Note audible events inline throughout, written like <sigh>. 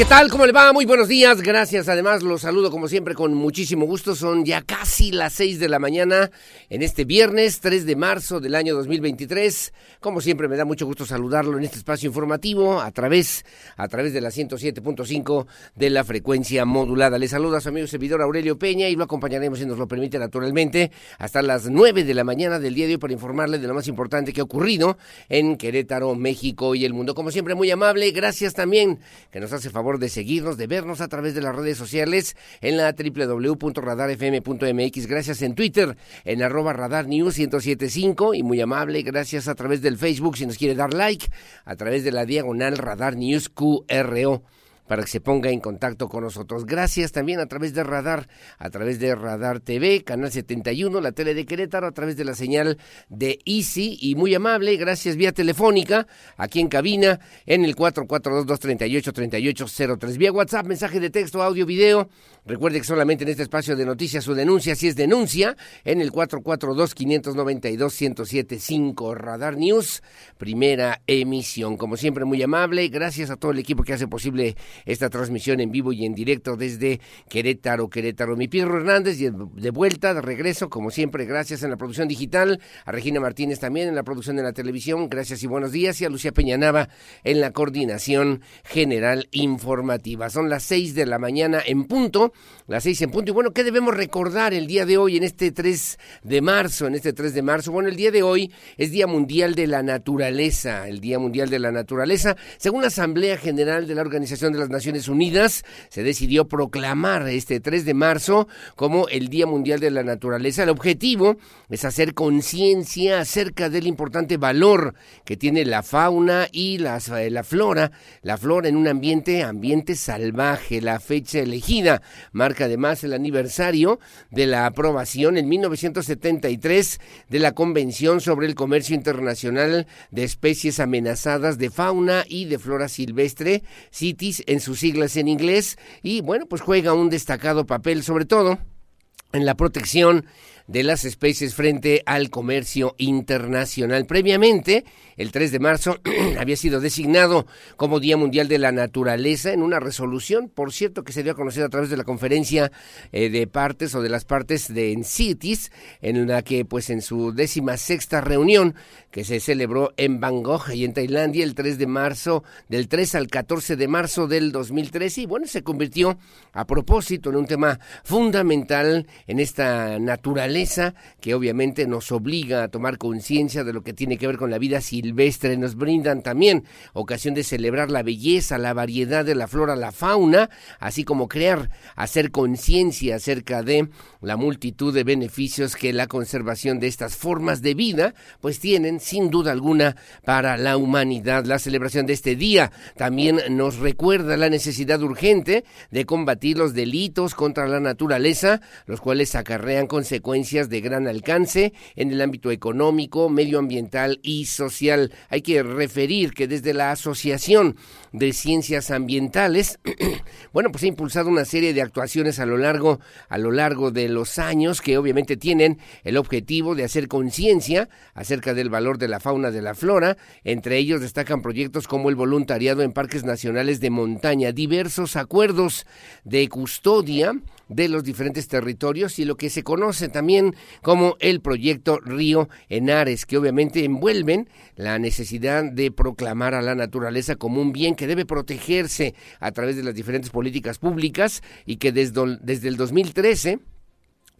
¿Qué tal? ¿Cómo le va? Muy buenos días. Gracias. Además, los saludo como siempre con muchísimo gusto. Son ya casi las 6 de la mañana en este viernes 3 de marzo del año 2023. Como siempre, me da mucho gusto saludarlo en este espacio informativo a través, a través de la 107.5 de la frecuencia modulada. Le saluda a su amigo servidor Aurelio Peña y lo acompañaremos, si nos lo permite naturalmente, hasta las 9 de la mañana del día de hoy para informarle de lo más importante que ha ocurrido en Querétaro, México y el mundo. Como siempre, muy amable. Gracias también que nos hace favor de seguirnos, de vernos a través de las redes sociales en la www.radarfm.mx. Gracias en Twitter, en arroba radar news 1075 y muy amable, gracias a través del Facebook si nos quiere dar like, a través de la diagonal radar news QRO para que se ponga en contacto con nosotros. Gracias también a través de Radar, a través de Radar TV, Canal 71, la tele de Querétaro, a través de la señal de Easy y muy amable, gracias vía telefónica, aquí en cabina, en el 442-238-3803, vía WhatsApp, mensaje de texto, audio, video. Recuerde que solamente en este espacio de noticias su denuncia, si es denuncia, en el 442-592-1075, Radar News, primera emisión. Como siempre, muy amable, gracias a todo el equipo que hace posible esta transmisión en vivo y en directo desde Querétaro, Querétaro. Mi Pedro Hernández, de vuelta, de regreso, como siempre, gracias en la producción digital, a Regina Martínez también en la producción de la televisión, gracias y buenos días, y a Lucía Peñanava en la coordinación general informativa. Son las seis de la mañana en punto, las seis en punto, y bueno, ¿qué debemos recordar el día de hoy, en este 3 de marzo, en este 3 de marzo? Bueno, el día de hoy es Día Mundial de la Naturaleza, el Día Mundial de la Naturaleza, según la Asamblea General de la Organización de las Naciones Unidas se decidió proclamar este 3 de marzo como el Día Mundial de la Naturaleza. El objetivo es hacer conciencia acerca del importante valor que tiene la fauna y la, la flora, la flora en un ambiente, ambiente salvaje. La fecha elegida marca además el aniversario de la aprobación en 1973 de la Convención sobre el Comercio Internacional de Especies Amenazadas de Fauna y de Flora Silvestre, CITES en sus siglas en inglés, y bueno, pues juega un destacado papel sobre todo en la protección de las especies frente al comercio internacional. Previamente, el 3 de marzo <clears throat> había sido designado como Día Mundial de la Naturaleza en una resolución, por cierto, que se dio a conocer a través de la conferencia eh, de partes o de las partes de CITES, en la que, pues, en su décima sexta reunión que se celebró en Bangkok y en Tailandia el 3 de marzo, del 3 al 14 de marzo del 2013, y bueno, se convirtió a propósito en un tema fundamental en esta naturaleza que obviamente nos obliga a tomar conciencia de lo que tiene que ver con la vida silvestre. Nos brindan también ocasión de celebrar la belleza, la variedad de la flora, la fauna, así como crear, hacer conciencia acerca de la multitud de beneficios que la conservación de estas formas de vida pues tienen sin duda alguna para la humanidad. La celebración de este día también nos recuerda la necesidad urgente de combatir los delitos contra la naturaleza, los cuales acarrean consecuencias de gran alcance en el ámbito económico, medioambiental y social. Hay que referir que desde la Asociación de Ciencias Ambientales, <clears throat> bueno, pues ha impulsado una serie de actuaciones a lo largo a lo largo de los años que obviamente tienen el objetivo de hacer conciencia acerca del valor de la fauna de la flora. Entre ellos destacan proyectos como el voluntariado en parques nacionales de montaña, diversos acuerdos de custodia de los diferentes territorios y lo que se conoce también como el proyecto Río Henares, que obviamente envuelven la necesidad de proclamar a la naturaleza como un bien que debe protegerse a través de las diferentes políticas públicas y que desde, desde el 2013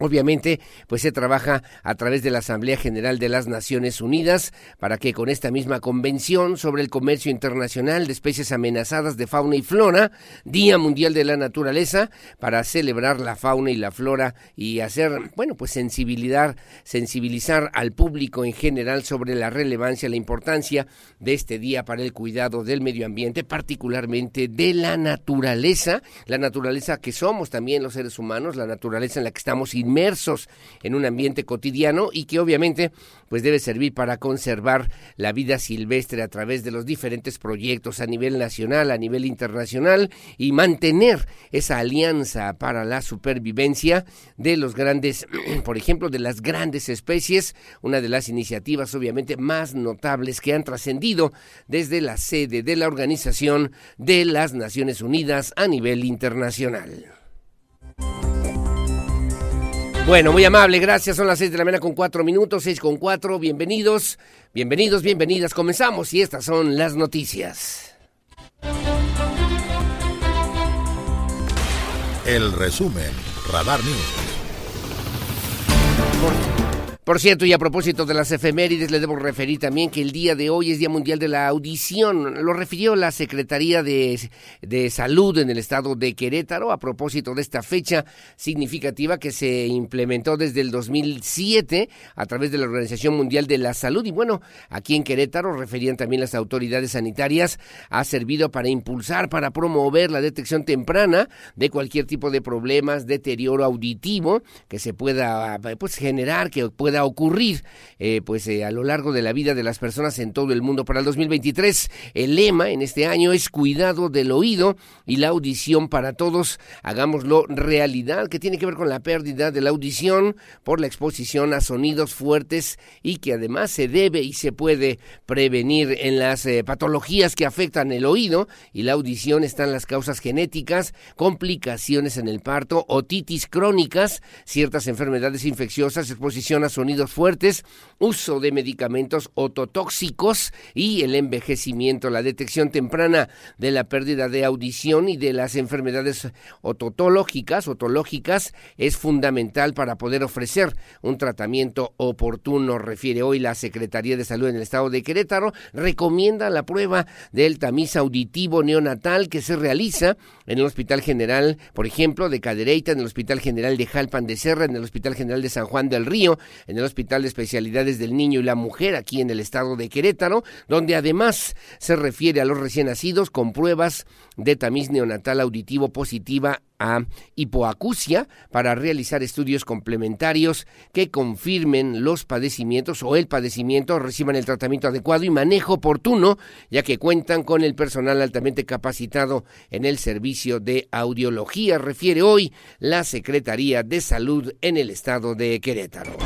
Obviamente, pues se trabaja a través de la Asamblea General de las Naciones Unidas para que con esta misma convención sobre el comercio internacional de especies amenazadas de fauna y flora, Día Mundial de la Naturaleza, para celebrar la fauna y la flora y hacer, bueno, pues sensibilizar, sensibilizar al público en general sobre la relevancia, la importancia de este día para el cuidado del medio ambiente, particularmente de la naturaleza, la naturaleza que somos también los seres humanos, la naturaleza en la que estamos inmersos en un ambiente cotidiano y que obviamente pues debe servir para conservar la vida silvestre a través de los diferentes proyectos a nivel nacional, a nivel internacional y mantener esa alianza para la supervivencia de los grandes, <clears throat> por ejemplo, de las grandes especies, una de las iniciativas obviamente más notables que han trascendido desde la sede de la Organización de las Naciones Unidas a nivel internacional. Bueno, muy amable, gracias. Son las seis de la mañana con cuatro minutos, seis con cuatro. Bienvenidos, bienvenidos, bienvenidas. Comenzamos y estas son las noticias. El resumen, Radar News. Por cierto, y a propósito de las efemérides, le debo referir también que el día de hoy es Día Mundial de la Audición. Lo refirió la Secretaría de, de, Salud en el estado de Querétaro a propósito de esta fecha significativa que se implementó desde el 2007 a través de la Organización Mundial de la Salud. Y bueno, aquí en Querétaro, referían también las autoridades sanitarias, ha servido para impulsar, para promover la detección temprana de cualquier tipo de problemas, deterioro auditivo que se pueda pues, generar, que pueda ocurrir eh, pues eh, a lo largo de la vida de las personas en todo el mundo. Para el 2023 el lema en este año es cuidado del oído y la audición para todos. Hagámoslo realidad, que tiene que ver con la pérdida de la audición por la exposición a sonidos fuertes y que además se debe y se puede prevenir en las eh, patologías que afectan el oído y la audición están las causas genéticas, complicaciones en el parto, otitis crónicas, ciertas enfermedades infecciosas, exposición a sonidos sonidos fuertes, uso de medicamentos ototóxicos y el envejecimiento, la detección temprana de la pérdida de audición y de las enfermedades ototológicas, otológicas, es fundamental para poder ofrecer un tratamiento oportuno, refiere hoy la Secretaría de Salud en el estado de Querétaro, recomienda la prueba del tamiz auditivo neonatal que se realiza en el Hospital General, por ejemplo, de Cadereyta, en el Hospital General de Jalpan de Serra, en el Hospital General de San Juan del Río, en el Hospital de Especialidades del Niño y la Mujer aquí en el estado de Querétaro, donde además se refiere a los recién nacidos con pruebas de tamiz neonatal auditivo positiva a hipoacusia para realizar estudios complementarios que confirmen los padecimientos o el padecimiento, reciban el tratamiento adecuado y manejo oportuno, ya que cuentan con el personal altamente capacitado en el servicio de audiología, refiere hoy la Secretaría de Salud en el estado de Querétaro.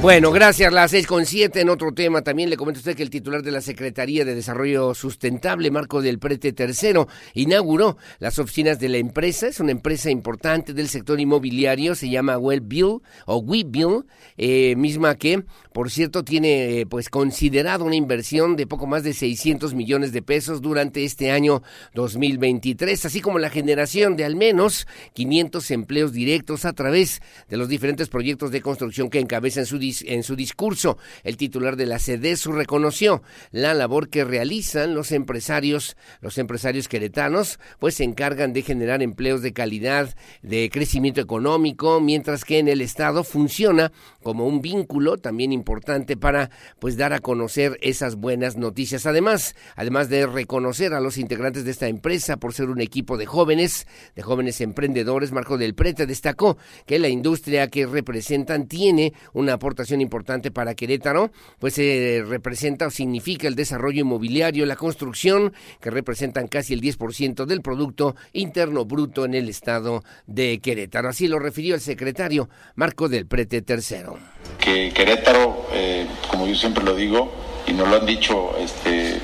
Bueno, gracias. Las seis con siete en otro tema. También le comento a usted que el titular de la Secretaría de Desarrollo Sustentable, Marco del Prete Tercero, inauguró las oficinas de la empresa. Es una empresa importante del sector inmobiliario. Se llama Wellbill o WeBill, eh, misma que, por cierto, tiene eh, pues considerado una inversión de poco más de 600 millones de pesos durante este año 2023, así como la generación de al menos 500 empleos directos a través de los diferentes proyectos de construcción que encabezan su en su discurso, el titular de la CEDESU reconoció la labor que realizan los empresarios, los empresarios queretanos, pues se encargan de generar empleos de calidad, de crecimiento económico, mientras que en el Estado funciona como un vínculo también importante para pues dar a conocer esas buenas noticias. Además, además de reconocer a los integrantes de esta empresa por ser un equipo de jóvenes, de jóvenes emprendedores, Marco del Prete destacó que la industria que representan tiene una importante para Querétaro, pues se representa o significa el desarrollo inmobiliario, la construcción, que representan casi el 10% del Producto Interno Bruto en el estado de Querétaro. Así lo refirió el secretario Marco del Prete Tercero. Que Querétaro, eh, como yo siempre lo digo, y nos lo han dicho este, eh,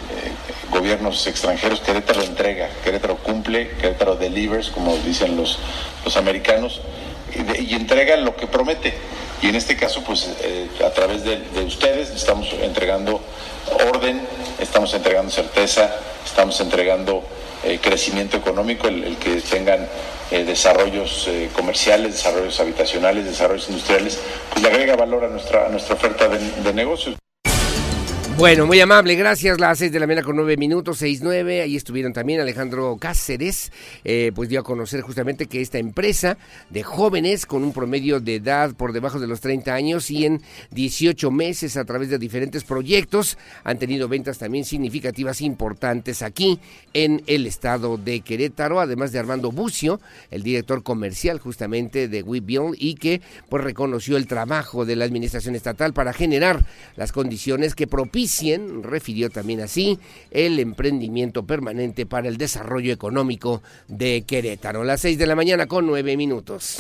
gobiernos extranjeros, Querétaro entrega, Querétaro cumple, Querétaro delivers, como dicen los, los americanos, y, y entrega lo que promete. Y en este caso, pues eh, a través de, ustedes estamos entregando orden, estamos entregando certeza, estamos entregando crecimiento económico, el, que tengan desarrollos comerciales, desarrollos habitacionales, desarrollos industriales, pues le agrega valor a nuestra, nuestra oferta de, de negocios. Bueno, muy amable, gracias. Las seis de la mañana con nueve minutos, seis nueve. Ahí estuvieron también Alejandro Cáceres, eh, pues dio a conocer justamente que esta empresa de jóvenes con un promedio de edad por debajo de los 30 años y en 18 meses a través de diferentes proyectos han tenido ventas también significativas importantes aquí en el estado de Querétaro, además de Armando Bucio, el director comercial justamente de WeBuild y que pues reconoció el trabajo de la administración estatal para generar las condiciones que propician refirió también así el emprendimiento permanente para el desarrollo económico de Querétaro. Las seis de la mañana con nueve minutos.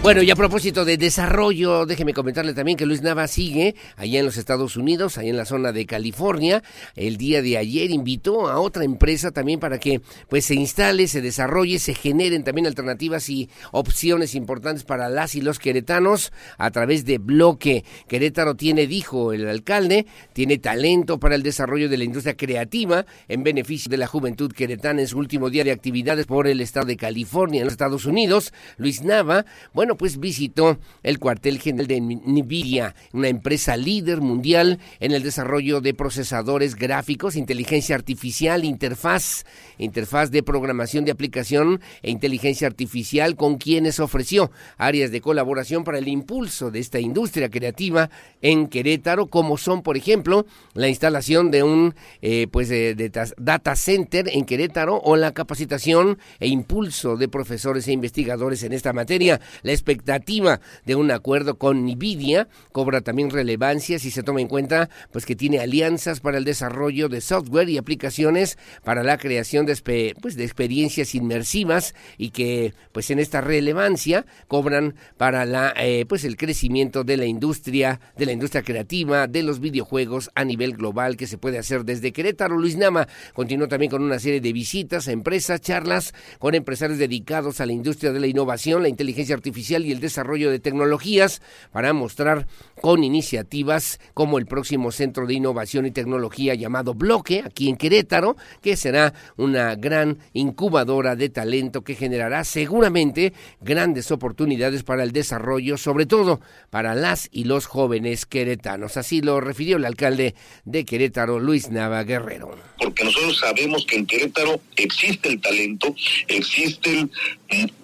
Bueno, y a propósito de desarrollo, déjeme comentarle también que Luis Nava sigue allá en los Estados Unidos, allá en la zona de California. El día de ayer invitó a otra empresa también para que pues se instale, se desarrolle, se generen también alternativas y opciones importantes para las y los queretanos a través de Bloque. Querétaro tiene, dijo el alcalde, tiene talento para el desarrollo de la industria creativa en beneficio de la juventud queretana en su último día de actividades por el estado de California en los Estados Unidos. Luis Nava, bueno, bueno, pues visitó el cuartel general de Nvidia, una empresa líder mundial en el desarrollo de procesadores gráficos, inteligencia artificial, interfaz, interfaz de programación de aplicación e inteligencia artificial, con quienes ofreció áreas de colaboración para el impulso de esta industria creativa en Querétaro, como son, por ejemplo, la instalación de un eh, pues de data center en Querétaro o la capacitación e impulso de profesores e investigadores en esta materia. La expectativa de un acuerdo con Nvidia cobra también relevancia si se toma en cuenta pues que tiene alianzas para el desarrollo de software y aplicaciones para la creación de, pues, de experiencias inmersivas y que pues en esta relevancia cobran para la eh, pues el crecimiento de la industria de la industria creativa de los videojuegos a nivel global que se puede hacer desde Querétaro. Luis Nama continuó también con una serie de visitas a empresas, charlas con empresarios dedicados a la industria de la innovación, la inteligencia artificial y el desarrollo de tecnologías para mostrar con iniciativas como el próximo Centro de Innovación y Tecnología llamado Bloque, aquí en Querétaro, que será una gran incubadora de talento que generará seguramente grandes oportunidades para el desarrollo, sobre todo para las y los jóvenes queretanos. Así lo refirió el alcalde de Querétaro, Luis Nava Guerrero. Porque nosotros sabemos que en Querétaro existe el talento, existen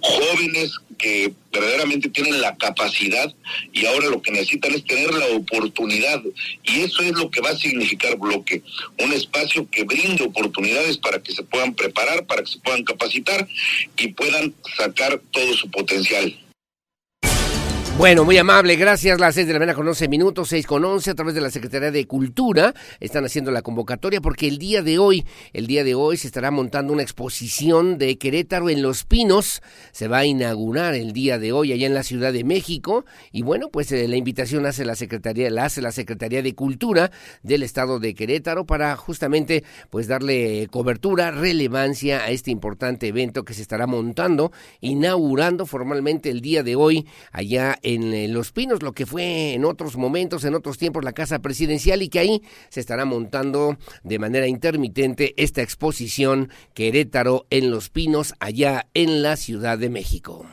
jóvenes que verdaderamente tienen la capacidad y ahora lo que necesitan es tener la oportunidad y eso es lo que va a significar bloque, un espacio que brinde oportunidades para que se puedan preparar, para que se puedan capacitar y puedan sacar todo su potencial. Bueno, muy amable, gracias. Las seis de la mañana con 11 minutos, seis con 11 a través de la Secretaría de Cultura. Están haciendo la convocatoria porque el día de hoy, el día de hoy se estará montando una exposición de Querétaro en Los Pinos. Se va a inaugurar el día de hoy allá en la Ciudad de México. Y bueno, pues eh, la invitación hace la Secretaría, la hace la Secretaría de Cultura del Estado de Querétaro para justamente pues darle cobertura, relevancia a este importante evento que se estará montando, inaugurando formalmente el día de hoy allá en Los Pinos, lo que fue en otros momentos, en otros tiempos, la Casa Presidencial y que ahí se estará montando de manera intermitente esta exposición Querétaro en Los Pinos, allá en la Ciudad de México.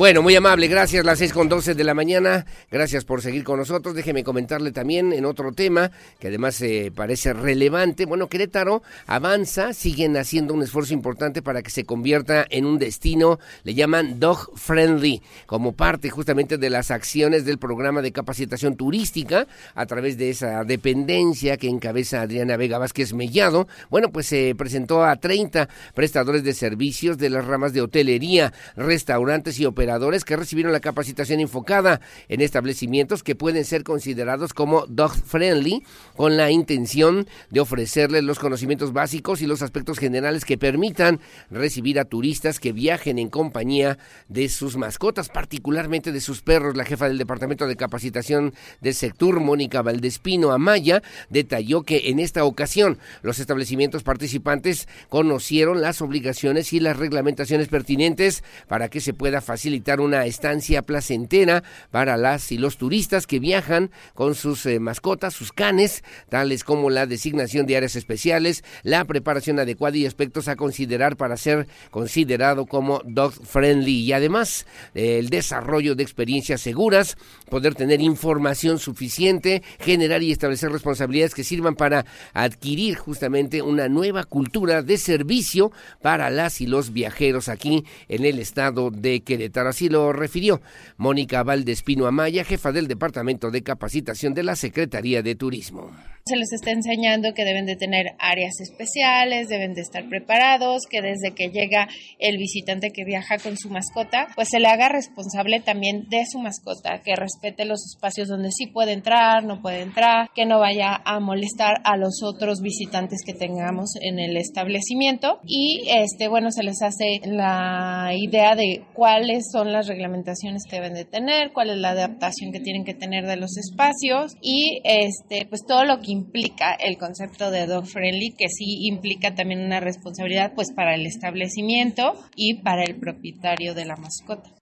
Bueno, muy amable, gracias. Las seis con doce de la mañana. Gracias por seguir con nosotros. Déjeme comentarle también en otro tema que además eh, parece relevante. Bueno, Querétaro avanza, siguen haciendo un esfuerzo importante para que se convierta en un destino, le llaman dog friendly, como parte justamente de las acciones del programa de capacitación turística a través de esa dependencia que encabeza Adriana Vega Vázquez Mellado. Bueno, pues se presentó a 30 prestadores de servicios de las ramas de hotelería, restaurantes y operaciones que recibieron la capacitación enfocada en establecimientos que pueden ser considerados como dog friendly con la intención de ofrecerles los conocimientos básicos y los aspectos generales que permitan recibir a turistas que viajen en compañía de sus mascotas, particularmente de sus perros. La jefa del Departamento de Capacitación del Sector, Mónica Valdespino Amaya, detalló que en esta ocasión los establecimientos participantes conocieron las obligaciones y las reglamentaciones pertinentes para que se pueda facilitar facilitar una estancia placentera para las y los turistas que viajan con sus eh, mascotas, sus canes, tales como la designación de áreas especiales, la preparación adecuada y aspectos a considerar para ser considerado como dog friendly y además el desarrollo de experiencias seguras, poder tener información suficiente, generar y establecer responsabilidades que sirvan para adquirir justamente una nueva cultura de servicio para las y los viajeros aquí en el estado de Querétaro. Así lo refirió Mónica Valdespino Amaya, jefa del Departamento de Capacitación de la Secretaría de Turismo. Se les está enseñando que deben de tener áreas especiales, deben de estar preparados, que desde que llega el visitante que viaja con su mascota, pues se le haga responsable también de su mascota, que respete los espacios donde sí puede entrar, no puede entrar, que no vaya a molestar a los otros visitantes que tengamos en el establecimiento. Y este bueno, se les hace la idea de cuáles son las reglamentaciones que deben de tener, cuál es la adaptación que tienen que tener de los espacios y este pues todo lo que implica el concepto de dog friendly, que sí implica también una responsabilidad pues para el establecimiento y para el propietario de la mascota.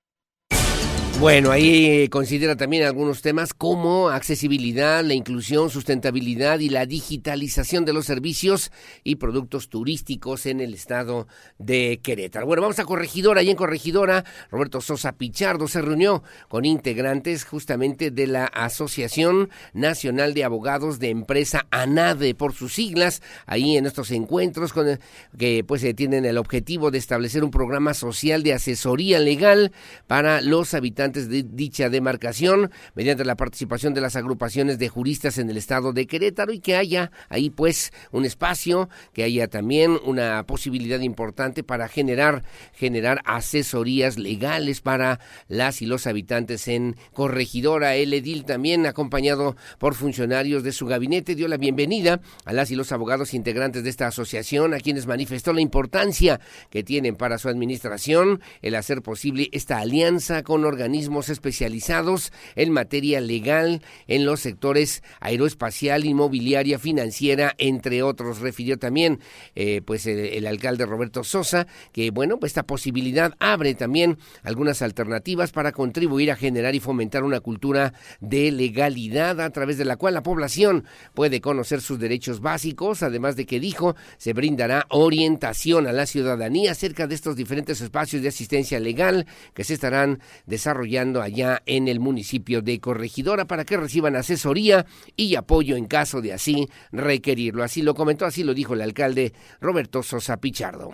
Bueno, ahí considera también algunos temas como accesibilidad, la inclusión, sustentabilidad y la digitalización de los servicios y productos turísticos en el estado de Querétaro. Bueno, vamos a Corregidora. Ahí en Corregidora, Roberto Sosa Pichardo se reunió con integrantes justamente de la Asociación Nacional de Abogados de Empresa ANADE, por sus siglas, ahí en estos encuentros con, que pues eh, tienen el objetivo de establecer un programa social de asesoría legal para los habitantes de dicha demarcación mediante la participación de las agrupaciones de juristas en el estado de Querétaro y que haya ahí pues un espacio, que haya también una posibilidad importante para generar generar asesorías legales para las y los habitantes en Corregidora. El edil también acompañado por funcionarios de su gabinete dio la bienvenida a las y los abogados integrantes de esta asociación a quienes manifestó la importancia que tienen para su administración el hacer posible esta alianza con organismos especializados en materia legal en los sectores aeroespacial, inmobiliaria, financiera, entre otros. Refirió también eh, pues el, alcalde Roberto Sosa que bueno, pues esta posibilidad abre también algunas alternativas para contribuir a generar y fomentar una cultura de legalidad a través de la cual la población puede conocer sus derechos básicos, además de que dijo se brindará orientación a la ciudadanía acerca de estos diferentes espacios de asistencia legal que se estarán desarrollando allá en el municipio de Corregidora para que reciban asesoría y apoyo en caso de así requerirlo. Así lo comentó, así lo dijo el alcalde Roberto Sosa Pichardo.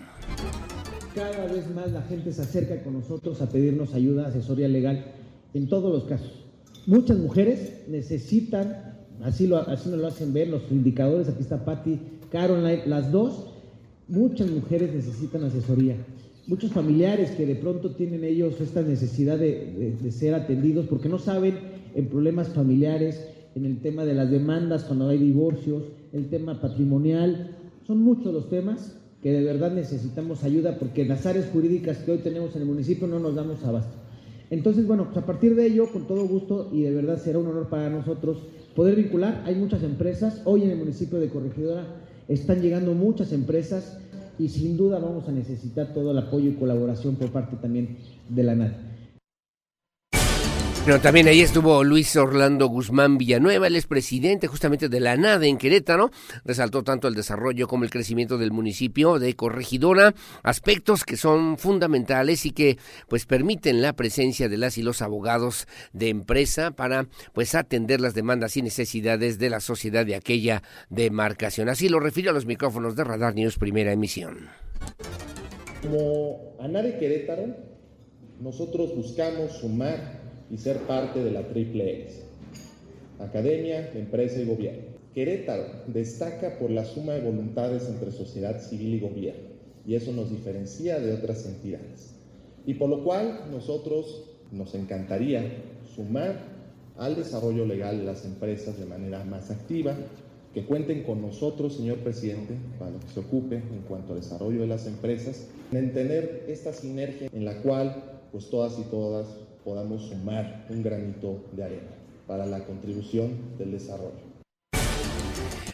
Cada vez más la gente se acerca con nosotros a pedirnos ayuda, asesoría legal en todos los casos. Muchas mujeres necesitan, así, lo, así nos lo hacen ver los indicadores, aquí está Patti, Caroline, las dos, muchas mujeres necesitan asesoría muchos familiares que de pronto tienen ellos esta necesidad de, ser atendidos porque no saben en problemas familiares, en el tema de las demandas cuando hay divorcios, el tema patrimonial, son muchos los temas que de verdad necesitamos ayuda porque las áreas jurídicas que hoy tenemos en el municipio no nos damos abasto. Entonces, bueno, pues a partir de ello, con todo gusto y de verdad será un honor para nosotros poder vincular, hay muchas empresas, hoy en el municipio de Corregidora están llegando muchas empresas y sin duda vamos a necesitar todo el apoyo y colaboración por parte también de la NAD. Pero también ahí estuvo Luis Orlando Guzmán Villanueva, el expresidente justamente de la NADE en Querétaro. Resaltó tanto el desarrollo como el crecimiento del municipio de Corregidora, aspectos que son fundamentales y que pues permiten la presencia de las y los abogados de empresa para pues atender las demandas y necesidades de la sociedad de aquella demarcación. Así lo refirió a los micrófonos de Radar News Primera Emisión. Como ANADE Querétaro, nosotros buscamos sumar y ser parte de la Triple X. Academia, empresa y gobierno. Querétaro destaca por la suma de voluntades entre sociedad civil y gobierno, y eso nos diferencia de otras entidades. Y por lo cual nosotros nos encantaría sumar al desarrollo legal de las empresas de manera más activa, que cuenten con nosotros, señor presidente, para lo que se ocupe en cuanto al desarrollo de las empresas, en tener esta sinergia en la cual pues todas y todas podamos sumar un granito de arena para la contribución del desarrollo.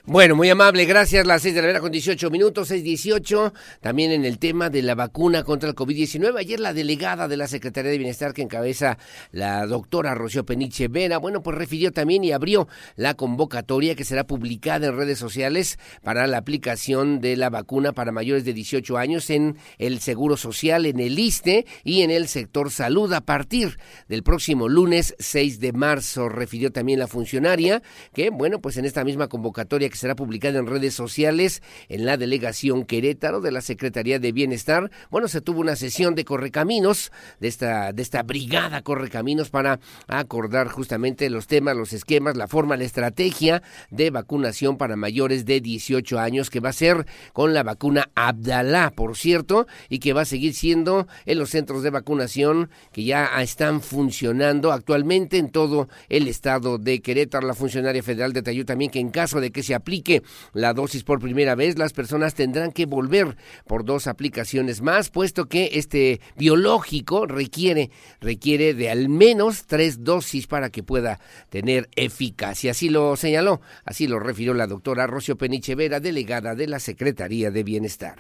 Bueno, muy amable, gracias. Las seis de la mañana con 18 minutos, 6.18. También en el tema de la vacuna contra el COVID-19. Ayer la delegada de la Secretaría de Bienestar que encabeza la doctora Rocío Peniche Vera, bueno, pues refirió también y abrió la convocatoria que será publicada en redes sociales para la aplicación de la vacuna para mayores de 18 años en el Seguro Social, en el ISTE y en el sector salud a partir del próximo lunes 6 de marzo. Refirió también la funcionaria que, bueno, pues en esta misma convocatoria que será publicada en redes sociales en la delegación Querétaro de la Secretaría de Bienestar. Bueno, se tuvo una sesión de correcaminos, de esta, de esta brigada correcaminos para acordar justamente los temas, los esquemas, la forma, la estrategia de vacunación para mayores de 18 años, que va a ser con la vacuna Abdalá, por cierto, y que va a seguir siendo en los centros de vacunación que ya están funcionando actualmente en todo el estado de Querétaro. La funcionaria federal detalló también que en caso de que se aplique la dosis por primera vez, las personas tendrán que volver por dos aplicaciones más, puesto que este biológico requiere, requiere de al menos tres dosis para que pueda tener eficacia. Así lo señaló, así lo refirió la doctora Rocio Peniche Vera, delegada de la Secretaría de Bienestar.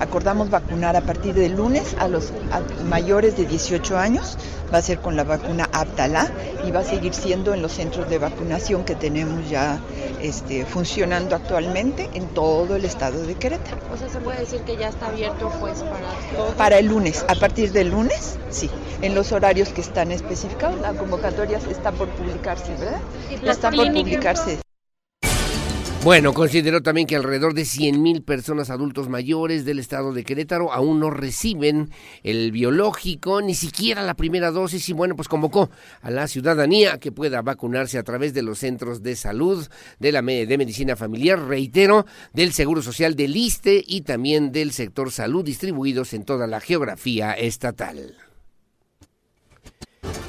Acordamos vacunar a partir del lunes a los mayores de 18 años, va a ser con la vacuna Abdala y va a seguir siendo en los centros de vacunación que tenemos ya este, funcionando actualmente en todo el estado de Querétaro. O sea, se puede decir que ya está abierto pues para todo. Para el lunes, a partir del lunes, sí, en los horarios que están especificados, la convocatoria está por publicarse, ¿verdad? Está por publicarse. Bueno, consideró también que alrededor de 100.000 personas adultos mayores del estado de Querétaro aún no reciben el biológico, ni siquiera la primera dosis, y bueno, pues convocó a la ciudadanía que pueda vacunarse a través de los centros de salud, de la de medicina familiar, reitero, del Seguro Social del ISTE y también del sector salud distribuidos en toda la geografía estatal.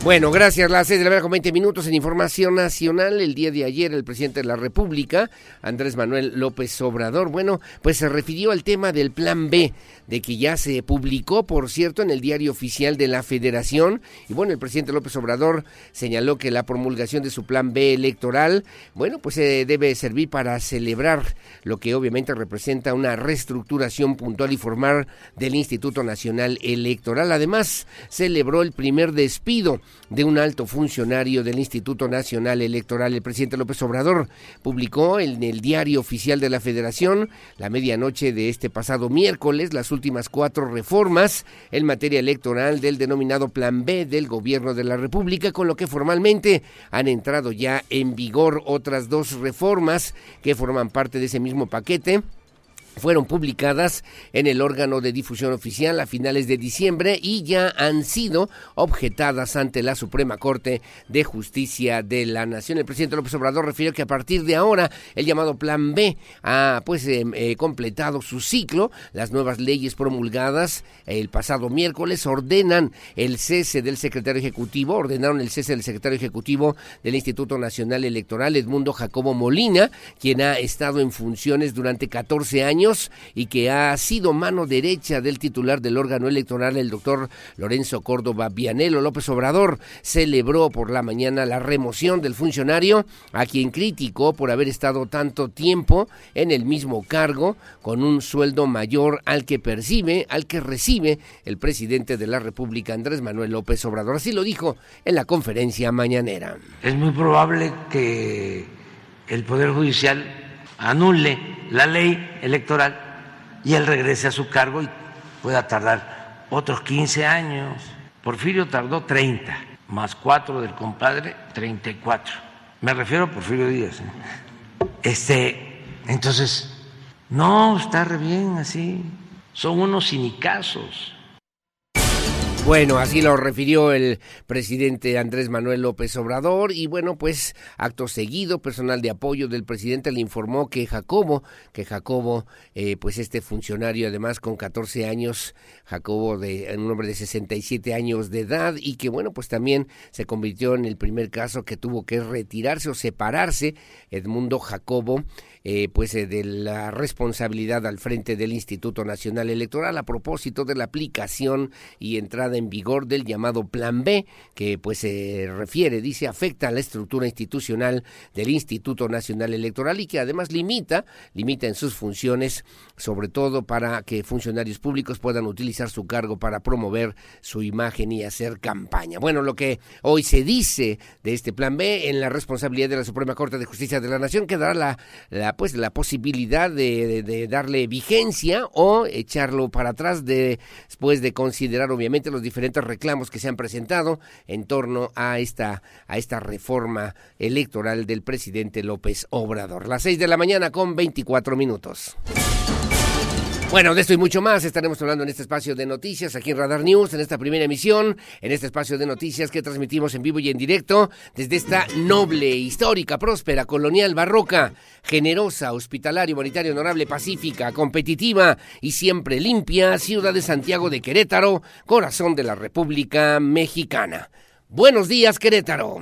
Bueno, gracias. Las seis de la mañana con 20 minutos en Información Nacional. El día de ayer el presidente de la República, Andrés Manuel López Obrador, bueno, pues se refirió al tema del Plan B, de que ya se publicó, por cierto, en el diario oficial de la Federación. Y bueno, el presidente López Obrador señaló que la promulgación de su Plan B electoral, bueno, pues se debe servir para celebrar lo que obviamente representa una reestructuración puntual y formal del Instituto Nacional Electoral. Además, celebró el primer despido de un alto funcionario del Instituto Nacional Electoral. El presidente López Obrador publicó en el diario oficial de la Federación la medianoche de este pasado miércoles las últimas cuatro reformas en materia electoral del denominado Plan B del Gobierno de la República, con lo que formalmente han entrado ya en vigor otras dos reformas que forman parte de ese mismo paquete fueron publicadas en el órgano de difusión oficial a finales de diciembre y ya han sido objetadas ante la Suprema Corte de Justicia de la Nación. El presidente López Obrador refirió que a partir de ahora el llamado Plan B ha pues em, eh, completado su ciclo. Las nuevas leyes promulgadas el pasado miércoles ordenan el cese del secretario ejecutivo, ordenaron el cese del secretario ejecutivo del Instituto Nacional Electoral, Edmundo Jacobo Molina, quien ha estado en funciones durante 14 años y que ha sido mano derecha del titular del órgano electoral, el doctor Lorenzo Córdoba Vianelo López Obrador, celebró por la mañana la remoción del funcionario, a quien criticó por haber estado tanto tiempo en el mismo cargo, con un sueldo mayor al que percibe, al que recibe el presidente de la República, Andrés Manuel López Obrador. Así lo dijo en la conferencia mañanera. Es muy probable que el Poder Judicial anule la ley electoral y él regrese a su cargo y pueda tardar otros 15 años. Porfirio tardó 30, más 4 del compadre, 34. Me refiero a Porfirio Díaz. Este, entonces, no, está re bien así. Son unos cinicazos. Bueno, así lo refirió el presidente Andrés Manuel López Obrador y bueno, pues acto seguido, personal de apoyo del presidente le informó que Jacobo, que Jacobo, eh, pues este funcionario además con 14 años, Jacobo de un hombre de 67 años de edad y que bueno, pues también se convirtió en el primer caso que tuvo que retirarse o separarse Edmundo Jacobo eh, pues eh, de la responsabilidad al frente del Instituto Nacional Electoral a propósito de la aplicación y entrada en vigor del llamado Plan B, que pues se refiere, dice, afecta a la estructura institucional del Instituto Nacional Electoral y que además limita, limita en sus funciones, sobre todo para que funcionarios públicos puedan utilizar su cargo para promover su imagen y hacer campaña. Bueno, lo que hoy se dice de este Plan B en la responsabilidad de la Suprema Corte de Justicia de la Nación que dará la, pues la posibilidad de, darle vigencia o echarlo para atrás de, después de considerar obviamente los diferentes reclamos que se han presentado en torno a esta, a esta reforma electoral del presidente López Obrador. Las seis de la mañana con 24 minutos. Bueno, de esto y mucho más estaremos hablando en este espacio de noticias aquí en Radar News, en esta primera emisión, en este espacio de noticias que transmitimos en vivo y en directo desde esta noble, histórica, próspera, colonial, barroca, generosa, hospitalaria, humanitaria, honorable, pacífica, competitiva y siempre limpia ciudad de Santiago de Querétaro, corazón de la República Mexicana. Buenos días, Querétaro.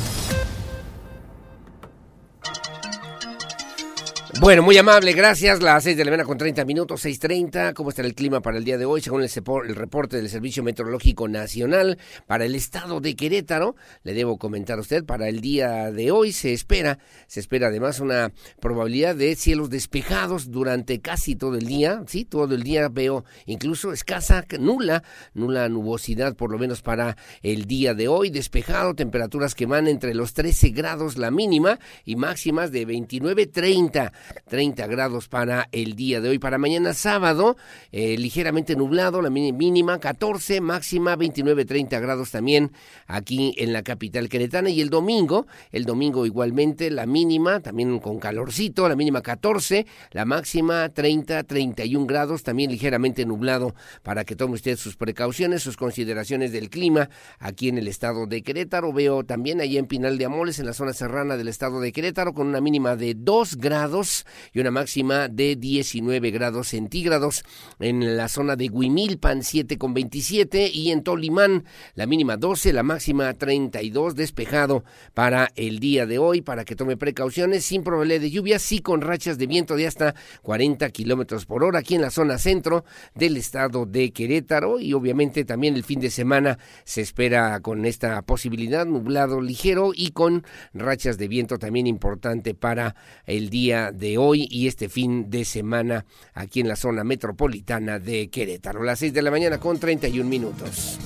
Bueno, muy amable, gracias. Las 6 de la mañana con 30 minutos, 6.30. ¿Cómo está el clima para el día de hoy? Según el, el, reporte del Servicio Meteorológico Nacional para el estado de Querétaro, le debo comentar a usted, para el día de hoy se espera, se espera además una probabilidad de cielos despejados durante casi todo el día. Sí, todo el día veo incluso escasa, nula, nula nubosidad, por lo menos para el día de hoy. Despejado, temperaturas que van entre los 13 grados la mínima y máximas de 29, 30. 30 grados para el día de hoy. Para mañana sábado, eh, ligeramente nublado, la mínima 14, máxima 29, 30 grados también aquí en la capital queretana. Y el domingo, el domingo igualmente, la mínima, también con calorcito, la mínima 14, la máxima 30, 31 grados, también ligeramente nublado para que tome usted sus precauciones, sus consideraciones del clima aquí en el estado de Querétaro. Veo también ahí en Pinal de Amoles, en la zona serrana del estado de Querétaro, con una mínima de 2 grados y una máxima de 19 grados centígrados. En la zona de Huimilpan 7 con 27 y en Tolimán la mínima 12, la máxima 32 despejado para el día de hoy para que tome precauciones sin probabilidad de lluvia, sí con rachas de viento de hasta 40 kilómetros por hora aquí en la zona centro del estado de Querétaro y obviamente también el fin de semana se espera con esta posibilidad nublado ligero y con rachas de viento también importante para el día de hoy y este fin de semana aquí en la zona metropolitana de Querétaro. Las 6 de la mañana con 31 minutos.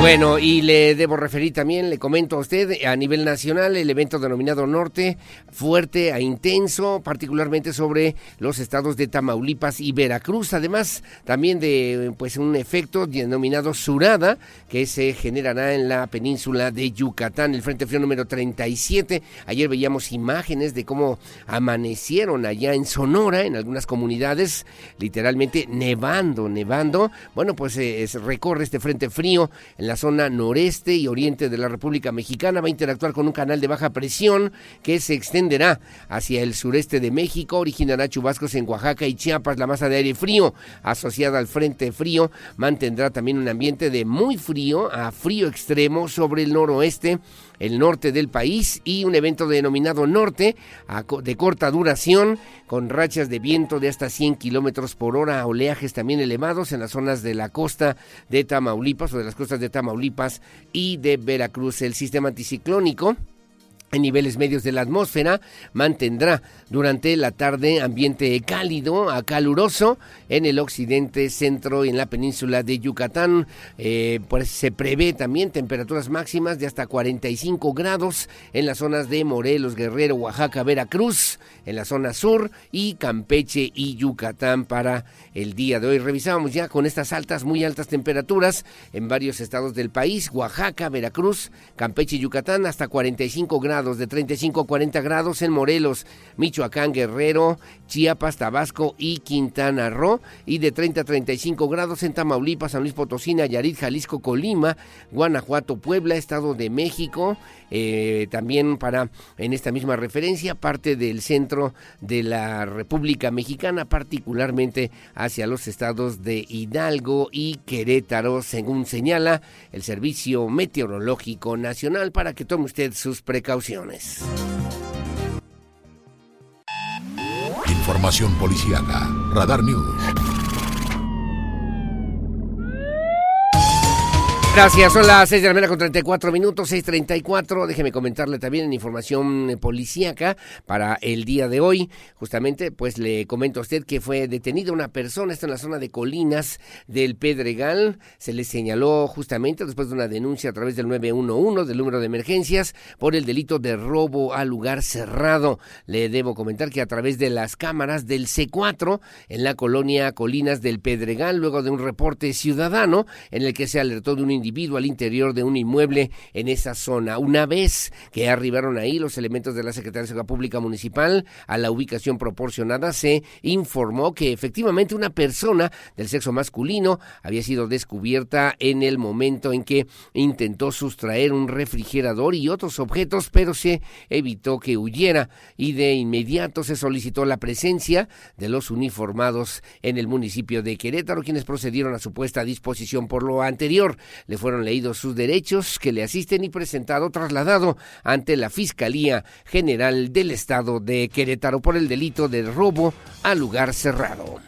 Bueno, y le debo referir también, le comento a usted, a nivel nacional, el evento denominado Norte, fuerte a intenso, particularmente sobre los estados de Tamaulipas y Veracruz, además también de pues un efecto denominado Surada, que se generará en la península de Yucatán, el Frente Frío número 37. Ayer veíamos imágenes de cómo amanecieron allá en Sonora, en algunas comunidades, literalmente nevando, nevando. Bueno, pues eh, recorre este Frente Frío en la zona noreste y oriente de la República Mexicana. Va a interactuar con un canal de baja presión que se extenderá hacia el sureste de México. Originará chubascos en Oaxaca y Chiapas. La masa de aire frío asociada al frente frío mantendrá también un ambiente de muy frío a frío extremo sobre el noroeste el norte del país y un evento denominado Norte de corta duración con rachas de viento de hasta 100 kilómetros por hora, oleajes también elevados en las zonas de la costa de Tamaulipas o de las costas de Tamaulipas y de Veracruz. El sistema anticiclónico en niveles medios de la atmósfera, mantendrá durante la tarde ambiente cálido a caluroso en el occidente, centro y en la península de Yucatán. Eh, pues se prevé también temperaturas máximas de hasta 45 grados en las zonas de Morelos, Guerrero, Oaxaca, Veracruz, en la zona sur y Campeche y Yucatán para el día de hoy. Revisábamos ya con estas altas, muy altas temperaturas en varios estados del país, Oaxaca, Veracruz, Campeche y Yucatán, hasta 45 grados de 35 a 40 grados en Morelos, Michoacán, Guerrero, Chiapas, Tabasco y Quintana Roo, y de 30 a 35 grados en Tamaulipas, San Luis Potosí, Nayarit, Jalisco, Colima, Guanajuato, Puebla, Estado de México, eh, también para, en esta misma referencia, parte del centro de la República Mexicana, particularmente hacia los estados de Hidalgo y Querétaro, según señala el Servicio Meteorológico Nacional, para que tome usted sus precauciones. Información policiaca. Radar News. Gracias, son las 6 de la mañana con 34 minutos, 6.34. Déjeme comentarle también en información policíaca para el día de hoy. Justamente, pues le comento a usted que fue detenida una persona, está en la zona de Colinas del Pedregal. Se le señaló justamente después de una denuncia a través del 911 del número de emergencias por el delito de robo a lugar cerrado. Le debo comentar que a través de las cámaras del C4 en la colonia Colinas del Pedregal, luego de un reporte ciudadano en el que se alertó de un individuo al interior de un inmueble en esa zona. Una vez que arribaron ahí los elementos de la Secretaría de Seguridad Pública Municipal a la ubicación proporcionada, se informó que efectivamente una persona del sexo masculino había sido descubierta en el momento en que intentó sustraer un refrigerador y otros objetos, pero se evitó que huyera y de inmediato se solicitó la presencia de los uniformados en el municipio de Querétaro, quienes procedieron a su puesta a disposición por lo anterior le fueron leídos sus derechos que le asisten y presentado, trasladado ante la Fiscalía General del Estado de Querétaro por el delito de robo a lugar cerrado.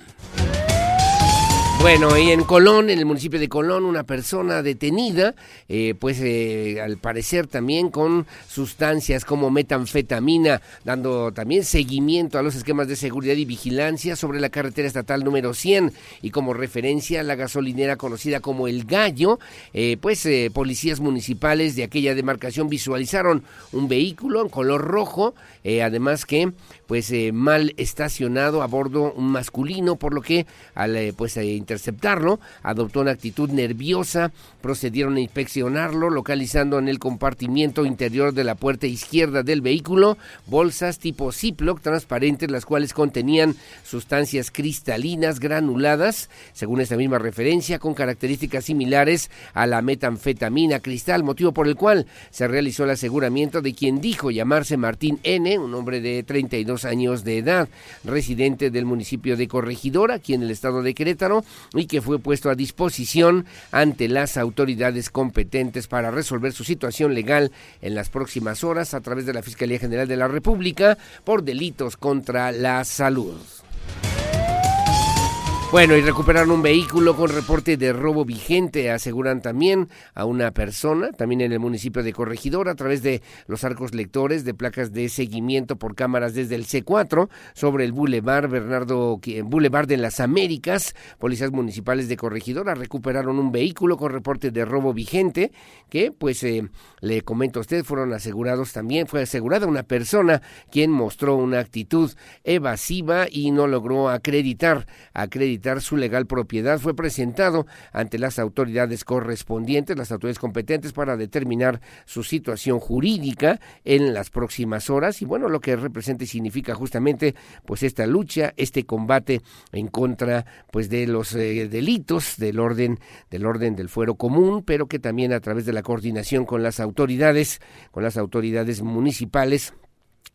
Bueno, y en Colón, en el municipio de Colón, una persona detenida, eh, pues eh, al parecer también con sustancias como metanfetamina, dando también seguimiento a los esquemas de seguridad y vigilancia sobre la carretera estatal número 100 y como referencia la gasolinera conocida como El Gallo, eh, pues policías municipales de aquella demarcación visualizaron un vehículo en color rojo, además que pues mal estacionado a bordo un masculino, por lo que al pues interceptarlo, adoptó una actitud nerviosa, procedieron a inspeccionarlo, localizando en el compartimiento interior de la puerta izquierda del vehículo bolsas tipo Ziploc transparentes, las cuales contenían sustancias cristalinas granuladas, según esta misma referencia, con características similares a la metanfetamina cristal, motivo por el cual se realizó el aseguramiento de quien dijo llamarse Martín N., un hombre de 32 años de edad, residente del municipio de Corregidora, aquí en el estado de Querétaro, y que fue puesto a disposición ante las autoridades competentes para resolver su situación legal en las próximas horas a través de la Fiscalía General de la República por delitos contra la salud. Bueno, y recuperaron un vehículo con reporte de robo vigente. Aseguran también a una persona, también en el municipio de Corregidor, a través de los arcos lectores de placas de seguimiento por cámaras desde el C4 sobre el Boulevard Bernardo, Boulevard de las Américas. Policías municipales de Corregidora recuperaron un vehículo con reporte de robo vigente que, pues, eh, le comento a usted, fueron asegurados también. Fue asegurada una persona quien mostró una actitud evasiva y no logró acreditar, acreditar su legal propiedad fue presentado ante las autoridades correspondientes, las autoridades competentes para determinar su situación jurídica en las próximas horas. Y bueno, lo que representa y significa justamente pues esta lucha, este combate en contra pues de los eh, delitos del orden del orden del fuero común, pero que también a través de la coordinación con las autoridades, con las autoridades municipales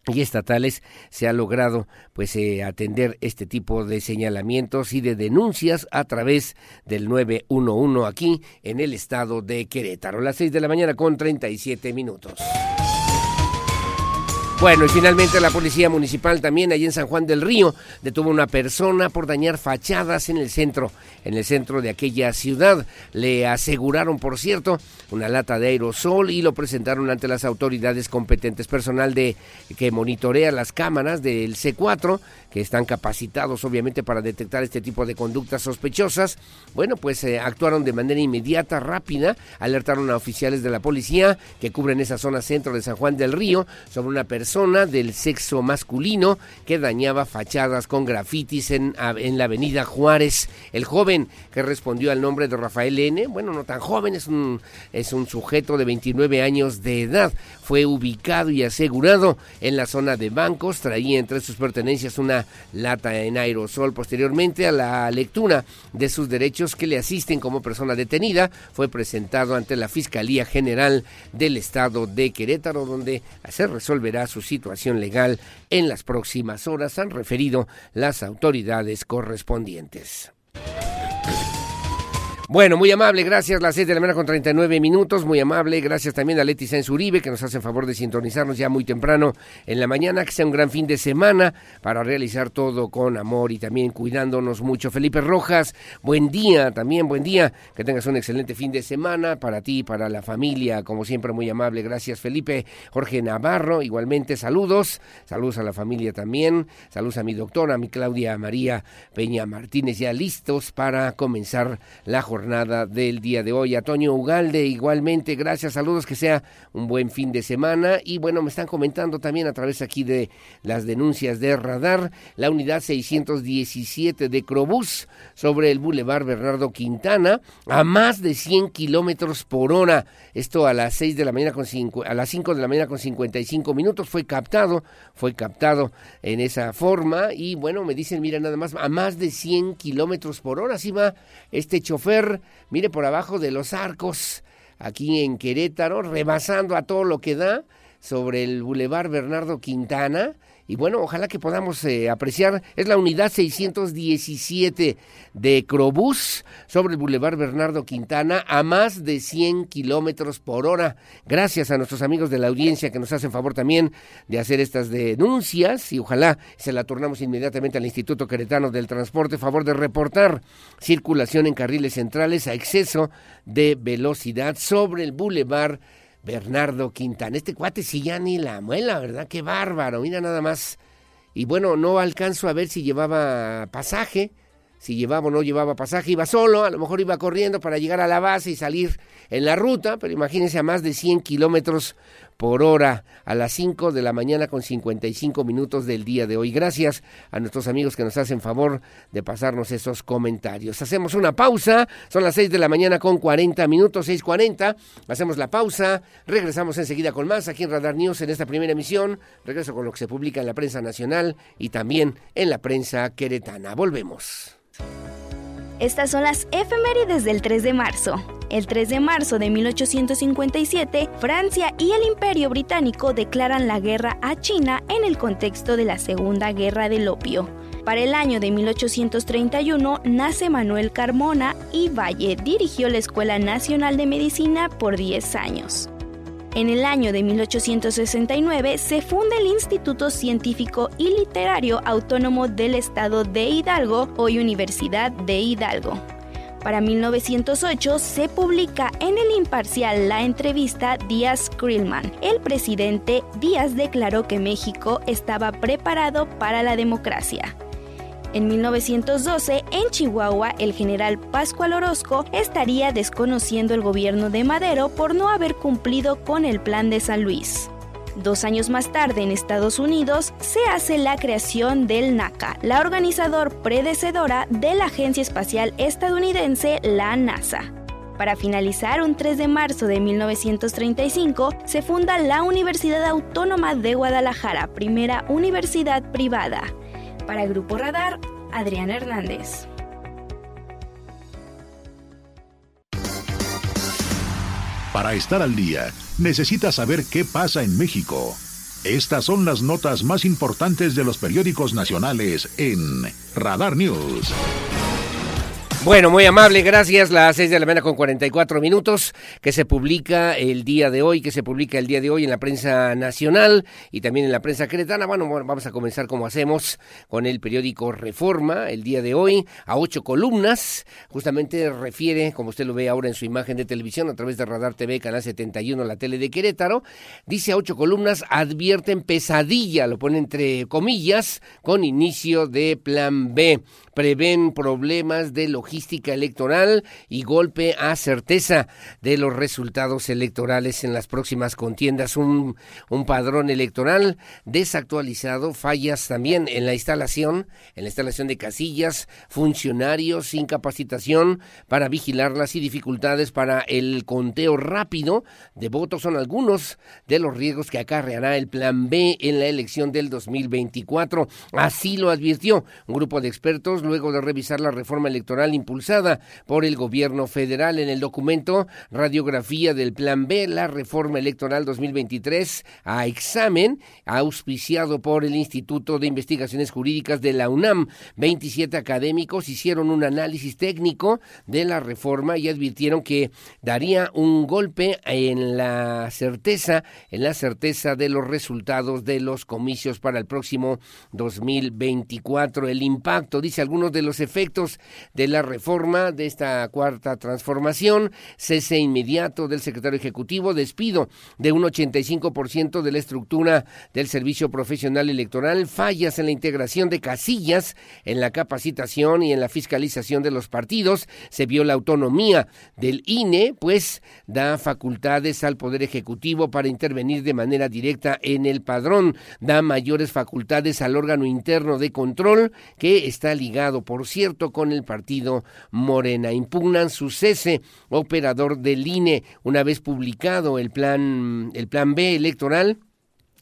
y estatales se ha logrado pues eh, atender este tipo de señalamientos y de denuncias a través del 911 aquí en el estado de Querétaro. Las 6 de la mañana con 37 minutos. Bueno, y finalmente la Policía Municipal también allí en San Juan del Río detuvo a una persona por dañar fachadas en el centro, en el centro de aquella ciudad. Le aseguraron, por cierto, una lata de aerosol y lo presentaron ante las autoridades competentes. Personal de que monitorea las cámaras del C4, que están capacitados obviamente para detectar este tipo de conductas sospechosas. Bueno, pues eh, actuaron de manera inmediata, rápida, alertaron a oficiales de la policía que cubren esa zona centro de San Juan del Río sobre una persona persona del sexo masculino que dañaba fachadas con grafitis en, en la avenida Juárez. El joven que respondió al nombre de Rafael N., bueno, no tan joven, es un, es un sujeto de 29 años de edad, fue ubicado y asegurado en la zona de bancos, traía entre sus pertenencias una lata en aerosol. Posteriormente a la lectura de sus derechos que le asisten como persona detenida, fue presentado ante la Fiscalía General del Estado de Querétaro, donde se resolverá su situación legal en las próximas horas, han referido las autoridades correspondientes. Bueno, muy amable, gracias. Las 6 de la mañana con 39 minutos, muy amable. Gracias también a Leti Sáenz Uribe, que nos hace favor de sintonizarnos ya muy temprano en la mañana. Que sea un gran fin de semana para realizar todo con amor y también cuidándonos mucho. Felipe Rojas, buen día también, buen día. Que tengas un excelente fin de semana para ti, para la familia. Como siempre, muy amable. Gracias, Felipe. Jorge Navarro, igualmente, saludos. Saludos a la familia también. Saludos a mi doctora, a mi Claudia María Peña Martínez, ya listos para comenzar la jornada jornada del día de hoy. A Toño Ugalde, igualmente, gracias, saludos, que sea un buen fin de semana. Y bueno, me están comentando también a través aquí de las denuncias de radar, la unidad 617 de Crobús sobre el Boulevard Bernardo Quintana a más de 100 kilómetros por hora. Esto a las 6 de la mañana con cinco, a las 5 de la mañana con 55 minutos fue captado, fue captado en esa forma. Y bueno, me dicen, mira, nada más, a más de 100 kilómetros por hora. Así va este chofer mire por abajo de los arcos, aquí en Querétaro, rebasando a todo lo que da sobre el Boulevard Bernardo Quintana y bueno, ojalá que podamos eh, apreciar, es la unidad 617 de Crobús sobre el Boulevard Bernardo Quintana a más de 100 kilómetros por hora. Gracias a nuestros amigos de la audiencia que nos hacen favor también de hacer estas denuncias y ojalá se la tornamos inmediatamente al Instituto Queretano del Transporte, favor de reportar circulación en carriles centrales a exceso de velocidad sobre el Boulevard Bernardo Quintana. Este cuate si ya ni la muela, ¿verdad? Qué bárbaro, mira nada más. Y bueno, no alcanzo a ver si llevaba pasaje, si llevaba o no llevaba pasaje, iba solo, a lo mejor iba corriendo para llegar a la base y salir en la ruta, pero imagínense a más de 100 kilómetros por hora a las 5 de la mañana con 55 minutos del día de hoy. Gracias a nuestros amigos que nos hacen favor de pasarnos esos comentarios. Hacemos una pausa, son las 6 de la mañana con 40 minutos, 6.40. Hacemos la pausa, regresamos enseguida con más aquí en Radar News en esta primera emisión. Regreso con lo que se publica en la prensa nacional y también en la prensa queretana. Volvemos. Estas son las efemérides del 3 de marzo. El 3 de marzo de 1857, Francia y el Imperio Británico declaran la guerra a China en el contexto de la Segunda Guerra del Opio. Para el año de 1831 nace Manuel Carmona y Valle dirigió la Escuela Nacional de Medicina por 10 años. En el año de 1869 se funda el Instituto Científico y Literario Autónomo del Estado de Hidalgo, hoy Universidad de Hidalgo. Para 1908 se publica en el imparcial la entrevista Díaz-Krillman. El presidente Díaz declaró que México estaba preparado para la democracia. En 1912, en Chihuahua, el general Pascual Orozco estaría desconociendo el gobierno de Madero por no haber cumplido con el plan de San Luis. Dos años más tarde, en Estados Unidos, se hace la creación del NACA, la organizador predecedora de la Agencia Espacial Estadounidense, la NASA. Para finalizar, un 3 de marzo de 1935 se funda la Universidad Autónoma de Guadalajara, primera universidad privada. Para Grupo Radar, Adrián Hernández. Para estar al día, necesitas saber qué pasa en México. Estas son las notas más importantes de los periódicos nacionales en Radar News. Bueno, muy amable, gracias. Las seis de la mañana con 44 minutos que se publica el día de hoy, que se publica el día de hoy en la prensa nacional y también en la prensa cretana. Bueno, vamos a comenzar como hacemos con el periódico Reforma el día de hoy a ocho columnas. Justamente refiere, como usted lo ve ahora en su imagen de televisión a través de Radar TV, Canal 71, la tele de Querétaro. Dice a ocho columnas, advierten pesadilla, lo pone entre comillas, con inicio de plan B. Prevén problemas de logística electoral y golpe a certeza de los resultados electorales en las próximas contiendas. Un, un padrón electoral desactualizado, fallas también en la instalación, en la instalación de casillas, funcionarios sin capacitación para vigilarlas y dificultades para el conteo rápido de votos son algunos de los riesgos que acarreará el Plan B en la elección del 2024. Así lo advirtió un grupo de expertos luego de revisar la reforma electoral impulsada por el gobierno federal en el documento Radiografía del Plan B, la reforma electoral 2023 a examen, auspiciado por el Instituto de Investigaciones Jurídicas de la UNAM. 27 académicos hicieron un análisis técnico de la reforma y advirtieron que daría un golpe en la certeza, en la certeza de los resultados de los comicios para el próximo 2024. El impacto, dice algunos de los efectos de la reforma de esta cuarta transformación, cese inmediato del secretario ejecutivo, despido de un 85% de la estructura del servicio profesional electoral, fallas en la integración de casillas, en la capacitación y en la fiscalización de los partidos, se vio la autonomía del INE, pues da facultades al Poder Ejecutivo para intervenir de manera directa en el padrón, da mayores facultades al órgano interno de control que está ligado, por cierto, con el partido Morena. Impugnan su cese, operador del INE, una vez publicado el plan, el plan B electoral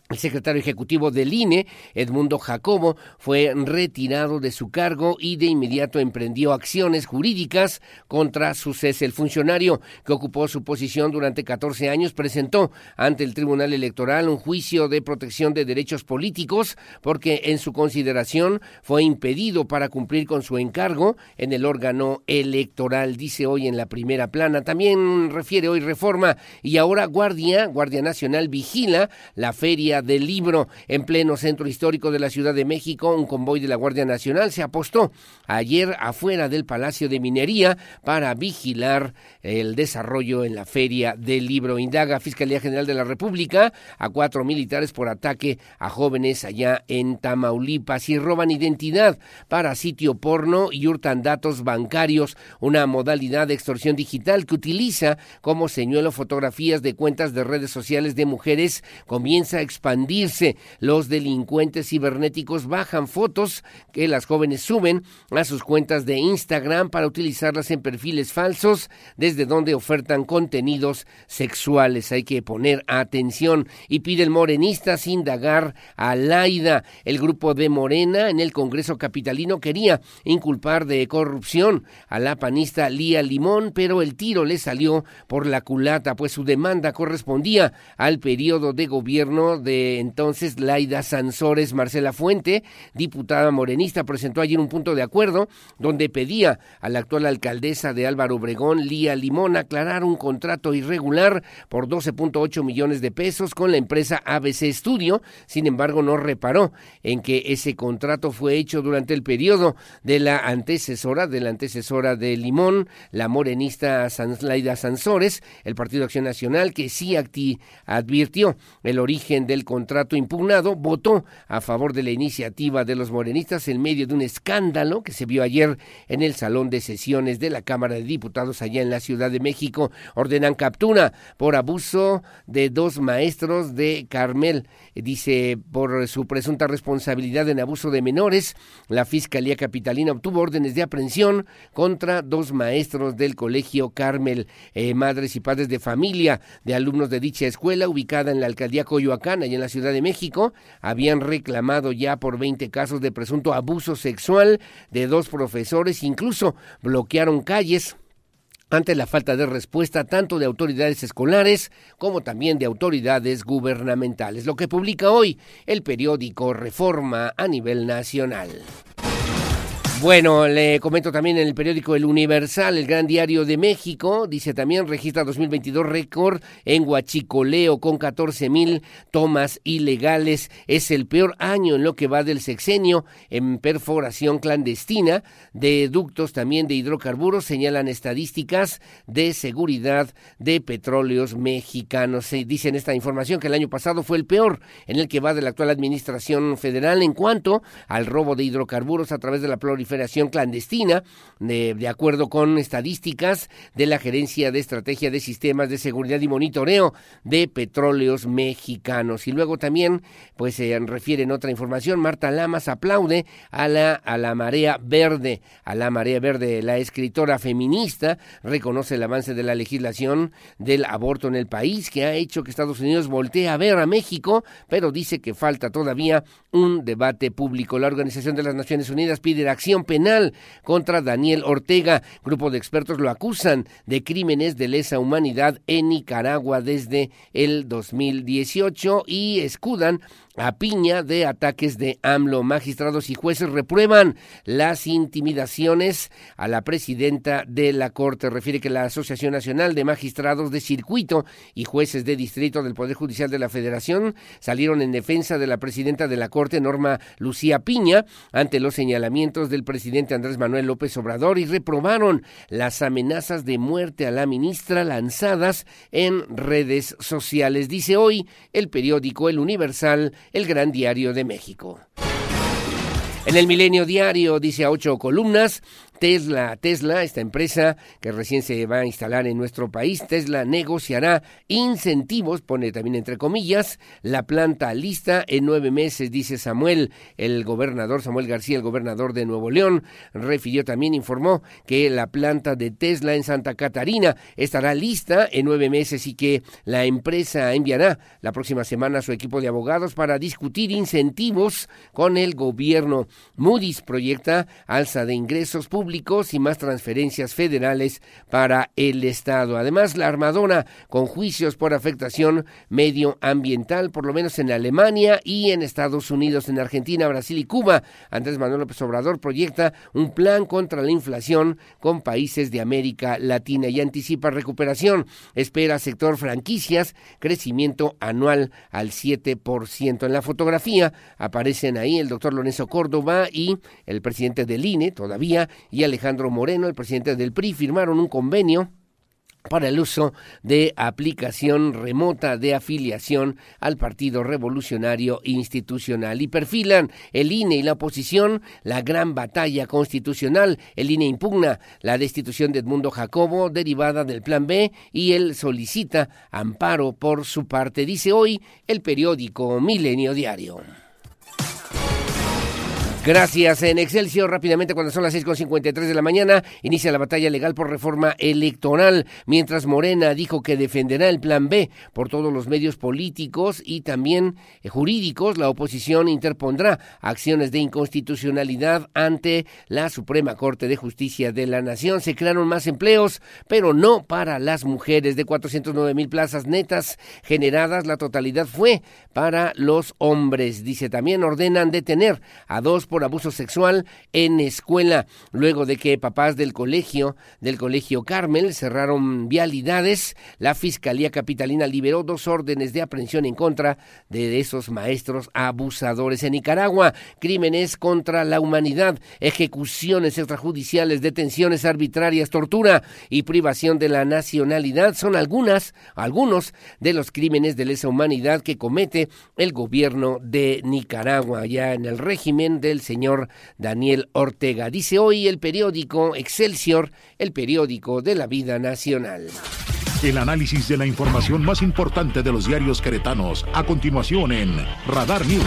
el secretario ejecutivo del INE, Edmundo Jacobo, fue retirado de su cargo y de inmediato emprendió acciones jurídicas contra su cese. El funcionario que ocupó su posición durante 14 años presentó ante el Tribunal Electoral un juicio de protección de derechos políticos porque en su consideración fue impedido para cumplir con su encargo en el órgano electoral, dice hoy en la primera plana. También refiere hoy reforma y ahora Guardia, Guardia Nacional vigila la feria del Libro en pleno centro histórico de la Ciudad de México. Un convoy de la Guardia Nacional se apostó ayer afuera del Palacio de Minería para vigilar el desarrollo en la Feria del Libro. Indaga Fiscalía General de la República a cuatro militares por ataque a jóvenes allá en Tamaulipas y roban identidad para sitio porno y hurtan datos bancarios, una modalidad de extorsión digital que utiliza como señuelo fotografías de cuentas de redes sociales de mujeres comienza a expandirse. Los delincuentes cibernéticos bajan fotos que las jóvenes suben a sus cuentas de Instagram para utilizarlas en perfiles falsos desde donde ofertan contenidos sexuales. Hay que poner atención y piden morenistas indagar a Laida. El grupo de Morena en el Congreso Capitalino quería inculpar de corrupción a la panista Lía Limón, pero el tiro le salió por la culata, pues su demanda correspondía al periodo de gobierno de entonces Laida Sansores Marcela Fuente, diputada morenista, presentó ayer un punto de acuerdo donde pedía a la actual alcaldesa de Álvaro Obregón, Lía Limón, aclarar un contrato irregular por 12.8 millones de pesos con la empresa ABC Studio. Sin embargo, no reparó en que ese contrato fue hecho durante el periodo de la antecesora, de la antecesora de Limón, la morenista Laida Sansores, el Partido Acción Nacional, que sí advirtió el origen del contrato impugnado, votó a favor de la iniciativa de los morenistas en medio de un escándalo que se vio ayer en el Salón de Sesiones de la Cámara de Diputados allá en la Ciudad de México. Ordenan captura por abuso de dos maestros de Carmel. Dice, por su presunta responsabilidad en abuso de menores, la Fiscalía Capitalina obtuvo órdenes de aprehensión contra dos maestros del Colegio Carmel, eh, madres y padres de familia de alumnos de dicha escuela ubicada en la alcaldía Coyoacán, allá en la Ciudad de México habían reclamado ya por 20 casos de presunto abuso sexual de dos profesores, incluso bloquearon calles ante la falta de respuesta tanto de autoridades escolares como también de autoridades gubernamentales, lo que publica hoy el periódico Reforma a nivel nacional. Bueno, le comento también en el periódico El Universal, el gran diario de México, dice también registra 2022 récord en Huachicoleo con 14 mil tomas ilegales. Es el peor año en lo que va del sexenio en perforación clandestina de ductos también de hidrocarburos, señalan estadísticas de seguridad de petróleos mexicanos. Se dice en esta información que el año pasado fue el peor en el que va de la actual administración federal en cuanto al robo de hidrocarburos a través de la proliferación proliferación clandestina, de, acuerdo con estadísticas de la Gerencia de Estrategia de Sistemas de Seguridad y Monitoreo de Petróleos Mexicanos. Y luego también, pues se refiere en otra información, Marta Lamas aplaude a la, a la marea verde, a la marea verde. La escritora feminista reconoce el avance de la legislación del aborto en el país, que ha hecho que Estados Unidos voltee a ver a México, pero dice que falta todavía un debate público. La Organización de las Naciones Unidas pide la penal contra Daniel Ortega. Grupo de expertos lo acusan de crímenes de lesa humanidad en Nicaragua desde el 2018 y escudan a piña de ataques de AMLO. Magistrados y jueces reprueban las intimidaciones a la presidenta de la Corte. Refiere que la Asociación Nacional de Magistrados de Circuito y jueces de distrito del Poder Judicial de la Federación salieron en defensa de la presidenta de la Corte, Norma Lucía Piña, ante los señalamientos del presidente Andrés Manuel López Obrador y reprobaron las amenazas de muerte a la ministra lanzadas en redes sociales. Dice hoy el periódico El Universal el Gran Diario de México. En el Milenio Diario dice a ocho columnas, Tesla, Tesla, esta empresa que recién se va a instalar en nuestro país, Tesla negociará incentivos, pone también entre comillas, la planta lista en nueve meses, dice Samuel, el gobernador, Samuel García, el gobernador de Nuevo León, refirió también, informó que la planta de Tesla en Santa Catarina estará lista en nueve meses y que la empresa enviará la próxima semana a su equipo de abogados para discutir incentivos con el gobierno. Moody's proyecta alza de ingresos públicos y más transferencias federales para el Estado. Además, la Armadona con juicios por afectación medioambiental, por lo menos en Alemania y en Estados Unidos, en Argentina, Brasil y Cuba. Andrés Manuel López Obrador proyecta un plan contra la inflación con países de América Latina y anticipa recuperación. Espera sector franquicias, crecimiento anual al 7%. En la fotografía aparecen ahí el doctor Lorenzo Córdoba y el presidente del INE todavía y Alejandro Moreno, el presidente del PRI, firmaron un convenio para el uso de aplicación remota de afiliación al Partido Revolucionario Institucional y perfilan el INE y la oposición la gran batalla constitucional. El INE impugna la destitución de Edmundo Jacobo derivada del Plan B y él solicita amparo por su parte, dice hoy el periódico Milenio Diario. Gracias. En Excelsior, rápidamente, cuando son las 6.53 de la mañana, inicia la batalla legal por reforma electoral, mientras Morena dijo que defenderá el plan B por todos los medios políticos y también eh, jurídicos. La oposición interpondrá acciones de inconstitucionalidad ante la Suprema Corte de Justicia de la Nación. Se crearon más empleos, pero no para las mujeres. De 409 mil plazas netas generadas, la totalidad fue para los hombres. Dice también, ordenan detener a dos por abuso sexual en escuela, luego de que papás del colegio, del colegio Carmel, cerraron vialidades, la Fiscalía Capitalina liberó dos órdenes de aprehensión en contra de esos maestros abusadores. En Nicaragua, crímenes contra la humanidad, ejecuciones extrajudiciales, detenciones arbitrarias, tortura y privación de la nacionalidad son algunas, algunos de los crímenes de lesa humanidad que comete el gobierno de Nicaragua, ya en el régimen del señor Daniel Ortega. Dice hoy el periódico Excelsior, el periódico de la vida nacional. El análisis de la información más importante de los diarios queretanos, a continuación en Radar News.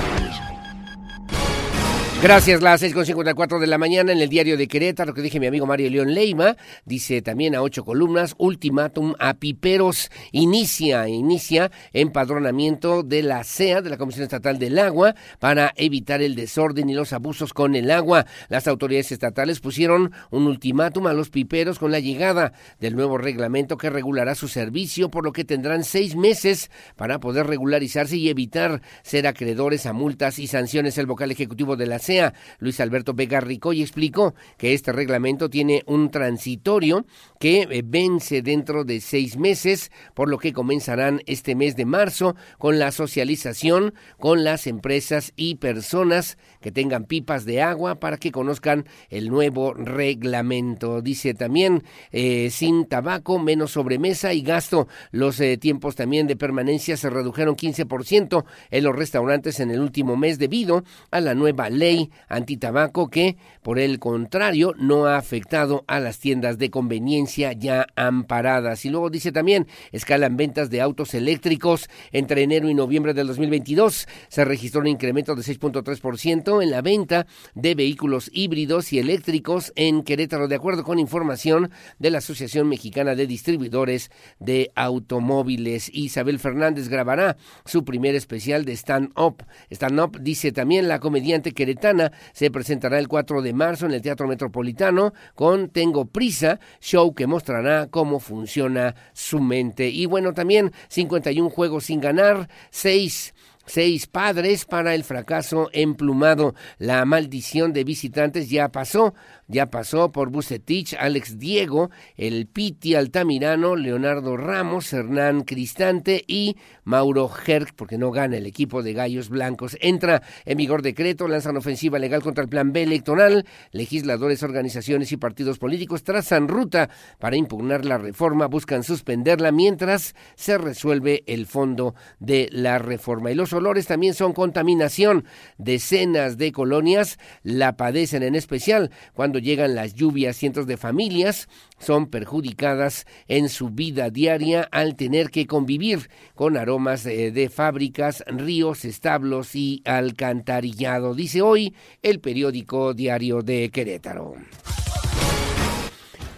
Gracias, las 6.54 de la mañana en el diario de Querétaro, que dije mi amigo Mario León Leima, dice también a ocho columnas, ultimátum a piperos, inicia, inicia empadronamiento de la CEA, de la Comisión Estatal del Agua, para evitar el desorden y los abusos con el agua. Las autoridades estatales pusieron un ultimátum a los piperos con la llegada del nuevo reglamento que regulará su servicio, por lo que tendrán seis meses para poder regularizarse y evitar ser acreedores a multas y sanciones. El vocal ejecutivo de la CEA Luis Alberto Vega Rico, y explicó que este reglamento tiene un transitorio que eh, vence dentro de seis meses, por lo que comenzarán este mes de marzo con la socialización con las empresas y personas que tengan pipas de agua para que conozcan el nuevo reglamento. Dice también eh, sin tabaco, menos sobremesa y gasto. Los eh, tiempos también de permanencia se redujeron 15% en los restaurantes en el último mes debido a la nueva ley antitabaco que, por el contrario, no ha afectado a las tiendas de conveniencia ya amparadas. Y luego dice también, escalan ventas de autos eléctricos entre enero y noviembre del 2022. Se registró un incremento de 6.3% en la venta de vehículos híbridos y eléctricos en Querétaro, de acuerdo con información de la Asociación Mexicana de Distribuidores de Automóviles. Isabel Fernández grabará su primer especial de Stand Up. Stand Up, dice también la comediante queretana, se presentará el 4 de marzo en el Teatro Metropolitano con Tengo Prisa, show que mostrará cómo funciona su mente. Y bueno, también 51 juegos sin ganar, 6 seis padres para el fracaso emplumado. La maldición de visitantes ya pasó ya pasó por Bucetich, Alex Diego, el Piti Altamirano, Leonardo Ramos, Hernán Cristante y Mauro Herc, porque no gana el equipo de Gallos Blancos. Entra en vigor decreto, lanzan ofensiva legal contra el Plan B electoral. Legisladores, organizaciones y partidos políticos trazan ruta para impugnar la reforma, buscan suspenderla mientras se resuelve el fondo de la reforma. Y los olores también son contaminación. Decenas de colonias la padecen en especial cuando llegan las lluvias, cientos de familias son perjudicadas en su vida diaria al tener que convivir con aromas de, de fábricas, ríos, establos y alcantarillado, dice hoy el periódico Diario de Querétaro.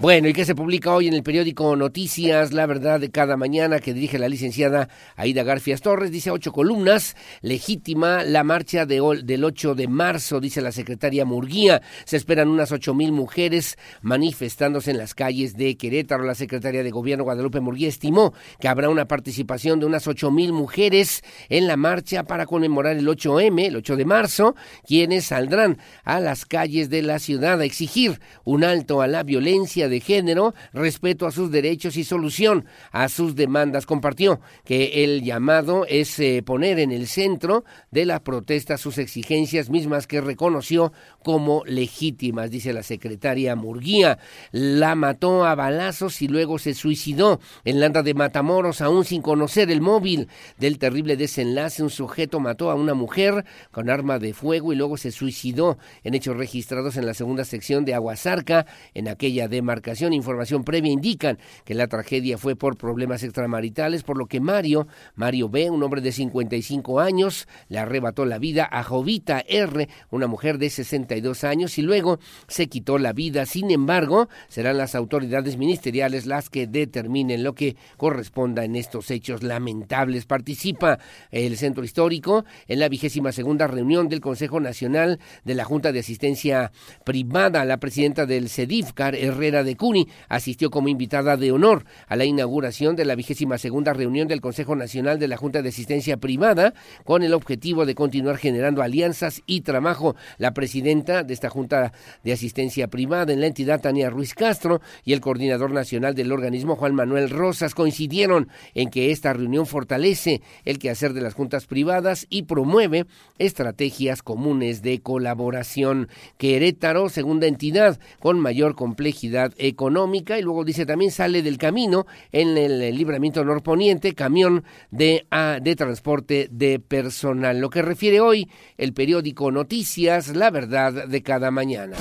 Bueno, y que se publica hoy en el periódico Noticias, la verdad de cada mañana, que dirige la licenciada Aida Garfias Torres, dice ocho columnas, legítima la marcha de, del 8 de marzo, dice la secretaria Murguía. Se esperan unas ocho mil mujeres manifestándose en las calles de Querétaro. La secretaria de Gobierno Guadalupe Murguía estimó que habrá una participación de unas ocho mil mujeres en la marcha para conmemorar el 8M, el 8 de marzo, quienes saldrán a las calles de la ciudad a exigir un alto a la violencia de género, respeto a sus derechos y solución a sus demandas. Compartió que el llamado es eh, poner en el centro de la protesta sus exigencias mismas que reconoció como legítimas, dice la secretaria Murguía. La mató a balazos y luego se suicidó en Landa de Matamoros, aún sin conocer el móvil del terrible desenlace. Un sujeto mató a una mujer con arma de fuego y luego se suicidó en hechos registrados en la segunda sección de Aguasarca, en aquella demarcación información previa indican que la tragedia fue por problemas extramaritales, por lo que Mario, Mario B., un hombre de 55 años, le arrebató la vida a Jovita R., una mujer de 62 años, y luego se quitó la vida. Sin embargo, serán las autoridades ministeriales las que determinen lo que corresponda en estos hechos lamentables. Participa el Centro Histórico en la vigésima segunda reunión del Consejo Nacional de la Junta de Asistencia Privada. La presidenta del CEDIFCAR, Herrera de Cuni asistió como invitada de honor a la inauguración de la vigésima segunda reunión del Consejo Nacional de la Junta de Asistencia Privada con el objetivo de continuar generando alianzas y trabajo. La presidenta de esta Junta de Asistencia Privada en la entidad, Tania Ruiz Castro, y el coordinador nacional del organismo, Juan Manuel Rosas, coincidieron en que esta reunión fortalece el quehacer de las juntas privadas y promueve estrategias comunes de colaboración. Querétaro, segunda entidad con mayor complejidad económica y luego dice también sale del camino en el libramiento norponiente camión de, ah, de transporte de personal. Lo que refiere hoy el periódico Noticias, la verdad de cada mañana.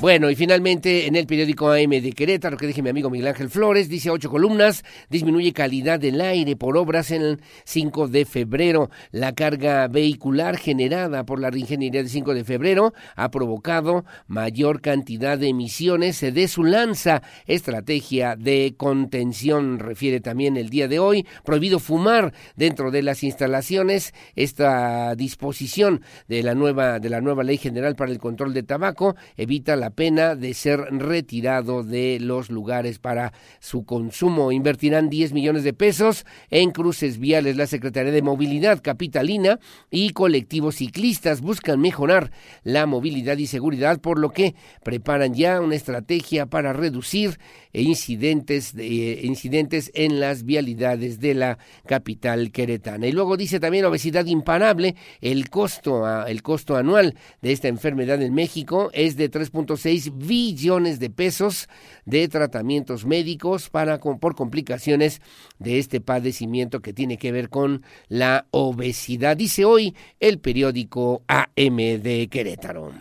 Bueno, y finalmente en el periódico AM de Querétaro, que dije mi amigo Miguel Ángel Flores, dice ocho columnas, disminuye calidad del aire por obras en el 5 de febrero. La carga vehicular generada por la reingeniería del 5 de febrero ha provocado mayor cantidad de emisiones de su lanza. Estrategia de contención, refiere también el día de hoy. Prohibido fumar dentro de las instalaciones. Esta disposición de la nueva, de la nueva Ley General para el Control de Tabaco evita la pena de ser retirado de los lugares para su consumo. Invertirán 10 millones de pesos en cruces viales. La Secretaría de Movilidad Capitalina y colectivos ciclistas buscan mejorar la movilidad y seguridad, por lo que preparan ya una estrategia para reducir incidentes, de, incidentes en las vialidades de la capital queretana. Y luego dice también obesidad imparable, el costo, el costo anual de esta enfermedad en México es de 3.6 billones de pesos de tratamientos médicos para, por complicaciones de este padecimiento que tiene que ver con la obesidad. Dice hoy el periódico AM de Querétaro.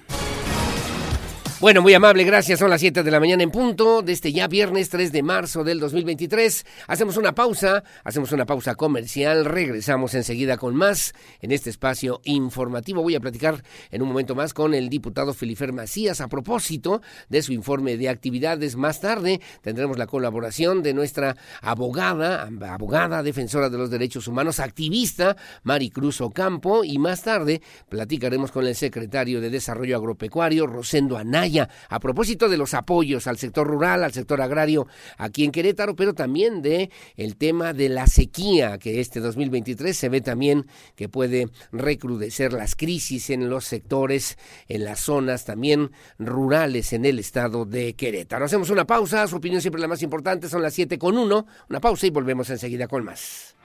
Bueno, muy amable, gracias. Son las 7 de la mañana en punto de este ya viernes 3 de marzo del 2023. Hacemos una pausa, hacemos una pausa comercial, regresamos enseguida con más en este espacio informativo. Voy a platicar en un momento más con el diputado Felifer Macías a propósito de su informe de actividades. Más tarde tendremos la colaboración de nuestra abogada, abogada, defensora de los derechos humanos, activista Maricruz Ocampo y más tarde platicaremos con el secretario de Desarrollo Agropecuario, Rosendo Anaya a propósito de los apoyos al sector rural, al sector agrario aquí en Querétaro, pero también de el tema de la sequía que este 2023 se ve también que puede recrudecer las crisis en los sectores, en las zonas también rurales en el estado de Querétaro. Hacemos una pausa, su opinión siempre la más importante, son las 7 con 1, una pausa y volvemos enseguida con más.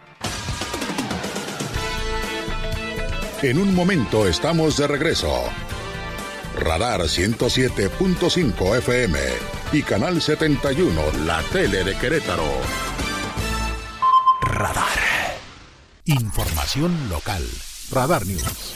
En un momento estamos de regreso. Radar 107.5 FM y Canal 71, la tele de Querétaro. Radar. Información local. Radar News.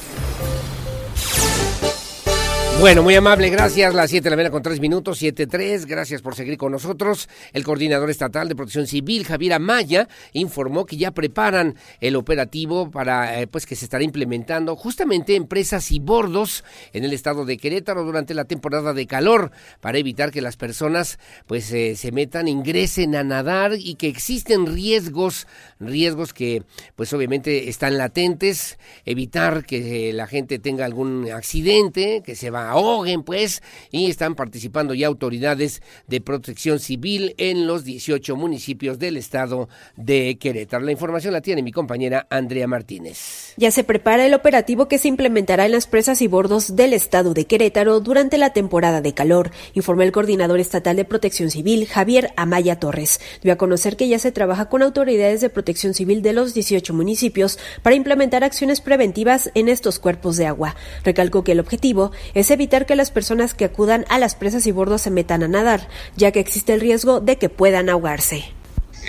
Bueno, muy amable, gracias. Las 7 de la mañana con 3 minutos, 7.3. Gracias por seguir con nosotros. El coordinador estatal de protección civil, Javier Amaya, informó que ya preparan el operativo para, eh, pues, que se estará implementando justamente empresas y bordos en el estado de Querétaro durante la temporada de calor para evitar que las personas, pues, eh, se metan, ingresen a nadar y que existen riesgos, riesgos que, pues, obviamente están latentes, evitar que eh, la gente tenga algún accidente, que se va ahoguen, pues, y están participando ya autoridades de protección civil en los 18 municipios del estado de Querétaro. La información la tiene mi compañera Andrea Martínez. Ya se prepara el operativo que se implementará en las presas y bordos del estado de Querétaro durante la temporada de calor, informó el coordinador estatal de protección civil, Javier Amaya Torres. Dio a conocer que ya se trabaja con autoridades de protección civil de los 18 municipios para implementar acciones preventivas en estos cuerpos de agua. Recalcó que el objetivo es evitar que las personas que acudan a las presas y bordos se metan a nadar, ya que existe el riesgo de que puedan ahogarse.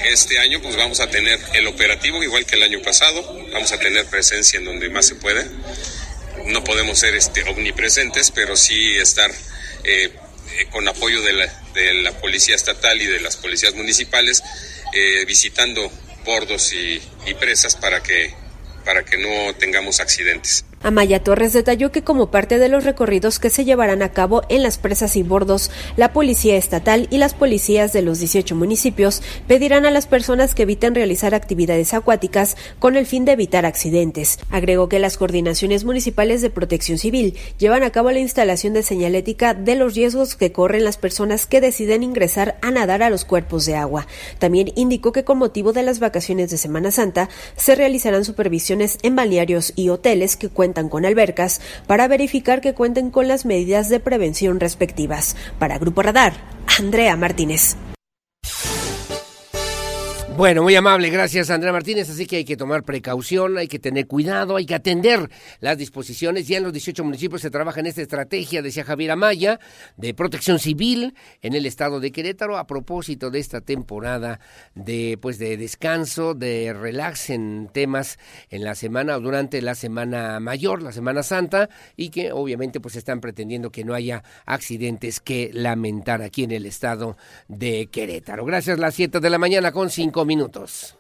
Este año pues vamos a tener el operativo igual que el año pasado, vamos a tener presencia en donde más se puede. No podemos ser este, omnipresentes, pero sí estar eh, con apoyo de la, de la, Policía Estatal y de las policías municipales eh, visitando bordos y, y presas para que, para que no tengamos accidentes. Amaya Torres detalló que como parte de los recorridos que se llevarán a cabo en las presas y bordos, la Policía Estatal y las policías de los 18 municipios pedirán a las personas que eviten realizar actividades acuáticas con el fin de evitar accidentes. Agregó que las coordinaciones municipales de protección civil llevan a cabo la instalación de señalética de los riesgos que corren las personas que deciden ingresar a nadar a los cuerpos de agua. También indicó que con motivo de las vacaciones de Semana Santa se realizarán supervisiones en balnearios y hoteles que cuentan cuentan con albercas para verificar que cuenten con las medidas de prevención respectivas. Para Grupo Radar, Andrea Martínez. Bueno, muy amable, gracias Andrea Martínez. Así que hay que tomar precaución, hay que tener cuidado, hay que atender las disposiciones. Ya en los 18 municipios se trabaja en esta estrategia, decía Javier Amaya, de protección civil en el estado de Querétaro a propósito de esta temporada de pues de descanso, de relax en temas en la semana o durante la semana mayor, la Semana Santa, y que obviamente pues están pretendiendo que no haya accidentes que lamentar aquí en el estado de Querétaro. Gracias, las 7 de la mañana con 5 minutos.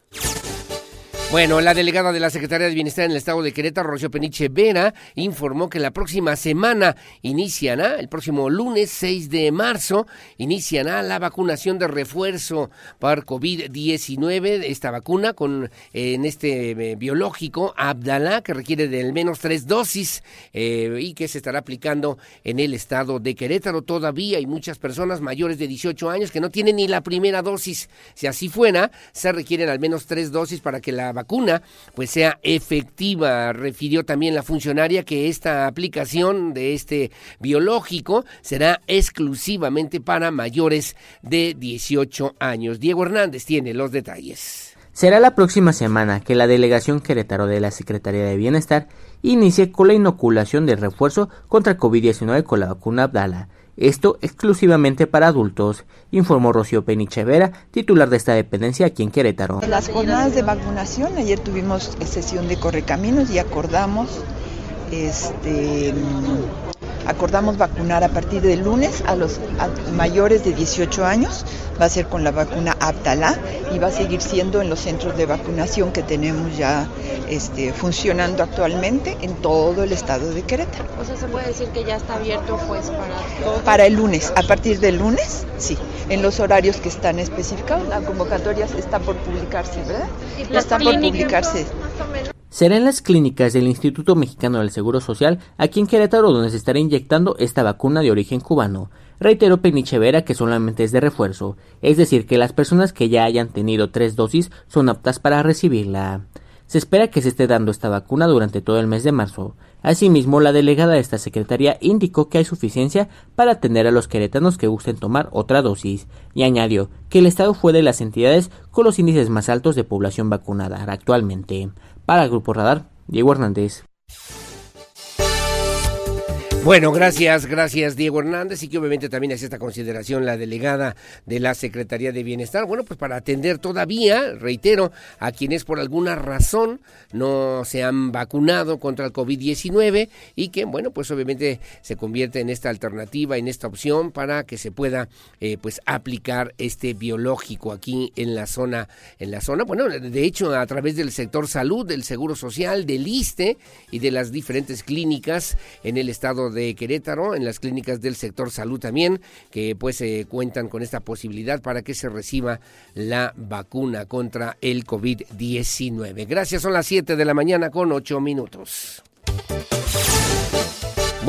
Bueno, la delegada de la Secretaría de Bienestar en el Estado de Querétaro, Rocío Peniche Vera, informó que la próxima semana iniciará, el próximo lunes 6 de marzo, iniciará la vacunación de refuerzo para COVID-19, esta vacuna con en este eh, biológico Abdalá, que requiere de al menos tres dosis eh, y que se estará aplicando en el Estado de Querétaro. Todavía hay muchas personas mayores de 18 años que no tienen ni la primera dosis. Si así fuera, se requieren al menos tres dosis para que la vacuna pues sea efectiva. Refirió también la funcionaria que esta aplicación de este biológico será exclusivamente para mayores de 18 años. Diego Hernández tiene los detalles. Será la próxima semana que la delegación Querétaro de la Secretaría de Bienestar inicie con la inoculación de refuerzo contra COVID-19 con la vacuna Abdala esto exclusivamente para adultos, informó Rocío Penichevera, titular de esta dependencia aquí en Querétaro. Las jornadas de vacunación, ayer tuvimos sesión de correcaminos y acordamos este acordamos vacunar a partir del lunes a los mayores de 18 años, va a ser con la vacuna Aptala y va a seguir siendo en los centros de vacunación que tenemos ya este, funcionando actualmente en todo el estado de Querétaro. O sea, se puede decir que ya está abierto pues para Para el lunes, a partir del lunes, sí, en los horarios que están especificados, la convocatoria está por publicarse, ¿verdad? está por publicarse será en las clínicas del Instituto Mexicano del Seguro Social, aquí en Querétaro, donde se estará inyectando esta vacuna de origen cubano. Reiteró Penichevera que solamente es de refuerzo, es decir, que las personas que ya hayan tenido tres dosis son aptas para recibirla. Se espera que se esté dando esta vacuna durante todo el mes de marzo. Asimismo, la delegada de esta secretaría indicó que hay suficiencia para atender a los queretanos que gusten tomar otra dosis, y añadió que el estado fue de las entidades con los índices más altos de población vacunada actualmente. Para el Grupo Radar, Diego Hernández. Bueno, gracias, gracias Diego Hernández y que obviamente también hace esta consideración la delegada de la Secretaría de Bienestar. Bueno, pues para atender todavía, reitero, a quienes por alguna razón no se han vacunado contra el COVID-19 y que, bueno, pues obviamente se convierte en esta alternativa, en esta opción para que se pueda, eh, pues, aplicar este biológico aquí en la zona, en la zona, bueno, de hecho, a través del sector salud, del Seguro Social, del ISTE y de las diferentes clínicas en el estado de Querétaro, en las clínicas del sector salud también, que pues cuentan con esta posibilidad para que se reciba la vacuna contra el COVID-19. Gracias, son las 7 de la mañana con 8 minutos.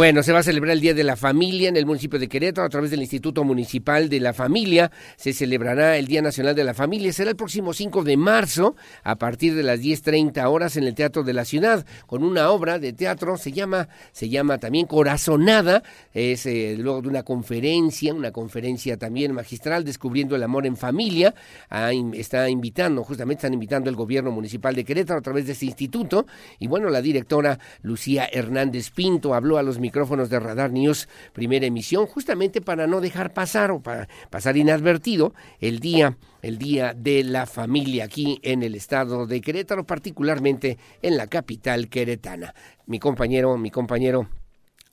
Bueno, se va a celebrar el Día de la Familia en el municipio de Querétaro a través del Instituto Municipal de la Familia. Se celebrará el Día Nacional de la Familia. Será el próximo 5 de marzo a partir de las 10.30 horas en el Teatro de la Ciudad con una obra de teatro. Se llama, se llama también Corazonada. Es eh, luego de una conferencia, una conferencia también magistral descubriendo el amor en familia. Está invitando, justamente están invitando el gobierno municipal de Querétaro a través de este instituto. Y bueno, la directora Lucía Hernández Pinto habló a los micrófonos de Radar News, primera emisión, justamente para no dejar pasar o para pasar inadvertido el día, el día de la familia aquí en el estado de Querétaro, particularmente en la capital queretana. Mi compañero, mi compañero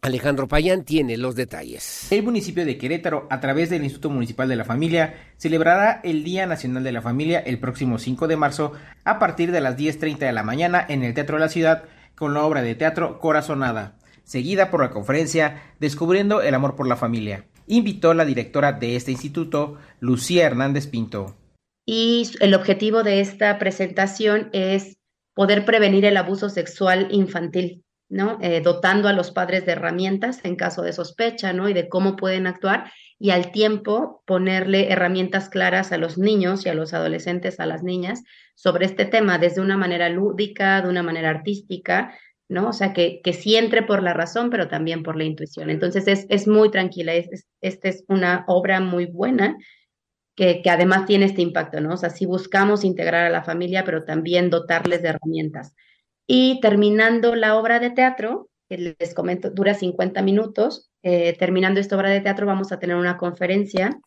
Alejandro Payán tiene los detalles. El municipio de Querétaro, a través del Instituto Municipal de la Familia, celebrará el Día Nacional de la Familia el próximo 5 de marzo a partir de las 10.30 de la mañana en el Teatro de la Ciudad con la obra de teatro Corazonada seguida por la conferencia Descubriendo el amor por la familia. Invitó la directora de este instituto, Lucía Hernández Pinto. Y el objetivo de esta presentación es poder prevenir el abuso sexual infantil, ¿no? Eh, dotando a los padres de herramientas en caso de sospecha, ¿no? Y de cómo pueden actuar y al tiempo ponerle herramientas claras a los niños y a los adolescentes, a las niñas, sobre este tema desde una manera lúdica, de una manera artística, ¿no? O sea, que, que sí entre por la razón, pero también por la intuición. Entonces, es, es muy tranquila, es, esta es una obra muy buena que, que, además tiene este impacto, ¿no? O sea, sí buscamos integrar a la familia, pero también dotarles de herramientas. Y terminando la obra de teatro, que les comento, dura 50 minutos, eh, terminando esta obra de teatro vamos a tener una conferencia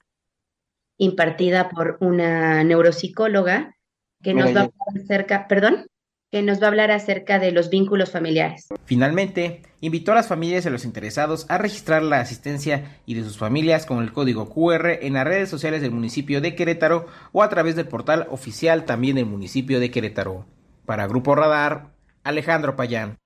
impartida por una neuropsicóloga que nos va a hablar acerca, perdón que nos va a hablar acerca de los vínculos familiares. Finalmente, invitó a las familias y a los interesados a registrar la asistencia y de sus familias con el código QR en las redes sociales del municipio de Querétaro o a través del portal oficial también del municipio de Querétaro. Para Grupo Radar, Alejandro Payán.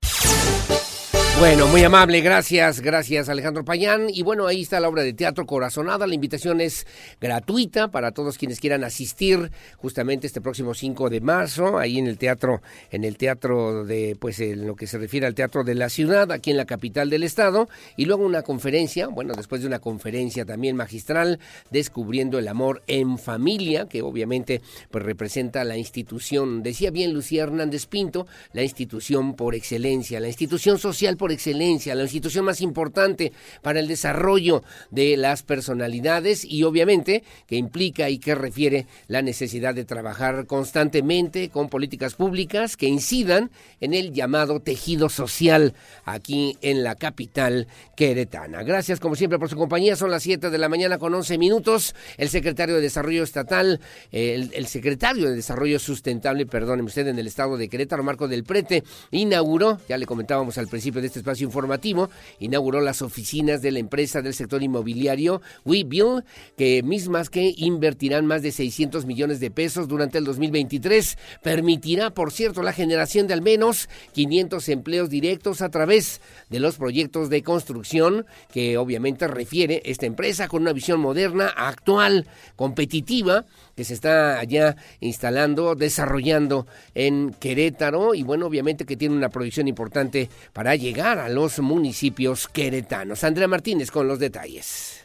Bueno, muy amable, gracias, gracias Alejandro Payán. Y bueno, ahí está la obra de teatro Corazonada. La invitación es gratuita para todos quienes quieran asistir justamente este próximo 5 de marzo, ahí en el teatro, en el teatro de, pues en lo que se refiere al teatro de la ciudad, aquí en la capital del estado. Y luego una conferencia, bueno, después de una conferencia también magistral, descubriendo el amor en familia, que obviamente pues representa la institución, decía bien Lucía Hernández Pinto, la institución por excelencia, la institución social por excelencia, la institución más importante para el desarrollo de las personalidades y obviamente que implica y que refiere la necesidad de trabajar constantemente con políticas públicas que incidan en el llamado tejido social aquí en la capital queretana. Gracias como siempre por su compañía. Son las 7 de la mañana con 11 minutos. El secretario de Desarrollo Estatal, el, el secretario de Desarrollo Sustentable, perdóneme usted, en el estado de Querétaro, Marco del Prete, inauguró, ya le comentábamos al principio de este espacio informativo, inauguró las oficinas de la empresa del sector inmobiliario WeBuild, que mismas que invertirán más de 600 millones de pesos durante el 2023. Permitirá, por cierto, la generación de al menos 500 empleos directos a través de los proyectos de construcción que obviamente refiere esta empresa con una visión moderna, actual, competitiva que se está allá instalando, desarrollando en Querétaro y bueno, obviamente que tiene una proyección importante para llegar a los municipios queretanos. Andrea Martínez con los detalles.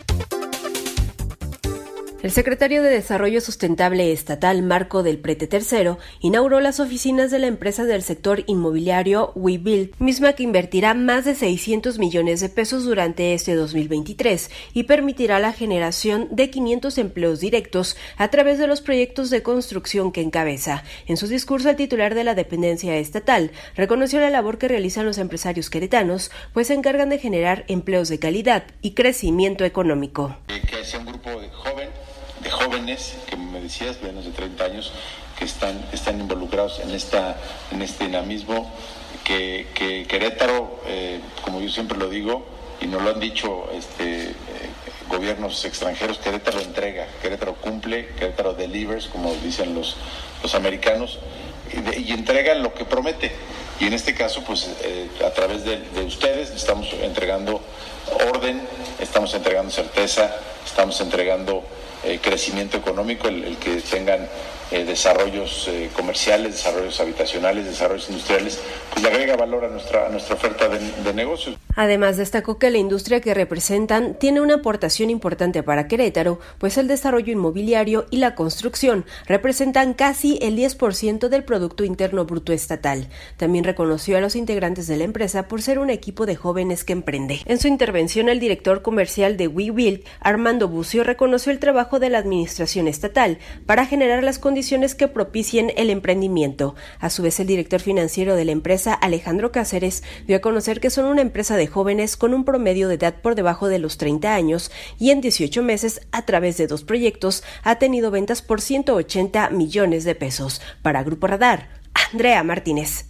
El secretario de Desarrollo Sustentable Estatal, Marco del Prete III, inauguró las oficinas de la empresa del sector inmobiliario WeBuild, misma que invertirá más de 600 millones de pesos durante este 2023 y permitirá la generación de 500 empleos directos a través de los proyectos de construcción que encabeza. En su discurso, el titular de la dependencia estatal reconoció la labor que realizan los empresarios queretanos, pues se encargan de generar empleos de calidad y crecimiento económico. Que sea un grupo joven de jóvenes, que me decías, menos de 30 años, que están, están involucrados en, esta, en este dinamismo, que, que Querétaro, eh, como yo siempre lo digo, y nos lo han dicho este, eh, gobiernos extranjeros, Querétaro entrega, Querétaro cumple, Querétaro delivers, como dicen los, los americanos, y, de, entrega lo que promete. Y en este caso, pues eh, a través de, de ustedes estamos entregando orden, estamos entregando certeza, estamos entregando eh, crecimiento económico, el, el que tengan eh, desarrollos eh, comerciales, desarrollos habitacionales, desarrollos industriales, pues le agrega valor a nuestra, a nuestra oferta de, de, negocios. Además, destacó que la industria que representan tiene una aportación importante para Querétaro, pues el desarrollo inmobiliario y la construcción representan casi el 10% del Producto Interno Bruto Estatal. También reconoció a los integrantes de la empresa por ser un equipo de jóvenes que emprende. En su intervención, el director comercial de WeBuild, Armando Bucio, reconoció el trabajo de la administración estatal para generar las condiciones que propicien el emprendimiento. A su vez, el director financiero de la empresa, Alejandro Cáceres, dio a conocer que son una empresa de jóvenes con un promedio de edad por debajo de los 30 años y en 18 meses, a través de dos proyectos, ha tenido ventas por 180 millones de pesos. Para Grupo Radar, Andrea Martínez.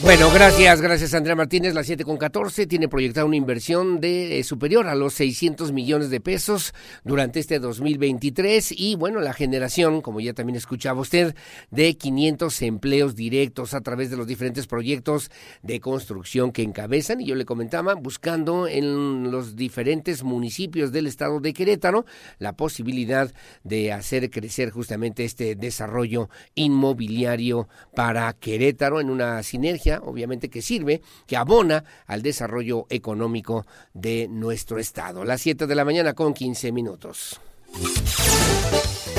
Bueno, gracias, gracias Andrea Martínez, la 7 con 14 tiene proyectada una inversión de eh, superior a los 600 millones de pesos durante este 2023 y bueno, la generación, como ya también escuchaba usted, de 500 empleos directos a través de los diferentes proyectos de construcción que encabezan. Y yo le comentaba, buscando en los diferentes municipios del estado de Querétaro la posibilidad de hacer crecer justamente este desarrollo inmobiliario para Querétaro en una sinergia obviamente que sirve, que abona al desarrollo económico de nuestro estado. Las 7 de la mañana con 15 minutos.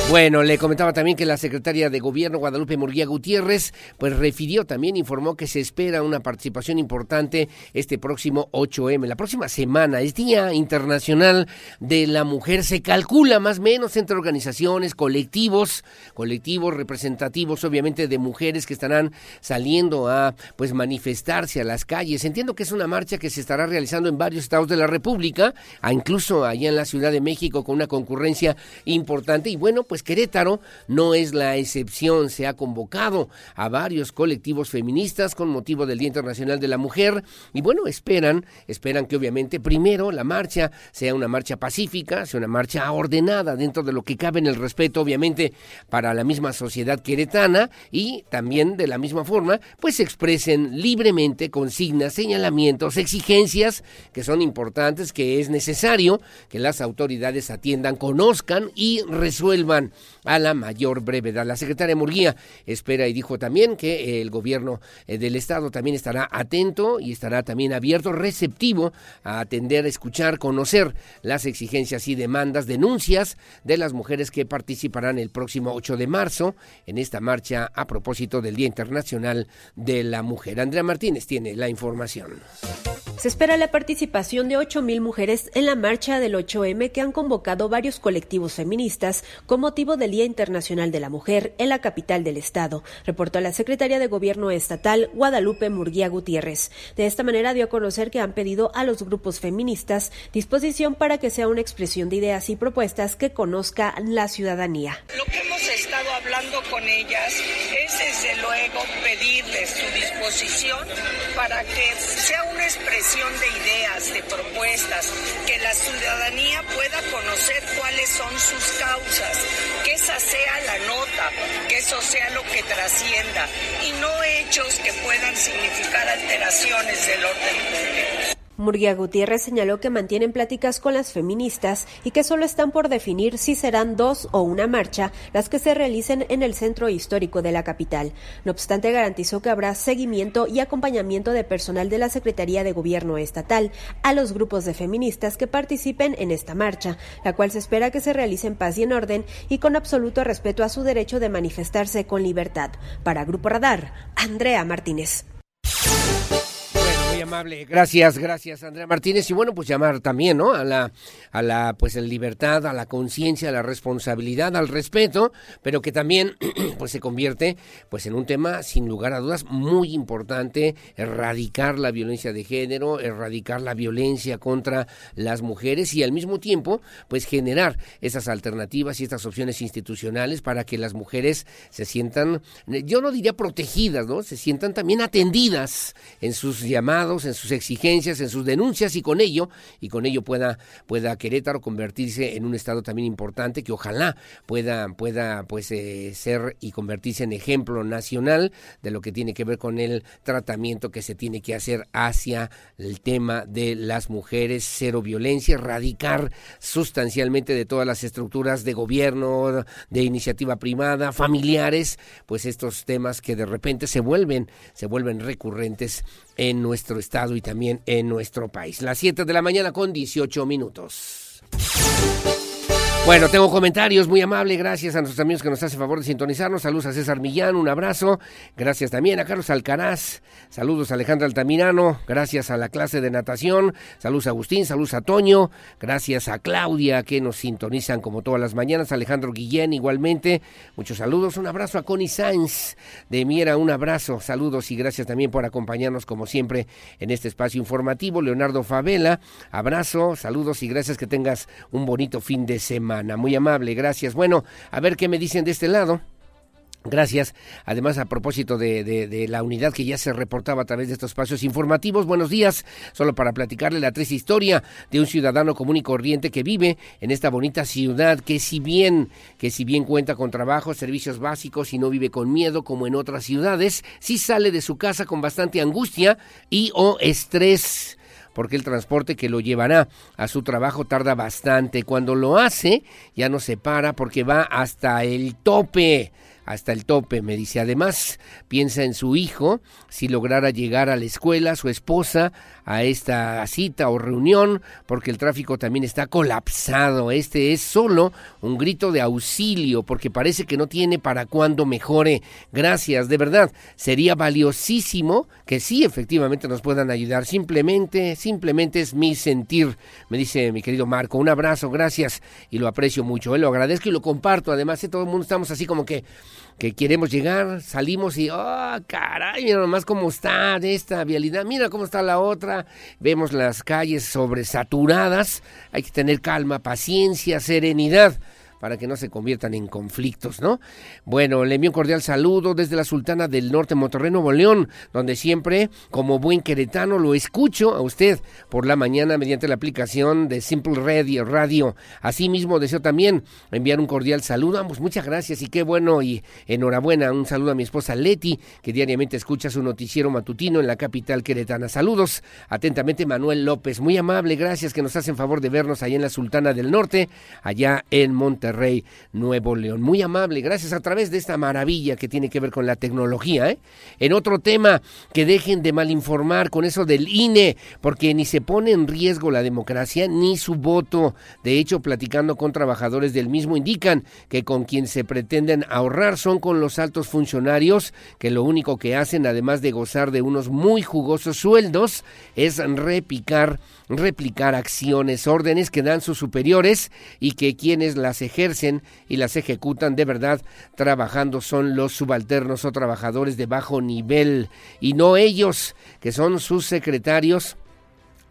Bueno, le comentaba también que la secretaria de Gobierno, Guadalupe Murguía Gutiérrez, pues refirió también, informó que se espera una participación importante este próximo 8M. La próxima semana es Día Internacional de la Mujer. Se calcula más o menos entre organizaciones, colectivos, colectivos representativos, obviamente, de mujeres que estarán saliendo a pues manifestarse a las calles. Entiendo que es una marcha que se estará realizando en varios estados de la República, incluso allá en la Ciudad de México con una concurrencia importante. Y bueno, pues pues Querétaro no es la excepción. Se ha convocado a varios colectivos feministas con motivo del Día Internacional de la Mujer y bueno, esperan, esperan que obviamente primero la marcha sea una marcha pacífica, sea una marcha ordenada dentro de lo que cabe en el respeto obviamente para la misma sociedad queretana y también de la misma forma pues se expresen libremente consignas, señalamientos, exigencias que son importantes, que es necesario que las autoridades atiendan, conozcan y resuelvan a la mayor brevedad. La secretaria Murguía espera y dijo también que el gobierno eh, del estado también estará atento y estará también abierto, receptivo a atender, escuchar, conocer las exigencias y demandas, denuncias de las mujeres que participarán el próximo 8 de marzo en esta marcha a propósito del Día Internacional de la Mujer. Andrea Martínez tiene la información. Se espera la participación de 8.000 mujeres en la marcha del 8M que han convocado varios colectivos feministas con motivo del Día Internacional de la Mujer en la capital del estado, reportó la secretaria de Gobierno Estatal Guadalupe Murguía Gutiérrez. De esta manera dio a conocer que han pedido a los grupos feministas disposición para que sea una expresión de ideas y propuestas que conozca la ciudadanía. Lo que hemos estado hablando con ellas es desde luego pedirles su disposición para que sea una expresión de ideas, de propuestas, que la ciudadanía pueda conocer cuáles son sus causas, que esa sea la nota, que eso sea lo que trascienda y no hechos que puedan significar alteraciones del orden público. Murguía Gutiérrez señaló que mantienen pláticas con las feministas y que solo están por definir si serán dos o una marcha las que se realicen en el centro histórico de la capital. No obstante, garantizó que habrá seguimiento y acompañamiento de personal de la Secretaría de Gobierno Estatal a los grupos de feministas que participen en esta marcha, la cual se espera que se realice en paz y en orden y con absoluto respeto a su derecho de manifestarse con libertad. Para Grupo Radar, Andrea Martínez amable. Gracias, gracias, Andrea Martínez. Y bueno, pues llamar también, ¿no? A la, a la, pues, la libertad, a la conciencia, a la responsabilidad, al respeto, pero que también, <clears throat> pues, se convierte, pues, en un tema, sin lugar a dudas, muy importante, erradicar la violencia de género, erradicar la violencia contra las mujeres y al mismo tiempo, pues, generar esas alternativas y estas opciones institucionales para que las mujeres se sientan, yo no diría protegidas, ¿no? Se sientan también atendidas en sus llamados en sus exigencias, en sus denuncias y con ello, y con ello pueda, pueda Querétaro convertirse en un estado también importante que ojalá pueda, pueda pues eh, ser y convertirse en ejemplo nacional de lo que tiene que ver con el tratamiento que se tiene que hacer hacia el tema de las mujeres, cero violencia, erradicar sustancialmente de todas las estructuras de gobierno, de iniciativa privada, familiares, pues estos temas que de repente se vuelven, se vuelven recurrentes en nuestro estado y también en nuestro país. Las 7 de la mañana con 18 minutos. Bueno, tengo comentarios muy amables. Gracias a nuestros amigos que nos hacen favor de sintonizarnos. Saludos a César Millán, un abrazo. Gracias también a Carlos Alcaraz. Saludos a Alejandra Altamirano. Gracias a la clase de natación. Saludos a Agustín. Saludos a Toño. Gracias a Claudia que nos sintonizan como todas las mañanas. Alejandro Guillén igualmente. Muchos saludos. Un abrazo a Connie Sainz de Miera. Un abrazo. Saludos y gracias también por acompañarnos como siempre en este espacio informativo. Leonardo Favela. Abrazo. Saludos y gracias que tengas un bonito fin de semana. Muy amable, gracias. Bueno, a ver qué me dicen de este lado. Gracias. Además, a propósito de, la unidad que ya se reportaba a través de estos espacios informativos, buenos días. Solo para platicarle la triste historia de un ciudadano común y corriente que vive en esta bonita ciudad, que si bien, que si bien cuenta con trabajo, servicios básicos y no vive con miedo como en otras ciudades, sí sale de su casa con bastante angustia y o estrés porque el transporte que lo llevará a su trabajo tarda bastante. Cuando lo hace, ya no se para porque va hasta el tope hasta el tope, me dice. Además, piensa en su hijo, si lograra llegar a la escuela, su esposa, a esta cita o reunión, porque el tráfico también está colapsado. Este es solo un grito de auxilio, porque parece que no tiene para cuando mejore. Gracias, de verdad, sería valiosísimo que sí, efectivamente nos puedan ayudar. Simplemente, simplemente es mi sentir, me dice mi querido Marco. Un abrazo, gracias, y lo aprecio mucho. ¿eh? Lo agradezco y lo comparto. Además, ¿eh? todo el mundo estamos así como que que queremos llegar, salimos y, oh, caray, mira nomás cómo está esta vialidad, mira cómo está la otra, vemos las calles sobresaturadas, hay que tener calma, paciencia, serenidad para que no se conviertan en conflictos, ¿no? Bueno, le envío un cordial saludo desde la Sultana del Norte, Monterrey, Nuevo León, donde siempre, como buen queretano, lo escucho a usted por la mañana mediante la aplicación de Simple Radio. Radio. Asimismo, deseo también enviar un cordial saludo. Ambos, muchas gracias y qué bueno y enhorabuena. Un saludo a mi esposa Leti, que diariamente escucha su noticiero matutino en la capital queretana. Saludos atentamente, Manuel López. Muy amable, gracias que nos hacen favor de vernos allá en la Sultana del Norte, allá en Monterrey, Nuevo León. Muy amable, gracias a través de esta maravilla que tiene que ver con la tecnología. ¿eh? En otro tema, que dejen de malinformar con eso del INE, porque ni se pone en riesgo la democracia ni su voto. De hecho, platicando con trabajadores del mismo, indican que con quien se pretenden ahorrar son con los altos funcionarios, que lo único que hacen, además de gozar de unos muy jugosos sueldos, es repicar replicar acciones, órdenes que dan sus superiores y que quienes las ejercen y las ejecutan de verdad trabajando son los subalternos o trabajadores de bajo nivel. Y no ellos, que son sus secretarios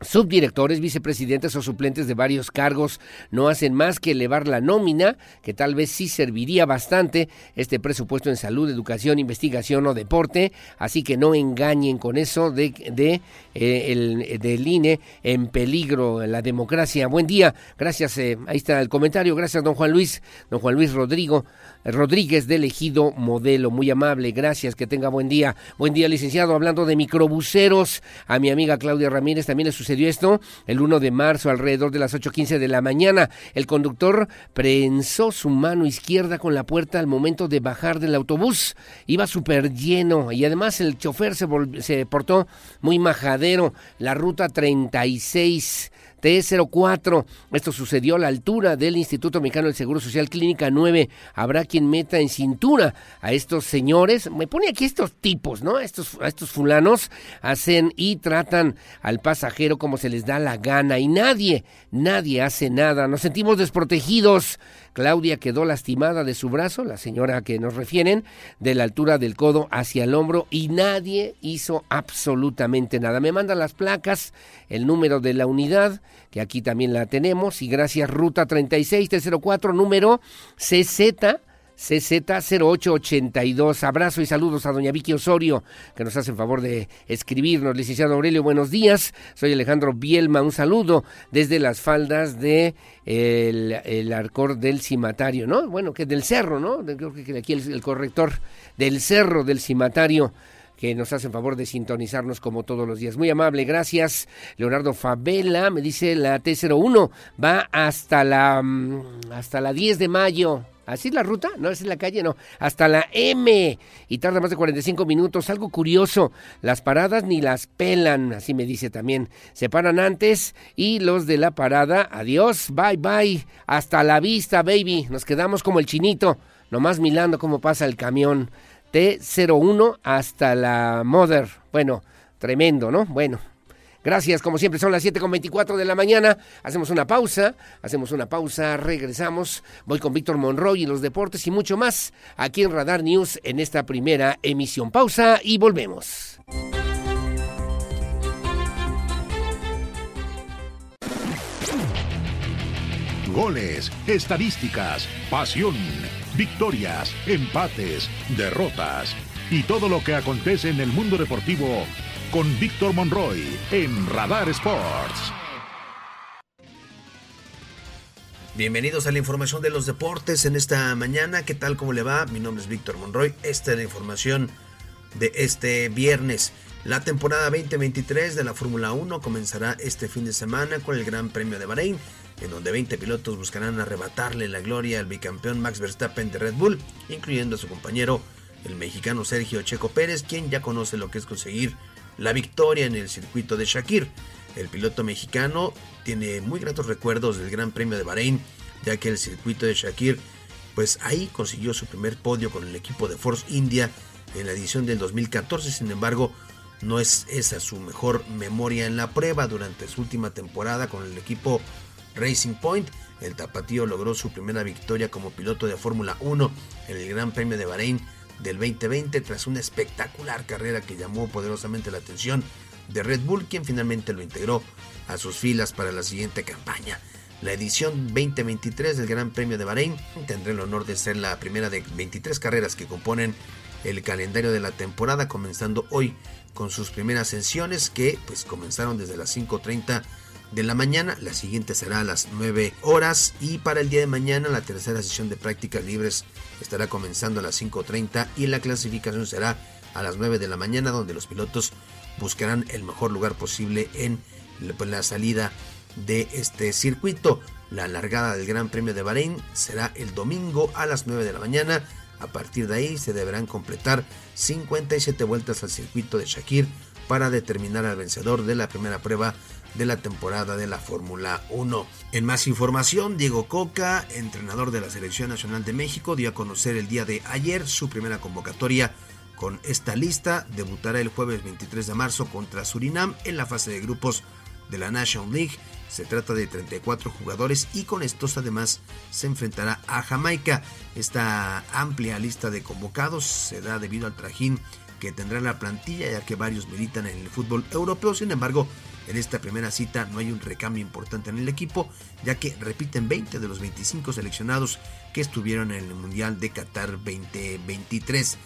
subdirectores, vicepresidentes o suplentes de varios cargos no hacen más que elevar la nómina, que tal vez sí serviría bastante este presupuesto en salud, educación, investigación o deporte, así que no engañen con eso de, de eh, el, del INE en peligro la democracia. Buen día, gracias, eh, ahí está el comentario, gracias don Juan Luis, don Juan Luis Rodrigo. Rodríguez de Elegido Modelo. Muy amable, gracias, que tenga buen día. Buen día, licenciado. Hablando de microbuseros, a mi amiga Claudia Ramírez también le sucedió esto el 1 de marzo, alrededor de las 8.15 de la mañana. El conductor prensó su mano izquierda con la puerta al momento de bajar del autobús. Iba súper lleno y además el chofer se, se portó muy majadero. La ruta 36 T04. Esto sucedió a la altura del Instituto Mexicano del Seguro Social Clínica 9. Habrá quien meta en cintura a estos señores. Me pone aquí estos tipos, ¿no? Estos, a estos fulanos hacen y tratan al pasajero como se les da la gana y nadie, nadie hace nada. Nos sentimos desprotegidos. Claudia quedó lastimada de su brazo, la señora que nos refieren, de la altura del codo hacia el hombro y nadie hizo absolutamente nada. Me mandan las placas, el número de la unidad, que aquí también la tenemos, y gracias Ruta 36304, número CZ CZ0882. Abrazo y saludos a doña Vicky Osorio, que nos hace el favor de escribirnos. Licenciado Aurelio, buenos días. Soy Alejandro Bielma. Un saludo desde las faldas de el, Arcor del Cimatario, ¿no? Bueno, que del cerro, ¿no? Creo que aquí el, el corrector del cerro del Cimatario que nos hacen favor de sintonizarnos como todos los días. Muy amable, gracias. Leonardo Favela me dice la T01 va hasta la mm, hasta la 10 de mayo. ¿Así es la ruta? No, es en la calle, no. Hasta la M. Y tarda más de 45 minutos. Algo curioso. Las paradas ni las pelan. Así me dice también. Se paran antes y los de la parada. Adiós. Bye, bye. Hasta la vista, baby. Nos quedamos como el chinito. Nomás milando cómo pasa el camión. T01 hasta la Mother. Bueno, tremendo, ¿no? Bueno, Gracias, como siempre, son las 7.24 de la mañana. Hacemos una pausa, hacemos una pausa, regresamos. Voy con Víctor Monroy y los deportes y mucho más aquí en Radar News en esta primera emisión. Pausa y volvemos. Goles, estadísticas, pasión, victorias, empates, derrotas y todo lo que acontece en el mundo deportivo con Víctor Monroy en Radar Sports. Bienvenidos a la información de los deportes en esta mañana. ¿Qué tal? ¿Cómo le va? Mi nombre es Víctor Monroy. Esta es la información de este viernes. La temporada 2023 de la Fórmula 1 comenzará este fin de semana con el Gran Premio de Bahrein, en donde 20 pilotos buscarán arrebatarle la gloria al bicampeón Max Verstappen de Red Bull, incluyendo a su compañero, el mexicano Sergio Checo Pérez, quien ya conoce lo que es conseguir la victoria en el circuito de Shakir. El piloto mexicano tiene muy gratos recuerdos del Gran Premio de Bahrein, ya que el circuito de Shakir, pues ahí consiguió su primer podio con el equipo de Force India en la edición del 2014. Sin embargo, no es esa su mejor memoria en la prueba durante su última temporada con el equipo Racing Point. El tapatío logró su primera victoria como piloto de Fórmula 1 en el Gran Premio de Bahrein del 2020 tras una espectacular carrera que llamó poderosamente la atención de Red Bull, quien finalmente lo integró a sus filas para la siguiente campaña. la edición 2023 del Gran Premio de Bahrein. Tendré el honor de ser la primera de 23 carreras que componen el calendario de la temporada, comenzando hoy con sus primeras sesiones que pues comenzaron desde las 5.30 de la mañana, la siguiente será a las 9 horas y para el día de mañana la tercera sesión de prácticas libres estará comenzando a las 5.30 y la clasificación será a las 9 de la mañana donde los pilotos buscarán el mejor lugar posible en pues, la salida de este circuito. La largada del Gran Premio de Bahrein será el domingo a las 9 de la mañana. A partir de ahí se deberán completar 57 vueltas al circuito de Shakir para determinar al vencedor de la primera prueba de la temporada de la Fórmula 1. En más información, Diego Coca, entrenador de la Selección Nacional de México, dio a conocer el día de ayer su primera convocatoria con esta lista. Debutará el jueves 23 de marzo contra Surinam en la fase de grupos de la National League. Se trata de 34 jugadores y con estos además se enfrentará a Jamaica. Esta amplia lista de convocados se da debido al trajín que tendrá la plantilla ya que varios militan en el fútbol europeo. Sin embargo, en esta primera cita no hay un recambio importante en el equipo, ya que repiten 20 de los 25 seleccionados que estuvieron en el Mundial de Qatar 2023.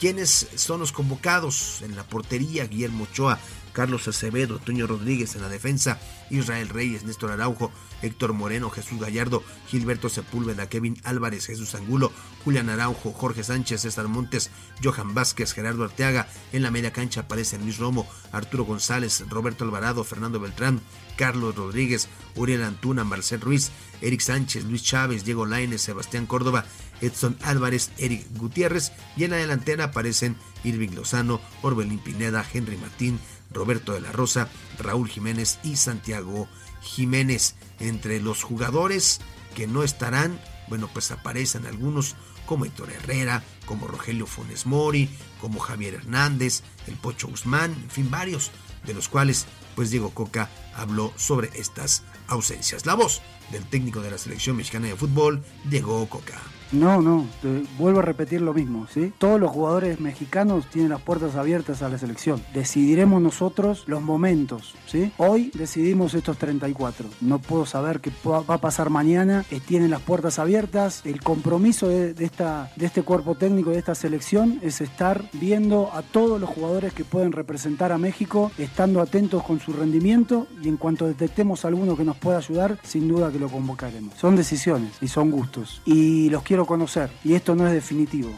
¿Quiénes son los convocados? En la portería, Guillermo Ochoa, Carlos Acevedo, Toño Rodríguez en la defensa, Israel Reyes, Néstor Araujo, Héctor Moreno, Jesús Gallardo, Gilberto Sepúlveda, Kevin Álvarez, Jesús Angulo, Julián Araujo, Jorge Sánchez, César Montes, Johan Vázquez, Gerardo Arteaga. En la media cancha aparecen Luis Romo, Arturo González, Roberto Alvarado, Fernando Beltrán, Carlos Rodríguez, Uriel Antuna, Marcel Ruiz, Eric Sánchez, Luis Chávez, Diego Lainez, Sebastián Córdoba, Edson Álvarez, Eric Gutiérrez y en la delantera aparecen Irving Lozano, Orbelín Pineda, Henry Martín, Roberto de la Rosa, Raúl Jiménez y Santiago Jiménez. Entre los jugadores que no estarán, bueno, pues aparecen algunos como Héctor Herrera, como Rogelio Funes Mori, como Javier Hernández, el Pocho Guzmán, en fin, varios de los cuales pues Diego Coca habló sobre estas ausencias. La voz del técnico de la selección mexicana de fútbol, Diego Coca. No, no, vuelvo a repetir lo mismo, ¿sí? Todos los jugadores mexicanos tienen las puertas abiertas a la selección. Decidiremos nosotros los momentos, ¿sí? Hoy decidimos estos 34. No puedo saber qué va a pasar mañana. Tienen las puertas abiertas. El compromiso de, esta, de este cuerpo técnico, de esta selección, es estar viendo a todos los jugadores que pueden representar a México, estando atentos con su rendimiento y en cuanto detectemos alguno que nos pueda ayudar, sin duda que lo convocaremos. Son decisiones y son gustos. Y los quiero conocer. Y esto no es definitivo.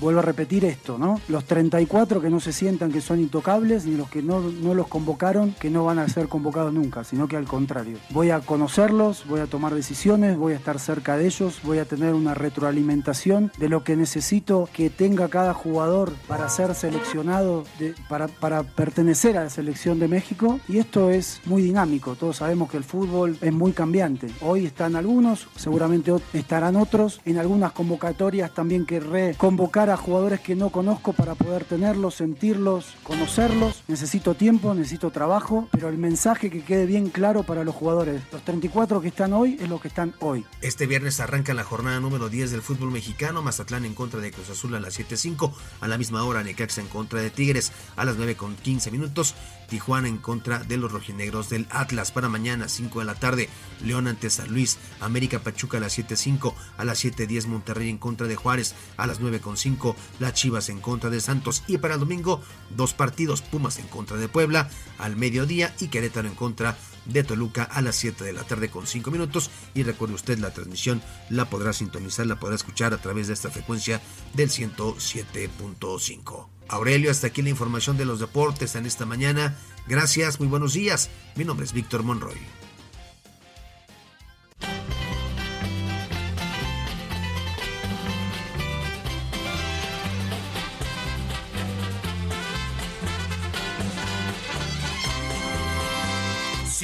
vuelvo a repetir esto, ¿no? Los 34 que no se sientan que son intocables, ni los que no, no los convocaron, que no van a ser convocados nunca, sino que al contrario. Voy a conocerlos, voy a tomar decisiones, voy a estar cerca de ellos, voy a tener una retroalimentación de lo que necesito que tenga cada jugador para ser seleccionado, para, para pertenecer a la selección de México. Y esto es muy dinámico. Todos sabemos que el fútbol es muy cambiante. Hoy están algunos, seguramente estarán otros. En algunos unas convocatorias también querré convocar a jugadores que no conozco para poder tenerlos, sentirlos, conocerlos. Necesito tiempo, necesito trabajo, pero el mensaje que quede bien claro para los jugadores. Los 34 que están hoy es lo que están hoy. Este viernes arranca la jornada número 10 del fútbol mexicano. Mazatlán en contra de Cruz Azul a las 7.05. A la misma hora Necaxa en contra de Tigres a las 9.15 minutos. Tijuana en contra de los rojinegros del Atlas para mañana 5 de la tarde. León ante San Luis. América Pachuca a las 7.05. A las 7.10 Monterrey en contra de Juárez a las 9.5, las Chivas en contra de Santos y para el domingo dos partidos, Pumas en contra de Puebla al mediodía y Querétaro en contra de Toluca a las 7 de la tarde con 5 minutos y recuerde usted la transmisión la podrá sintonizar, la podrá escuchar a través de esta frecuencia del 107.5. Aurelio, hasta aquí la información de los deportes en esta mañana. Gracias, muy buenos días. Mi nombre es Víctor Monroy.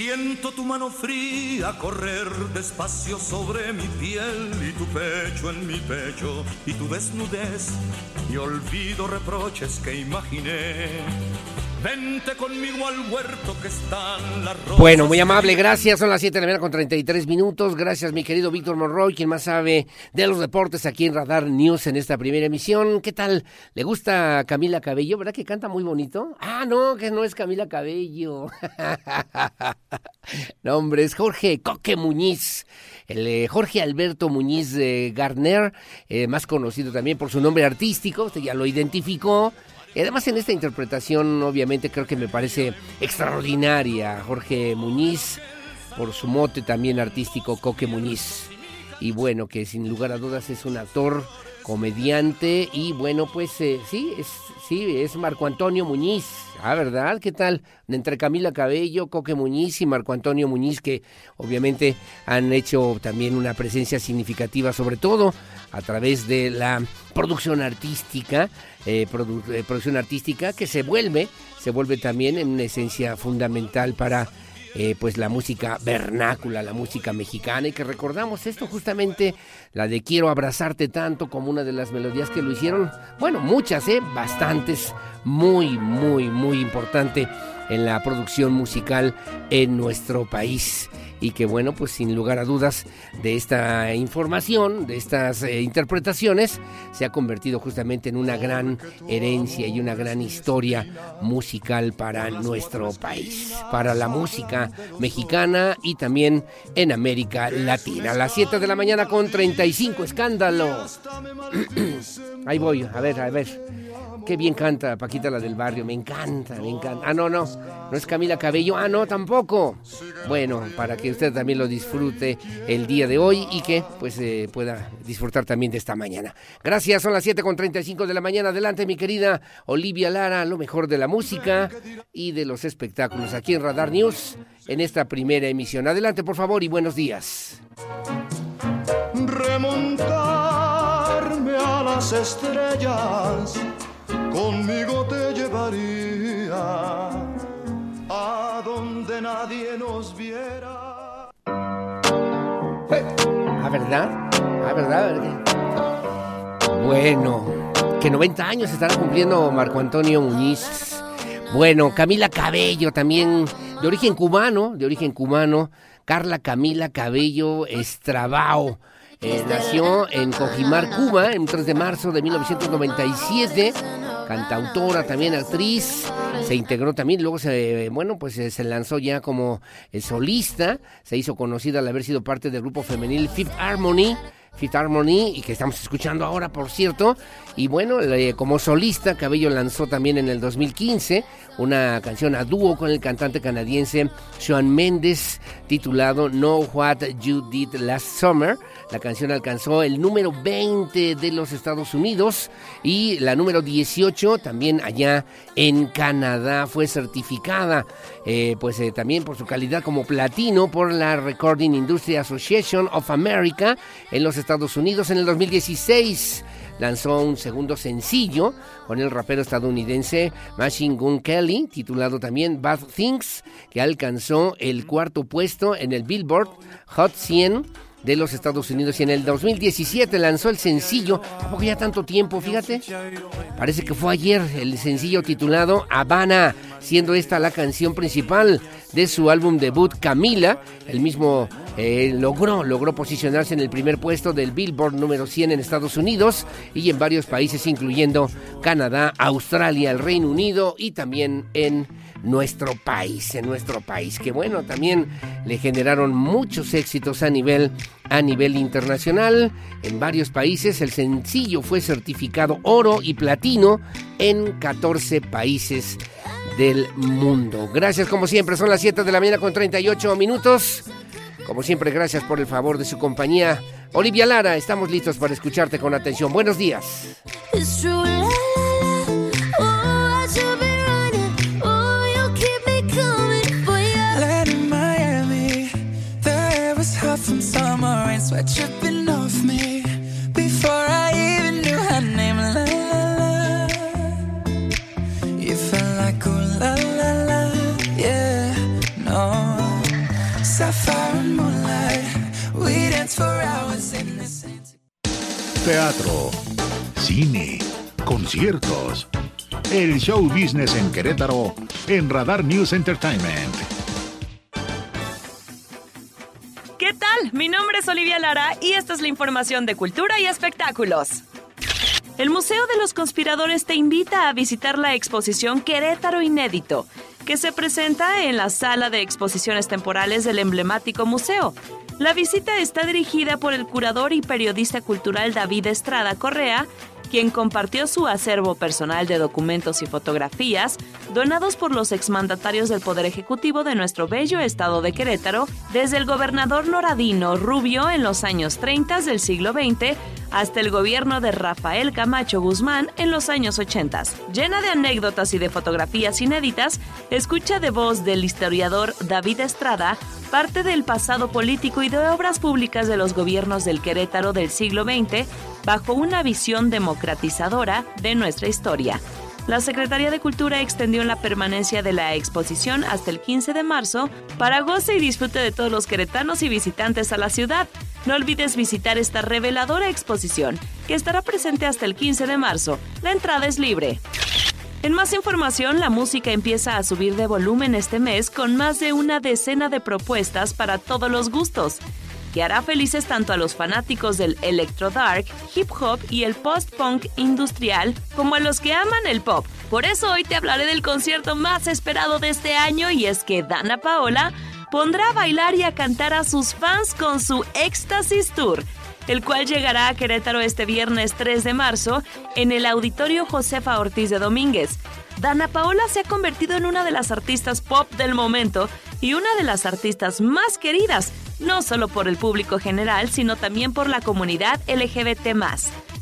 Siento tu mano fría correr despacio sobre mi piel y tu pecho en mi pecho y tu desnudez y olvido reproches que imaginé. Vente conmigo al huerto que están las rosas. Bueno, muy amable, gracias. Son las 7 de la mañana con 33 minutos. Gracias, mi querido Víctor Monroy, quien más sabe de los deportes aquí en Radar News en esta primera emisión. ¿Qué tal? ¿Le gusta Camila Cabello? ¿Verdad que canta muy bonito? Ah, no, que no es Camila Cabello. <laughs> no, hombre, es Jorge Coque Muñiz. El eh, Jorge Alberto Muñiz de Garner, eh, más conocido también por su nombre artístico, usted ya lo identificó. Y además en esta interpretación, obviamente, creo que me parece extraordinaria. Jorge Muñiz, por su mote también artístico, Coque Muñiz. Y bueno, que sin lugar a dudas es un actor, comediante y bueno, pues eh, sí, es, sí, es Marco Antonio Muñiz. Ah, ¿verdad? ¿Qué tal? Entre Camila Cabello, Coque Muñiz y Marco Antonio Muñiz, que obviamente han hecho también una presencia significativa, sobre todo a través de la producción artística, eh, eh, producción artística que se vuelve, se vuelve también en una esencia fundamental para eh, pues la música vernácula, la música mexicana. Y que recordamos esto justamente la de Quiero abrazarte tanto como una de las melodías que lo hicieron, bueno, muchas, eh, bastantes, muy, muy, muy importante en la producción musical en nuestro país y que bueno, pues sin lugar a dudas de esta información, de estas eh, interpretaciones, se ha convertido justamente en una gran herencia y una gran historia musical para nuestro país, para la música mexicana y también en América Latina. Las 7 de la mañana con 35, escándalo. <clears throat> Ahí voy, a ver, a ver. Qué bien canta Paquita la del barrio, me encanta, me encanta. Ah, no, no, no es Camila Cabello, ah, no, tampoco. Bueno, para que usted también lo disfrute el día de hoy y que pues eh, pueda disfrutar también de esta mañana. Gracias, son las 7 con 35 de la mañana. Adelante, mi querida Olivia Lara, lo mejor de la música y de los espectáculos aquí en Radar News en esta primera emisión. Adelante, por favor, y buenos días. Remontarme a las estrellas, conmigo te llevaría a donde nadie nos viera. Ah, ¿verdad? Ah, ¿verdad? Bueno, que 90 años estará cumpliendo Marco Antonio Muñiz. Bueno, Camila Cabello también, de origen cubano, de origen cubano. Carla Camila Cabello Estrabao. Eh, nació en Cojimar, Cuba, el 3 de marzo de 1997. Cantautora, también actriz. Se integró también, luego se, bueno, pues eh, se lanzó ya como eh, solista. Se hizo conocida al haber sido parte del grupo femenil Fifth Harmony. Fifth Harmony, y que estamos escuchando ahora, por cierto. Y bueno, como solista, Cabello lanzó también en el 2015 una canción a dúo con el cantante canadiense Sean Mendes, titulado Know What You Did Last Summer. La canción alcanzó el número 20 de los Estados Unidos y la número 18 también allá en Canadá. Fue certificada eh, pues eh, también por su calidad como platino por la Recording Industry Association of America en los Estados Unidos en el 2016 lanzó un segundo sencillo con el rapero estadounidense Machine Gun Kelly, titulado también Bad Things, que alcanzó el cuarto puesto en el Billboard Hot 100 de los Estados Unidos. Y en el 2017 lanzó el sencillo, ¿a poco ya tanto tiempo? Fíjate, parece que fue ayer el sencillo titulado Habana, siendo esta la canción principal de su álbum debut Camila, el mismo eh, logró, logró posicionarse en el primer puesto del Billboard número 100 en Estados Unidos y en varios países incluyendo Canadá, Australia, el Reino Unido y también en nuestro país, en nuestro país, que bueno, también le generaron muchos éxitos a nivel a nivel internacional en varios países. El sencillo fue certificado oro y platino en 14 países del mundo. Gracias como siempre, son las 7 de la mañana con 38 minutos. Como siempre, gracias por el favor de su compañía. Olivia Lara, estamos listos para escucharte con atención. Buenos días. Teatro, cine, conciertos. El show business en Querétaro en Radar News Entertainment. ¿Qué tal? Mi nombre es Olivia Lara y esta es la información de cultura y espectáculos. El Museo de los Conspiradores te invita a visitar la exposición Querétaro Inédito, que se presenta en la sala de exposiciones temporales del emblemático museo. La visita está dirigida por el curador y periodista cultural David Estrada Correa, quien compartió su acervo personal de documentos y fotografías donados por los exmandatarios del Poder Ejecutivo de nuestro bello estado de Querétaro, desde el gobernador Noradino Rubio en los años 30 del siglo XX hasta el gobierno de Rafael Camacho Guzmán en los años 80. Llena de anécdotas y de fotografías inéditas, escucha de voz del historiador David Estrada parte del pasado político y de obras públicas de los gobiernos del Querétaro del siglo XX bajo una visión democratizadora de nuestra historia. La Secretaría de Cultura extendió la permanencia de la exposición hasta el 15 de marzo para goce y disfrute de todos los queretanos y visitantes a la ciudad. No olvides visitar esta reveladora exposición, que estará presente hasta el 15 de marzo. La entrada es libre. En más información, la música empieza a subir de volumen este mes con más de una decena de propuestas para todos los gustos, que hará felices tanto a los fanáticos del electro dark, hip hop y el post-punk industrial como a los que aman el pop. Por eso hoy te hablaré del concierto más esperado de este año y es que Dana Paola pondrá a bailar y a cantar a sus fans con su Éxtasis Tour el cual llegará a Querétaro este viernes 3 de marzo en el Auditorio Josefa Ortiz de Domínguez. Dana Paola se ha convertido en una de las artistas pop del momento y una de las artistas más queridas, no solo por el público general, sino también por la comunidad LGBT.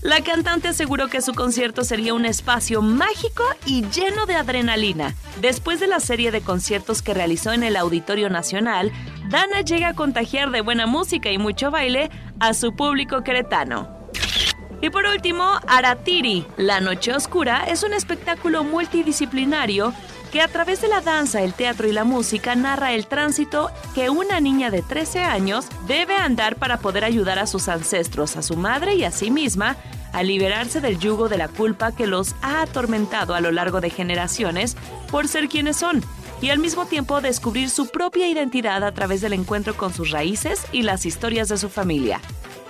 La cantante aseguró que su concierto sería un espacio mágico y lleno de adrenalina. Después de la serie de conciertos que realizó en el Auditorio Nacional, Dana llega a contagiar de buena música y mucho baile a su público queretano. Y por último, Aratiri, La Noche Oscura, es un espectáculo multidisciplinario que a través de la danza, el teatro y la música narra el tránsito que una niña de 13 años debe andar para poder ayudar a sus ancestros, a su madre y a sí misma a liberarse del yugo de la culpa que los ha atormentado a lo largo de generaciones por ser quienes son y al mismo tiempo descubrir su propia identidad a través del encuentro con sus raíces y las historias de su familia.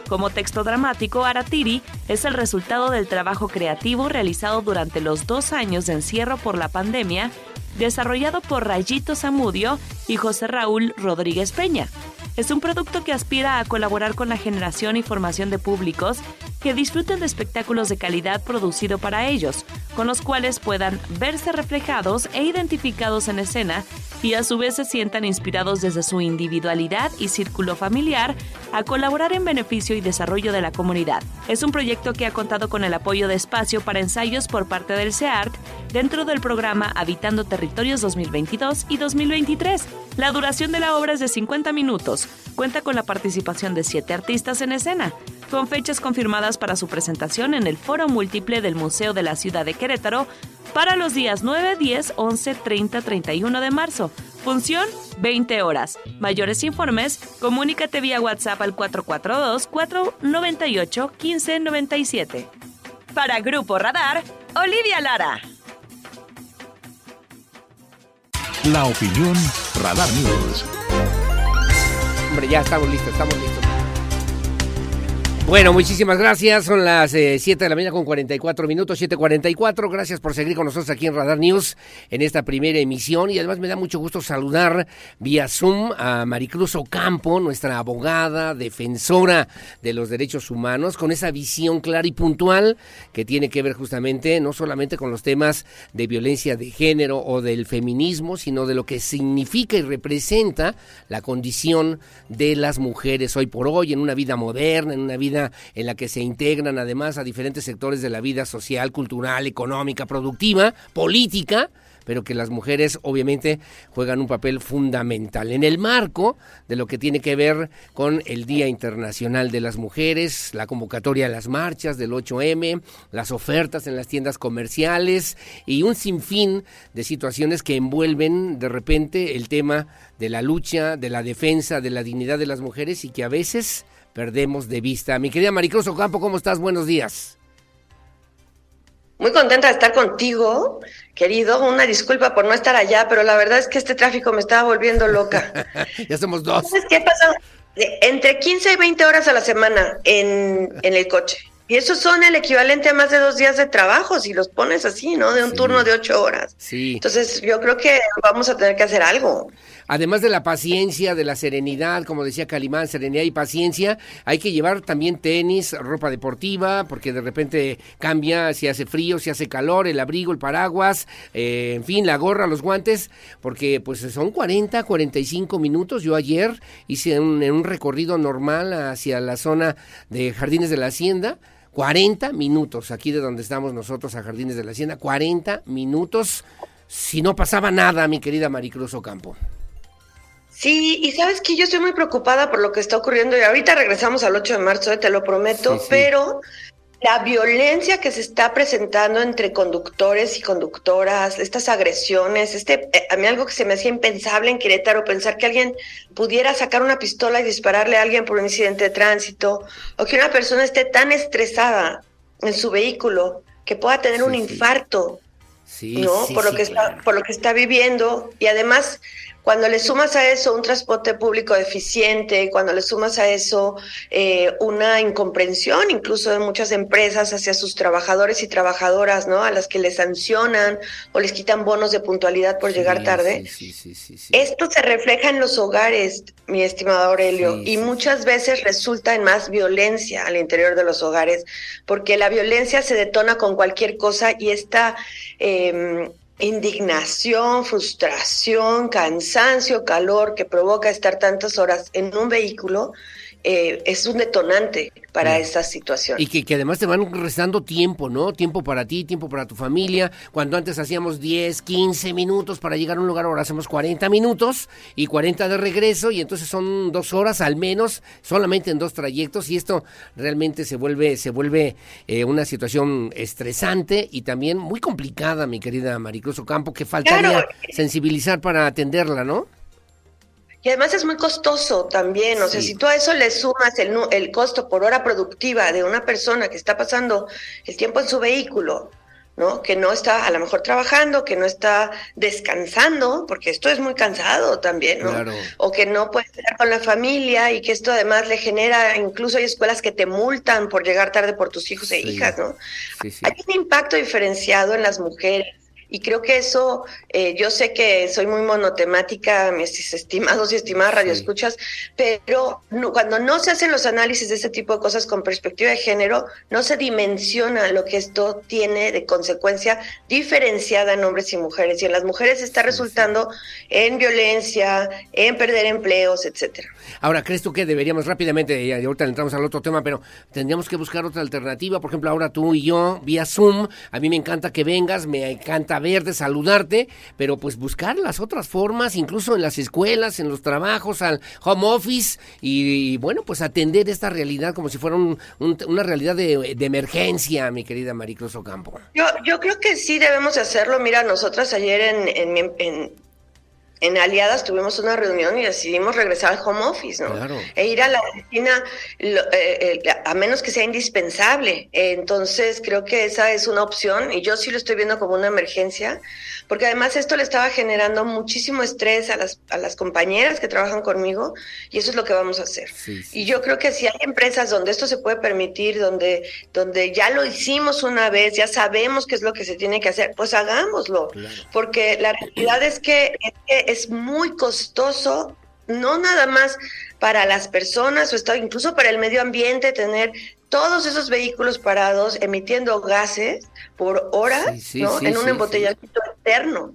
Como texto dramático, Aratiri es el resultado del trabajo creativo realizado durante los dos años de encierro por la pandemia, desarrollado por Rayito Zamudio y José Raúl Rodríguez Peña. Es un producto que aspira a colaborar con la generación y formación de públicos que disfruten de espectáculos de calidad producido para ellos, con los cuales puedan verse reflejados e identificados en escena y a su vez se sientan inspirados desde su individualidad y círculo familiar a colaborar en beneficio y desarrollo de la comunidad. Es un proyecto que ha contado con el apoyo de espacio para ensayos por parte del CEART dentro del programa Habitando Territorios 2022 y 2023. La duración de la obra es de 50 minutos. Cuenta con la participación de siete artistas en escena, con fechas confirmadas para su presentación en el Foro Múltiple del Museo de la Ciudad de Querétaro para los días 9, 10, 11, 30, 31 de marzo. Función 20 horas. Mayores informes, comunícate vía WhatsApp al 442-498-1597. Para Grupo Radar, Olivia Lara. La opinión Radar News. Hombre, ya estamos listos, estamos listos. Bueno, muchísimas gracias. Son las 7 eh, de la mañana con 44 minutos, 7.44. Gracias por seguir con nosotros aquí en Radar News en esta primera emisión. Y además me da mucho gusto saludar vía Zoom a Maricruz Ocampo, nuestra abogada, defensora de los derechos humanos, con esa visión clara y puntual que tiene que ver justamente no solamente con los temas de violencia de género o del feminismo, sino de lo que significa y representa la condición de las mujeres hoy por hoy en una vida moderna, en una vida en la que se integran además a diferentes sectores de la vida social, cultural, económica, productiva, política, pero que las mujeres obviamente juegan un papel fundamental en el marco de lo que tiene que ver con el Día Internacional de las Mujeres, la convocatoria a las marchas del 8M, las ofertas en las tiendas comerciales y un sinfín de situaciones que envuelven de repente el tema de la lucha, de la defensa de la dignidad de las mujeres y que a veces perdemos de vista. Mi querida Maricruz Ocampo, ¿cómo estás? Buenos días. Muy contenta de estar contigo, querido, una disculpa por no estar allá, pero la verdad es que este tráfico me estaba volviendo loca. <laughs> ya somos dos. ¿Sabes qué pasa? De- Entre 15 y 20 horas a la semana en, en el coche. Y eso son el equivalente a más de dos días de trabajo, si los pones así, ¿no? De un turno de ocho horas. Sí. Entonces, yo creo que vamos a tener que hacer algo. Además de la paciencia, de la serenidad, como decía Calimán, serenidad y paciencia, hay que llevar también tenis, ropa deportiva, porque de repente cambia si hace frío, si hace calor, el abrigo, el paraguas, eh, en fin, la gorra, los guantes, porque pues son 40, 45 minutos. Yo ayer hice en un recorrido normal hacia la zona de Jardines de la Hacienda. 40 minutos, aquí de donde estamos nosotros a Jardines de la Hacienda, 40 minutos, si no pasaba nada, mi querida Maricruz Ocampo. Sí, y sabes que yo estoy muy preocupada por lo que está ocurriendo y ahorita regresamos al 8 de marzo, eh, te lo prometo, Sí, sí. pero la violencia que se está presentando entre conductores y conductoras, estas agresiones, este, eh, a mí algo que se me hacía impensable en Querétaro, pensar que alguien pudiera sacar una pistola y dispararle a alguien por un incidente de tránsito, o que una persona esté tan estresada en su vehículo que pueda tener un infarto. Sí, ¿no? por lo que está, por lo que está viviendo y además cuando le sumas a eso un transporte público deficiente, cuando le sumas a eso eh, una incomprensión incluso de muchas empresas hacia sus trabajadores y trabajadoras, ¿no? A las que les sancionan o les quitan bonos de puntualidad por llegar tarde. Esto se refleja en los hogares, mi estimado Aurelio, y muchas veces resulta en más violencia al interior de los hogares, porque la violencia se detona con cualquier cosa y esta eh, indignación, frustración, cansancio, calor que provoca estar tantas horas en un vehículo eh, es un detonante para esta situación. Y que, que además te van restando tiempo, ¿no? Tiempo para ti, tiempo para tu familia. Cuando antes hacíamos 10, 15 minutos para llegar a un lugar, ahora hacemos 40 minutos y 40 de regreso y entonces son dos horas al menos, solamente en dos trayectos y esto realmente se vuelve, se vuelve eh, una situación estresante y también muy complicada, mi querida Maricruz Ocampo, que faltaría Claro. sensibilizar para atenderla, ¿no? Y además es muy costoso también, o sea, si tú a eso le sumas el, el costo por hora productiva de una persona que está pasando el tiempo en su vehículo, ¿no? Que no está a lo mejor trabajando, que no está descansando, porque esto es muy cansado también, ¿no? Claro. O que no puede estar con la familia y que esto además le genera, incluso hay escuelas que te multan por llegar tarde por tus hijos e Sí. hijas, ¿no? Sí, sí. Hay un impacto diferenciado en las mujeres y creo que eso, eh, yo sé que soy muy monotemática, mis estimados y estimadas radioescuchas, pero no- cuando no se hacen los análisis de este tipo de cosas con perspectiva de género, no se dimensiona lo que esto tiene de consecuencia diferenciada en hombres y mujeres. Y en las mujeres está resultando en violencia, en perder empleos, etcétera. Ahora, ¿crees tú que deberíamos rápidamente, y ahorita entramos al otro tema, pero tendríamos que buscar otra alternativa? Por ejemplo, ahora tú y yo, vía Zoom, a mí me encanta que vengas, me encanta verte, saludarte, pero pues buscar las otras formas, incluso en las escuelas, en los trabajos, al home office, y, bueno, pues atender esta realidad como si fuera un- un- una realidad de, emergencia, mi querida Maricruz Ocampo. Yo, yo creo que sí debemos de hacerlo. Mira, nosotras ayer en, en, en, en Aliadas tuvimos una reunión y decidimos regresar al home office, ¿no? Claro. E ir a la oficina, lo- eh, eh, a menos que sea indispensable. Entonces, creo que esa es una opción y yo sí lo estoy viendo como una emergencia, porque además esto le estaba generando muchísimo estrés a las, a las compañeras que trabajan conmigo y eso es lo que vamos a hacer. Y yo creo que si hay empresas donde esto se puede permitir, donde, donde ya lo hicimos una vez, ya sabemos qué es lo que se tiene que hacer, pues hagámoslo. Porque la realidad es que, es que es muy costoso, no nada más para las personas o incluso para el medio ambiente tener todos esos vehículos parados emitiendo gases por hora, Sí, sí, ¿no? sí, en un embotellamiento eterno.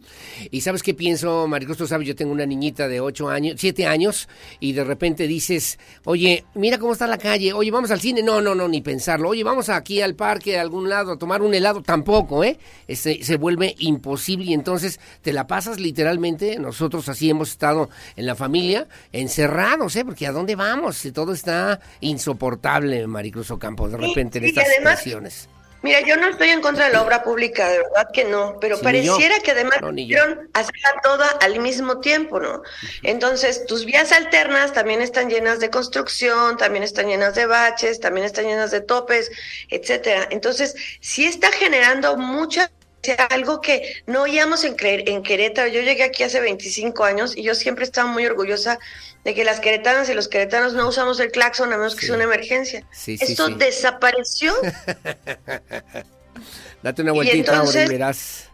¿Y sabes qué pienso, Maricruz? Tú sabes, yo tengo una niñita de 8 años, 7 años, y de repente dices, oye, mira cómo está la calle, oye, vamos al cine. No, no, no, ni pensarlo. Oye, vamos aquí al parque, a algún lado, a tomar un helado. Tampoco, ¿eh? Este, se vuelve imposible y entonces te la pasas literalmente. Nosotros así hemos estado en la familia, encerrados, ¿eh? Porque ¿a dónde vamos? Si Todo está insoportable, Maricruz Ocampo, de repente en estas además- presiones. Mira, yo no estoy en contra de la obra pública, de verdad que no, pero Sí, pareciera que además No, hacerla toda al mismo tiempo, ¿no? Entonces, tus vías alternas también están llenas de construcción, también están llenas de baches, también están llenas de topes, etcétera. Entonces, sí está generando mucha algo que no oíamos en, en Querétaro. Yo llegué aquí hace 25 años y yo siempre estaba muy orgullosa de que las queretanas y los queretanos no usamos el claxon a menos que sea una emergencia. Sí, sí, Esto desapareció. <laughs> Date una vueltita ahora y entonces- verás.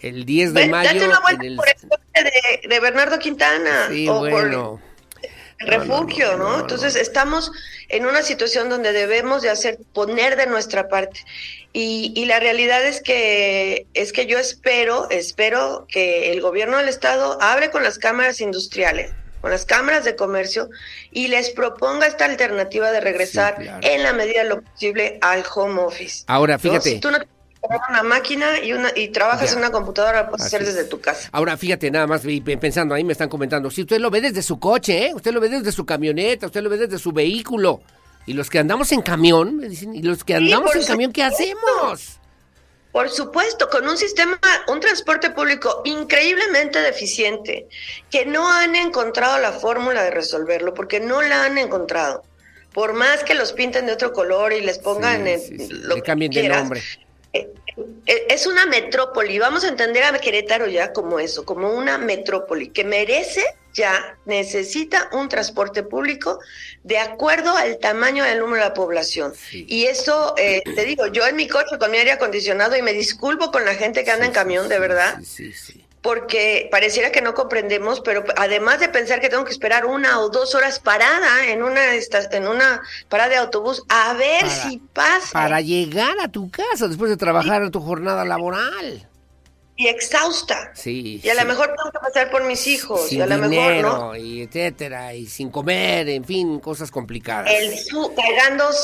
El 10 de Ven, mayo. Date una vuelta el- por el de, de Bernardo Quintana o por bueno. el refugio, ¿no? Entonces estamos en una situación donde debemos de hacer, poner de nuestra parte. Y, y la realidad es que es que yo espero, espero que el gobierno del estado hable con las cámaras industriales, con las cámaras de comercio y les proponga esta alternativa de regresar en la medida de lo posible al home office. Ahora, ¿no? fíjate. Si tú no tienes una máquina y una y trabajas Ya. en una computadora, lo puedes Así hacer es. desde tu casa. Ahora, fíjate, nada más pensando, ahí me están comentando, si usted lo ve desde su coche, ¿eh? usted lo ve desde su camioneta, usted lo ve desde su vehículo. Y los que andamos en camión, me dicen, y los que andamos en camión, ¿qué hacemos? Por supuesto, con un sistema, un transporte público increíblemente deficiente, que no han encontrado la fórmula de resolverlo, porque no la han encontrado. Por más que los pinten de otro color y les pongan el- lo Le que cambien de quieras, nombre. eh, es una metrópoli. Vamos a entender a Querétaro ya como eso, como una metrópoli que merece ya, necesita un transporte público de acuerdo al tamaño del número de la población. Y eso, eh, te digo, yo en mi coche con mi aire acondicionado y me disculpo con la gente que anda en camión, de verdad. Porque pareciera que no comprendemos, pero además de pensar que tengo que esperar una o dos horas parada en una en una parada de autobús a ver Para- si pasa. Para llegar a tu casa después de trabajar tu jornada laboral. Y exhausta. Sí. Y a lo mejor tengo que pasar por mis hijos, sin y a lo mejor, ¿no? y etcétera, y sin comer, en fin, cosas complicadas. El su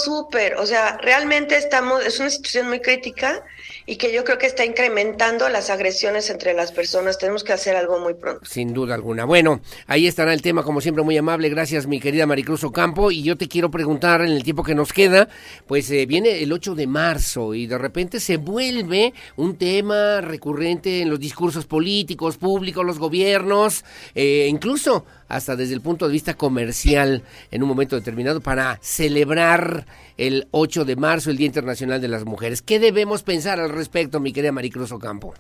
súper, o sea, realmente estamos, es una situación muy crítica y que yo creo que está incrementando las agresiones entre las personas. Tenemos que hacer algo muy pronto. Sin duda alguna. Bueno, ahí estará el tema, como siempre, muy amable. Gracias, mi querida Maricruz Ocampo. Y yo te quiero preguntar, en el tiempo que nos queda, pues eh, viene el 8 de marzo y de repente se vuelve un tema recurrente en los discursos políticos, públicos, los gobiernos, eh, incluso hasta desde el punto de vista comercial en un momento determinado para celebrar el 8 de marzo, el Día Internacional de las Mujeres. ¿Qué debemos pensar al respecto, mi querida Maricruz Ocampo?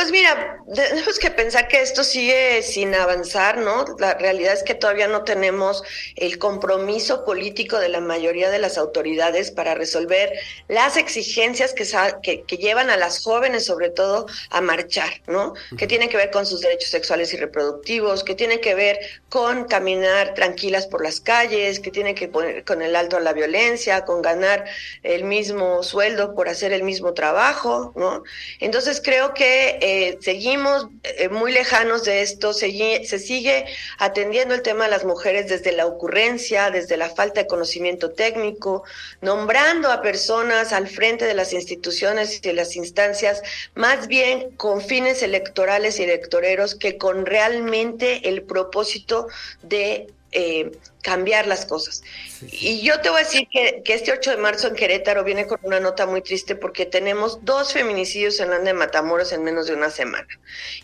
Pues mira, tenemos que pensar que esto sigue sin avanzar, ¿no? La realidad es que todavía no tenemos el compromiso político de la mayoría de las autoridades para resolver las exigencias que, que, que llevan a las jóvenes, sobre todo, a marchar, ¿no? Que tienen que ver con sus derechos sexuales y reproductivos, que tienen que ver con caminar tranquilas por las calles, que tienen que poner con el alto a la violencia, con ganar el mismo sueldo por hacer el mismo trabajo, ¿no? Entonces creo que eh, seguimos eh, muy lejanos de esto, segui- se sigue atendiendo el tema de las mujeres desde la ocurrencia, desde la falta de conocimiento técnico, nombrando a personas al frente de las instituciones y de las instancias, más bien con fines electorales y electoreros que con realmente el propósito de eh, cambiar las cosas. Y yo te voy a decir que, que este 8 de marzo en Querétaro viene con una nota muy triste porque tenemos dos feminicidios en la de Matamoros en menos de una semana.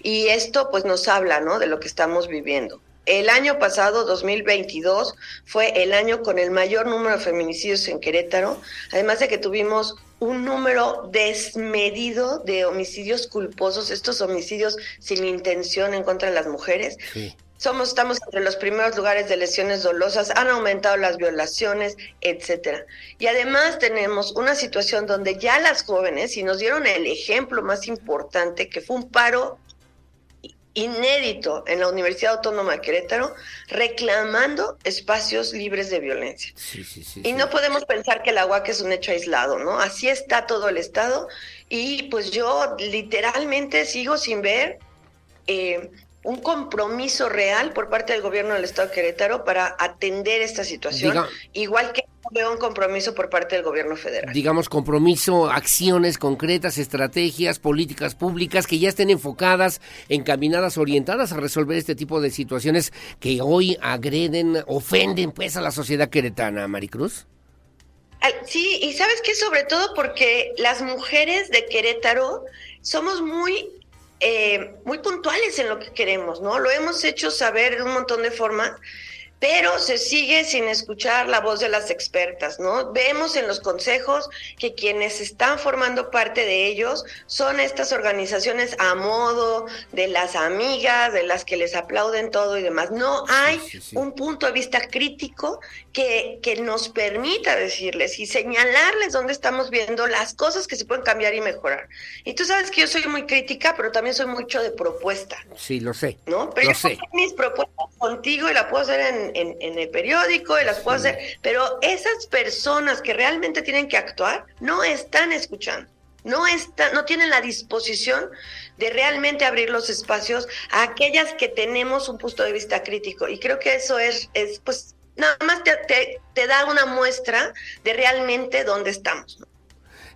Y esto pues nos habla, ¿no? De lo que estamos viviendo. El año pasado, 2022, fue el año con el mayor número de feminicidios en Querétaro, además de que tuvimos un número desmedido de homicidios culposos, estos homicidios sin intención en contra de las mujeres. Somos, estamos entre los primeros lugares de lesiones dolosas, han aumentado las violaciones, etcétera. Y además tenemos una situación donde ya las jóvenes, y nos dieron el ejemplo más importante, que fue un paro inédito en la Universidad Autónoma de Querétaro, reclamando espacios libres de violencia. y no podemos pensar que el agua es un hecho aislado, ¿no? Así está todo el Estado y pues yo literalmente sigo sin ver eh, un compromiso real por parte del gobierno del Estado de Querétaro para atender esta situación, Diga- igual que veo un compromiso por parte del gobierno federal. digamos, compromiso, acciones concretas, estrategias, políticas públicas que ya estén enfocadas, encaminadas, orientadas a resolver este tipo de situaciones que hoy agreden, ofenden pues a la sociedad queretana, Maricruz? Sí, y sabes que sobre todo porque las mujeres de Querétaro somos muy, eh, muy puntuales en lo que queremos, ¿no? Lo hemos hecho saber de un montón de formas. Pero se sigue sin escuchar la voz de las expertas, ¿no? Vemos en los consejos que quienes están formando parte de ellos son estas organizaciones a modo de las amigas, de las que les aplauden todo y demás. No hay un punto de vista crítico que, que nos permita decirles y señalarles dónde estamos viendo las cosas que se pueden cambiar y mejorar. Y tú sabes que yo soy muy crítica, pero también soy mucho de propuesta. Sí, lo sé. ¿no? Pero yo puedo sé. hacer mis propuestas contigo y la puedo hacer en, en- en el periódico y las puedo hacer, pero esas personas que realmente tienen que actuar no están escuchando. No, están, no tienen la disposición de realmente abrir los espacios a aquellas que tenemos un punto de vista crítico. Y creo que eso es, es pues, nada más te, te- te da una muestra de realmente dónde estamos. ¿no?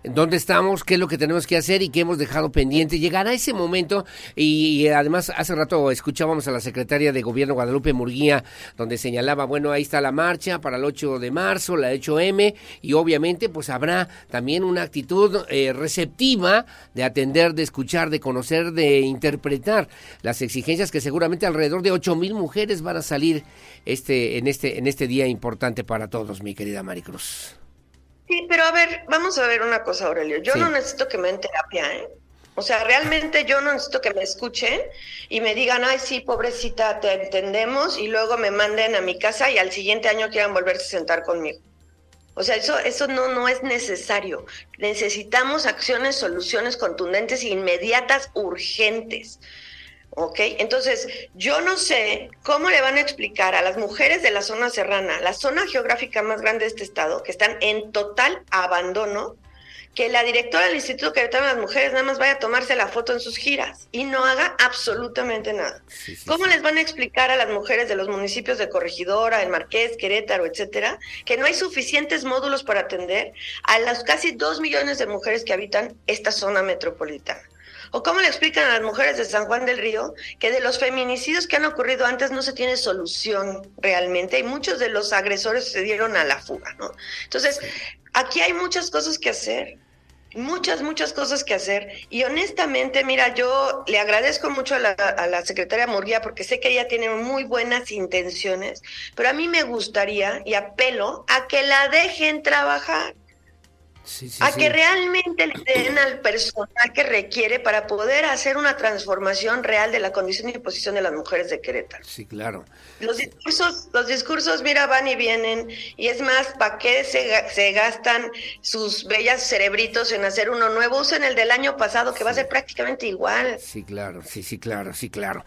Dónde estamos, qué es lo que tenemos que hacer y qué hemos dejado pendiente. Llegará ese momento y, además hace rato escuchábamos a la secretaria de Gobierno Guadalupe Murguía donde señalaba, bueno, ahí está la marcha para el 8 de marzo, la 8M y obviamente pues habrá también una actitud eh, receptiva de atender, de escuchar, de conocer, de interpretar las exigencias que seguramente alrededor de 8 mil mujeres van a salir este, en, este, en este día importante para todos, mi querida Maricruz. Sí, pero a ver, vamos a ver una cosa, Aurelio. Yo Sí. no necesito que me den terapia, ¿eh? O sea, realmente yo no necesito que me escuchen y me digan, ay, sí, pobrecita, te entendemos, y luego me manden a mi casa y al siguiente año quieran volverse a sentar conmigo. O sea, eso, eso no, no es necesario. Necesitamos acciones, soluciones contundentes e inmediatas, urgentes. ¿Ok? Entonces, yo no sé cómo le van a explicar a las mujeres de la zona serrana, la zona geográfica más grande de este estado, que están en total abandono, que la directora del Instituto Querétaro de las Mujeres nada más vaya a tomarse la foto en sus giras y no haga absolutamente nada. ¿Cómo les van a explicar a las mujeres de los municipios de Corregidora, El Marqués, Querétaro, etcétera, que no hay suficientes módulos para atender a las casi dos millones de mujeres que habitan esta zona metropolitana? ¿O cómo le explican a las mujeres de San Juan del Río que de los feminicidios que han ocurrido antes no se tiene solución realmente y muchos de los agresores se dieron a la fuga, ¿no? Entonces, aquí hay muchas cosas que hacer, muchas, muchas cosas que hacer. Y honestamente, mira, yo le agradezco mucho a la, a la secretaria Murguía porque sé que ella tiene muy buenas intenciones, pero a mí me gustaría y apelo a que la dejen trabajar a que realmente le den al personal que requiere para poder hacer una transformación real de la condición y posición de las mujeres de Querétaro. Sí, claro. Los discursos, los discursos, mira, van y vienen, y es más, ¿para qué se, ga- se gastan sus bellas cerebritos en hacer uno nuevo? Usen el del año pasado, que va a ser prácticamente igual. Sí, claro, sí, sí, claro, sí, claro.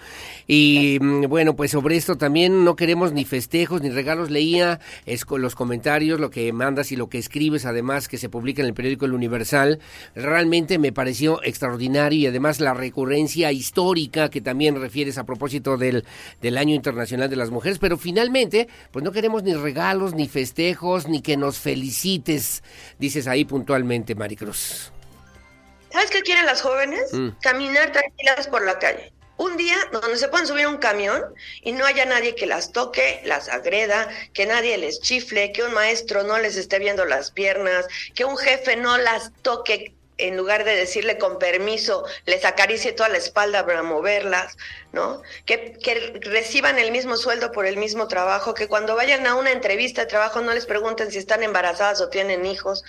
Y mm, bueno, pues sobre esto también no queremos ni festejos ni regalos. Leía es con los comentarios, lo que mandas y lo que escribes, además que se publica en el periódico El Universal. Realmente me pareció extraordinario y además la recurrencia histórica que también refieres a propósito del, del Año Internacional de las Mujeres. Pero finalmente, pues no queremos ni regalos, ni festejos, ni que nos felicites, dices ahí puntualmente, Maricruz. ¿Sabes qué quieren las jóvenes? Mm. Caminar tranquilas por la calle. Un día donde se puedan subir a un camión y no haya nadie que las toque, las agreda, que nadie les chifle, que un maestro no les esté viendo las piernas, que un jefe no las toque en lugar de decirle con permiso, les acaricie toda la espalda para moverlas, ¿no? Que, que reciban el mismo sueldo por el mismo trabajo, que cuando vayan a una entrevista de trabajo no les pregunten si están embarazadas o tienen hijos.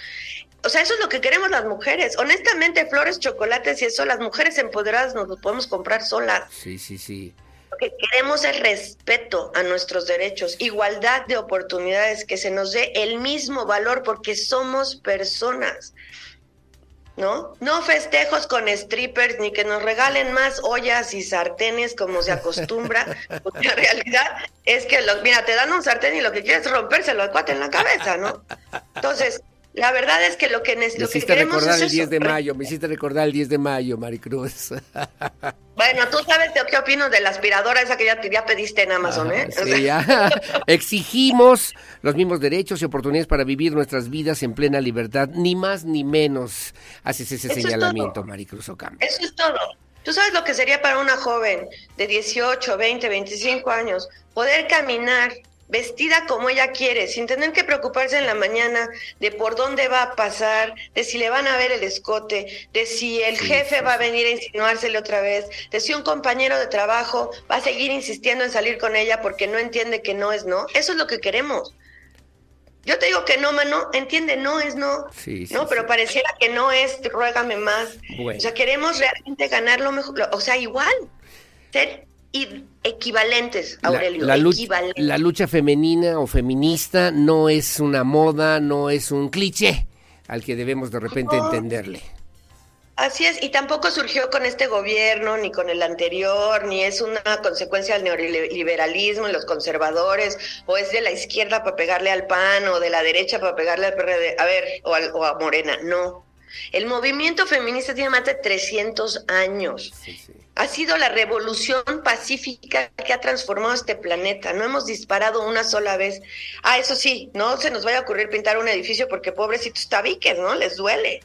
O sea, eso es lo que queremos las mujeres. Honestamente, flores, chocolates y eso, las mujeres empoderadas nos lo podemos comprar solas. Sí, sí, sí. Lo que queremos es respeto a nuestros derechos, igualdad de oportunidades, que se nos dé el mismo valor porque somos personas. ¿No? No festejos con strippers ni que nos regalen más ollas y sartenes como se acostumbra, <laughs> porque la realidad es que, lo- mira, te dan un sartén y lo que quieres es rompérselo al cuate en la cabeza, ¿no? Entonces, la verdad es que lo que, Me lo que hiciste queremos recordar es el 10 eso, de mayo, me hiciste recordar el 10 de mayo, Maricruz. <laughs> Bueno, tú sabes de qué opino de la aspiradora esa que ya, ya pediste en Amazon, ¿eh? O Sí, sea, ya. <laughs> Exigimos los mismos derechos y oportunidades para vivir nuestras vidas en plena libertad, ni más ni menos. Haces ese Eso es señalamiento, todo. Maricruz Ocampo. Eso es todo. Tú sabes lo que sería para una joven de 18, 20, 25 años poder caminar vestida como ella quiere, sin tener que preocuparse en la mañana de por dónde va a pasar, de si le van a ver el escote, de si el jefe va a venir a insinuársele otra vez, de si un compañero de trabajo va a seguir insistiendo en salir con ella porque no entiende que no es no. Eso es lo que queremos. Yo te digo que no, mano, entiende, no es no. Sí, sí, no, pero pareciera que no es, ruégame más. Bueno. O sea, queremos realmente ganar lo mejor, lo- o sea, igual, ser i- equivalentes, Aurelio, la equivalentes. la lucha femenina o feminista no es una moda, no es un cliché al que debemos de repente No. entenderle. Así es, y tampoco surgió con este gobierno, ni con el anterior, ni es una consecuencia del neoliberalismo y los conservadores, o es de la izquierda para pegarle al PAN, o de la derecha para pegarle al PRD, a ver, o, al- o a Morena, no. El movimiento feminista tiene más de 300 años. Ha sido la revolución pacífica que ha transformado este planeta. No hemos disparado una sola vez. Ah, eso sí, no se nos vaya a ocurrir pintar un edificio porque pobrecitos tabiques, ¿no? Les duele.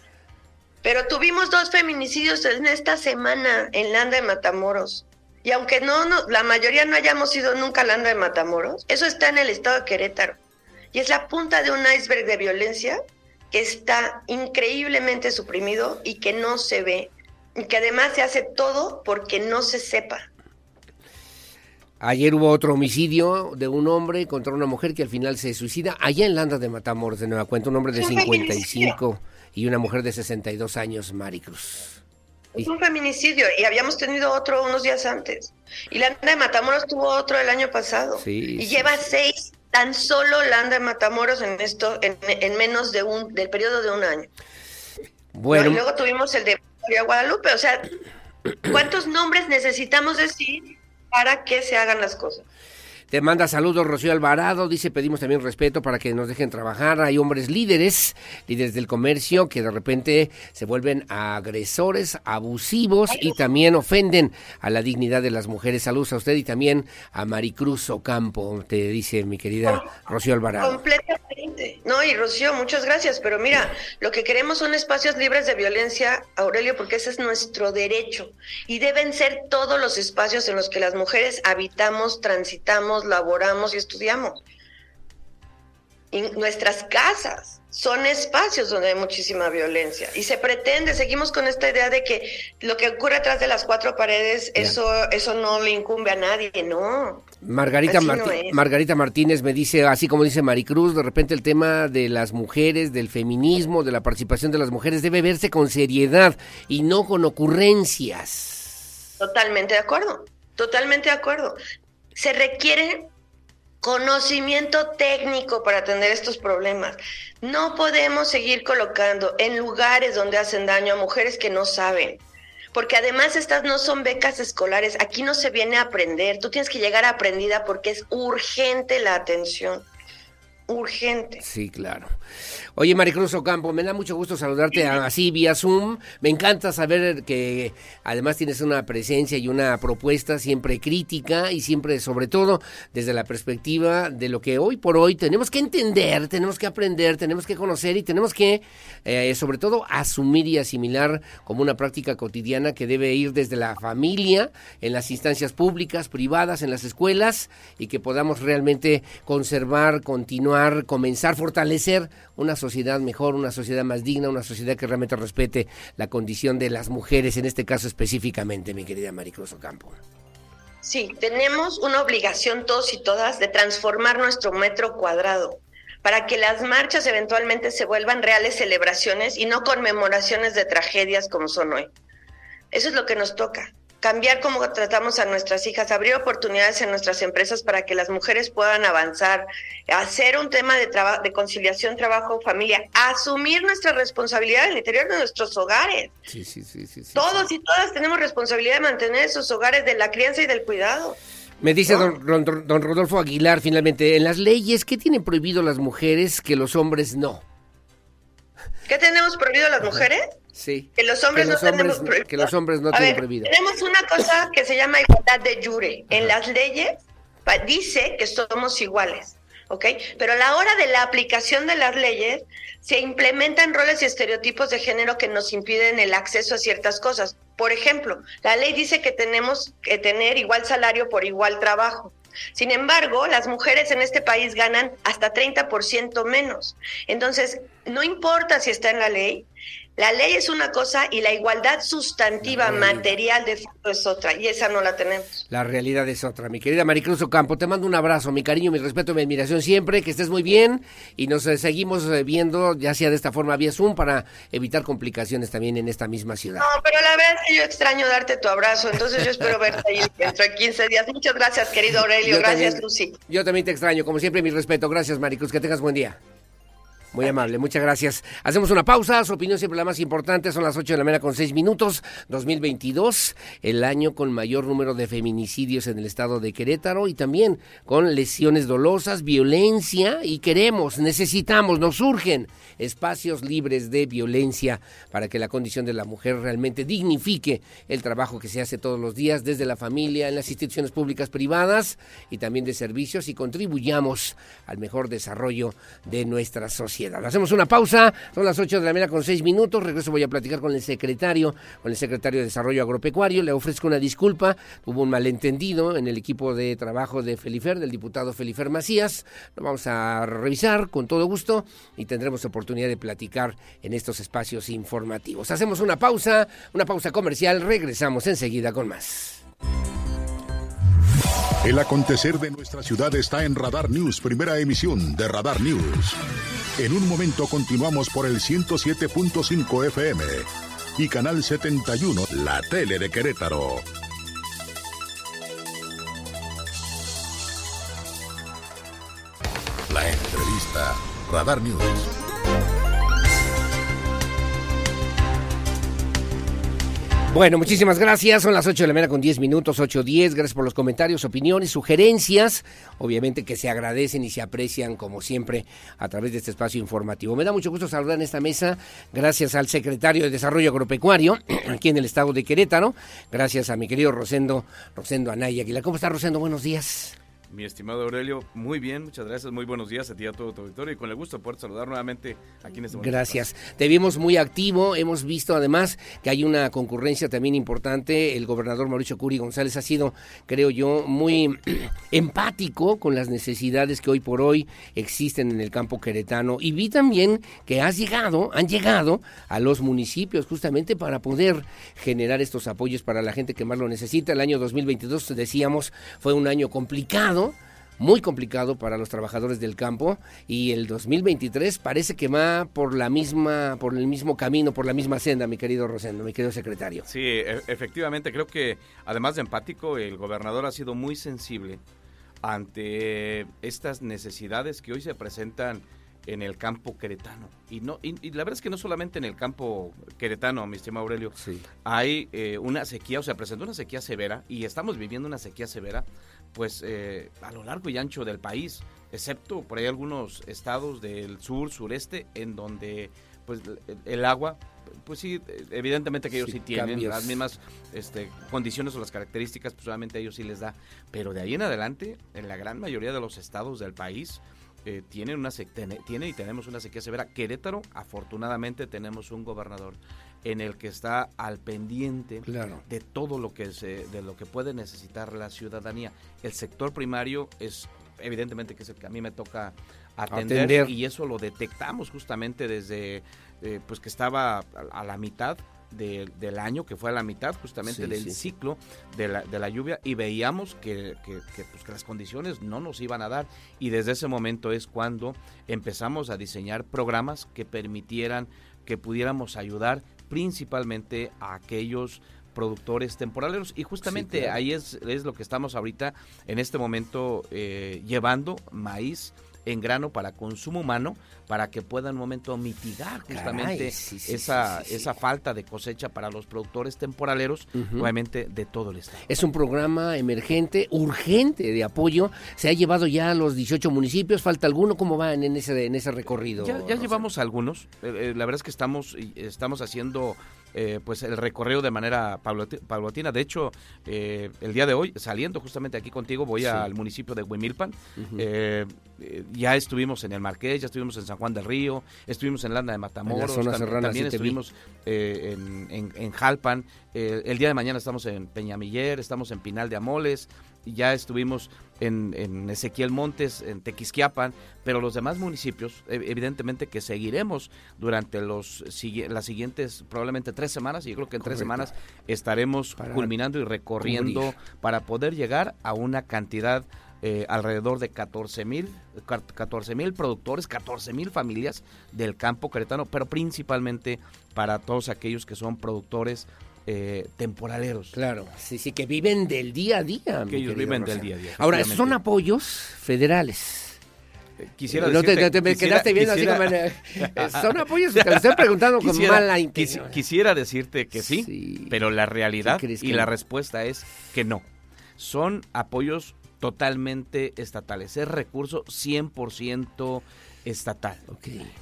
Pero tuvimos dos feminicidios en esta semana en Landa de Matamoros. Y aunque no, no- la mayoría no hayamos ido nunca a Landa de Matamoros, eso está en el estado de Querétaro. Y es la punta de un iceberg de violencia que está increíblemente suprimido y que no se ve. Y que además se hace todo porque no se sepa. Ayer hubo otro homicidio de un hombre contra una mujer que al final se suicida allá en Landa de Matamoros, de nueva cuenta, un hombre de Es un 55 y una mujer de 62 años, Maricruz. Es un feminicidio y habíamos tenido otro unos días antes. Y Landa de Matamoros tuvo otro el año pasado. Sí, y sí, lleva seis, tan solo Landa de Matamoros en esto, en, en menos de un, del periodo de un año. Bueno, No, y luego tuvimos el de Guadalupe. O sea, <clears throat> ¿cuántos nombres necesitamos decir para que se hagan las cosas? Te manda saludos Rocío Alvarado, dice pedimos también respeto para que nos dejen trabajar. Hay hombres líderes, líderes del comercio, que de repente se vuelven agresores, abusivos y también ofenden a la dignidad de las mujeres. Saludos a usted y también a Maricruz Ocampo, te dice mi querida Rocío Alvarado. Completamente. No, y Rocío, muchas gracias. Pero mira, lo que queremos son espacios libres de violencia, Aurelio, porque ese es nuestro derecho. Y deben ser todos los espacios en los que las mujeres habitamos, transitamos, laboramos y estudiamos. Y nuestras casas son espacios donde hay muchísima violencia. Y se pretende, seguimos con esta idea de que lo que ocurre atrás de las cuatro paredes, eso, eso no le incumbe a nadie. No. Margarita, no. Margarita Martínez me dice, así como dice Maricruz, de repente el tema de las mujeres, del feminismo, de la participación de las mujeres debe verse con seriedad y no con ocurrencias. Totalmente de acuerdo, totalmente de acuerdo. Se requiere conocimiento técnico para atender estos problemas. No podemos seguir colocando en lugares donde hacen daño a mujeres que no saben. Porque además estas no son becas escolares, aquí no se viene a aprender, tú tienes que llegar aprendida porque es urgente la atención, urgente. Sí, claro. Oye, Maricruz Ocampo, me da mucho gusto saludarte así vía Zoom. Me encanta saber que además tienes una presencia y una propuesta siempre crítica y siempre, sobre todo, desde la perspectiva de lo que hoy por hoy tenemos que entender, tenemos que aprender, tenemos que conocer y tenemos que, eh, sobre todo, asumir y asimilar como una práctica cotidiana que debe ir desde la familia, en las instancias públicas, privadas, en las escuelas y que podamos realmente conservar, continuar, comenzar, fortalecer una sociedad mejor, una sociedad más digna, una sociedad que realmente respete la condición de las mujeres, en este caso específicamente, mi querida Maricruz Ocampo. Sí, tenemos una obligación todos y todas de transformar nuestro metro cuadrado para que las marchas eventualmente se vuelvan reales celebraciones y no conmemoraciones de tragedias como son hoy. Eso es lo que nos toca. Cambiar cómo tratamos a nuestras hijas, abrir oportunidades en nuestras empresas para que las mujeres puedan avanzar, hacer un tema de, conciliación, trabajo, familia, asumir nuestra responsabilidad en el interior de nuestros hogares. Sí, sí, sí, sí. sí. Todos y todas tenemos responsabilidad de mantener esos hogares de la crianza y del cuidado. Me dice don, don- don Rodolfo Aguilar, finalmente, en las leyes, ¿qué tienen prohibido las mujeres que los hombres no? ¿Qué tenemos prohibido las mujeres? Sí. Que los hombres Que los no tenemos prohibido. que los hombres no A tienen ver, prohibido. Tenemos una cosa que se llama igualdad de jure. En las leyes dice que somos iguales, ¿ok? Pero a la hora de la aplicación de las leyes se implementan roles y estereotipos de género que nos impiden el acceso a ciertas cosas. Por ejemplo, la ley dice que tenemos que tener igual salario por igual trabajo. Sin embargo, las mujeres en este país ganan hasta 30% menos. Entonces, no importa si está en la ley, la ley es una cosa y la igualdad sustantiva material de fondo es otra, y esa no la tenemos. La realidad es otra. Mi querida Maricruz Ocampo, te mando un abrazo, mi cariño, mi respeto, mi admiración siempre, que estés muy bien y nos eh, seguimos eh, viendo, ya sea de esta forma vía Zoom, para evitar complicaciones también en esta misma ciudad. No, pero la verdad es que yo extraño darte tu abrazo, entonces yo espero verte ahí <laughs> dentro de 15 días. Muchas gracias, querido Aurelio, Yo gracias, también- Lucy. Yo también te extraño, como siempre, mi respeto. Gracias, Maricruz, que tengas buen día. Muy amable, muchas gracias. Hacemos una pausa, su opinión siempre la más importante, son las 8 de la mañana con 6 minutos, 2022, el año con mayor número de feminicidios en el estado de Querétaro y también con lesiones dolosas, violencia y queremos, necesitamos, nos surgen espacios libres de violencia para que la condición de la mujer realmente dignifique el trabajo que se hace todos los días desde la familia, en las instituciones públicas privadas y también de servicios y contribuyamos al mejor desarrollo de nuestra sociedad. Hacemos una pausa, son las 8 de la mañana con 6 minutos, regreso voy a platicar con el secretario, con el secretario de Desarrollo Agropecuario, le ofrezco una disculpa, hubo un malentendido en el equipo de trabajo de Felifer, del diputado Felifer Macías, lo vamos a revisar con todo gusto y tendremos oportunidad de platicar en estos espacios informativos. Hacemos una pausa, una pausa comercial, regresamos enseguida con más. El acontecer de nuestra ciudad está en Radar News, primera emisión de Radar News. En un momento continuamos por el 107.5 FM y Canal 71, la tele de Querétaro. La entrevista, Radar News. Bueno, muchísimas gracias. Son las 8 de la mañana con 10 minutos, 8.10. Gracias por los comentarios, opiniones, sugerencias. Obviamente que se agradecen y se aprecian, como siempre, a través de este espacio informativo. Me da mucho gusto saludar en esta mesa, gracias al secretario de Desarrollo Agropecuario, <clears throat> aquí en el estado de Querétaro. Gracias a mi querido Rosendo, Rosendo Anaya Aguilar. ¿Cómo está, Rosendo? Buenos días. Mi estimado Aurelio, muy bien, muchas gracias, muy buenos días a ti y a todo tu auditorio y con el gusto de poder saludar nuevamente aquí en este momento. Gracias. Te vimos muy activo. Hemos visto además que hay una concurrencia también importante. El gobernador Mauricio Curi González ha sido, creo yo, muy <clears throat> empático con las necesidades que hoy por hoy existen en el campo queretano. Y vi también que has llegado, han llegado a los municipios justamente para poder generar estos apoyos para la gente que más lo necesita. El año 2022, decíamos, fue un año complicado muy complicado para los trabajadores del campo y el 2023 parece que va por la misma por el mismo camino, por la misma senda, mi querido Rosendo, mi querido secretario. Sí, e- efectivamente, creo que además de empático, el gobernador ha sido muy sensible ante estas necesidades que hoy se presentan en el campo queretano. Y no y, y la verdad es que no solamente en el campo queretano, mi estimado Aurelio, hay eh, una sequía, o sea, presentó una sequía severa y estamos viviendo una sequía severa, pues eh, a lo largo y ancho del país, excepto por ahí algunos estados del sur, sureste, en donde pues el, el agua, pues sí, evidentemente que ellos sí, Sí, tienen cambios. las mismas este, condiciones o las características, pues obviamente a ellos sí les da, pero de ahí en adelante, en la gran mayoría de los estados del país, eh, tienen una tiene, tiene y tenemos una sequía severa. Querétaro, afortunadamente, tenemos un gobernador en el que está al pendiente Claro. de todo lo que se, de lo que puede necesitar la ciudadanía. El sector primario es evidentemente que es el que a mí me toca atender, Atender. y eso lo detectamos justamente desde eh, pues que estaba a, a la mitad de- del año, que fue a la mitad justamente Sí, del sí. ciclo de la, de la lluvia y veíamos que, que- que, pues, que las condiciones no nos iban a dar y desde ese momento es cuando empezamos a diseñar programas que permitieran que pudiéramos ayudar principalmente a aquellos productores temporaleros y justamente claro. ahí es, es lo que estamos ahorita en este momento eh, llevando maíz en grano para consumo humano para que pueda en un momento mitigar justamente Caray, sí, sí, esa, sí, esa falta de cosecha para los productores temporaleros, Ujú. obviamente de todo el estado. Es un programa emergente, urgente de apoyo. Se ha llevado ya a los 18 municipios. ¿Falta alguno? ¿Cómo van en ese, en ese recorrido? Ya, ya llevamos algunos. Eh, eh, la verdad es que estamos, estamos haciendo eh, pues el recorrido de manera paulati- paulatina. De hecho, eh, el día de hoy, saliendo justamente aquí contigo, voy Sí. al municipio de Huimilpan. Eh, eh, ya estuvimos en el Marqués, ya estuvimos en San Juan del Río, estuvimos en Landa de Matamoros, tam- también estuvimos eh, en, en- en Jalpan. El día de mañana estamos en Peñamiller, estamos en Pinal de Amoles, ya estuvimos en, en Ezequiel Montes, en Tequisquiapan, pero los demás municipios, e- evidentemente que seguiremos durante los las siguientes probablemente tres semanas, y yo creo que en tres semanas estaremos Para culminando y recorriendo cubrir. para poder llegar a una cantidad eh, alrededor de 14 mil 14 mil productores, 14 mil familias del campo queretano, pero principalmente para todos aquellos que son productores eh, temporaleros. Claro, sí, sí, que viven del día a día. Que ellos viven del día a día, Ahora, son apoyos federales. Quisiera no te, decirte- te- me quisiera- quedaste viendo quisiera- así como... eh, <laughs> son apoyos, te lo estoy preguntando con Quisiera- mala intención. Quisiera decirte que sí, pero la realidad ¿Sí y que la no? respuesta es que no. Son apoyos totalmente estatales, es recurso 100% estatal.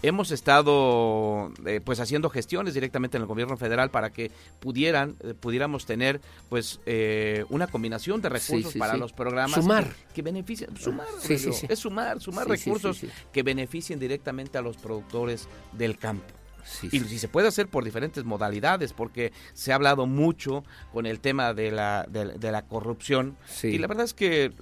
Hemos estado eh, pues haciendo gestiones directamente en el gobierno federal para que pudieran eh, pudiéramos tener pues eh, una combinación de recursos sí, para sí. los programas Sumar. que, que benefician sumar es sumar sumar recursos que beneficien directamente a los productores del campo. Sí, y si se puede hacer por diferentes modalidades, porque se ha hablado mucho con el tema de la, de, de la corrupción. Sí. Y la verdad es que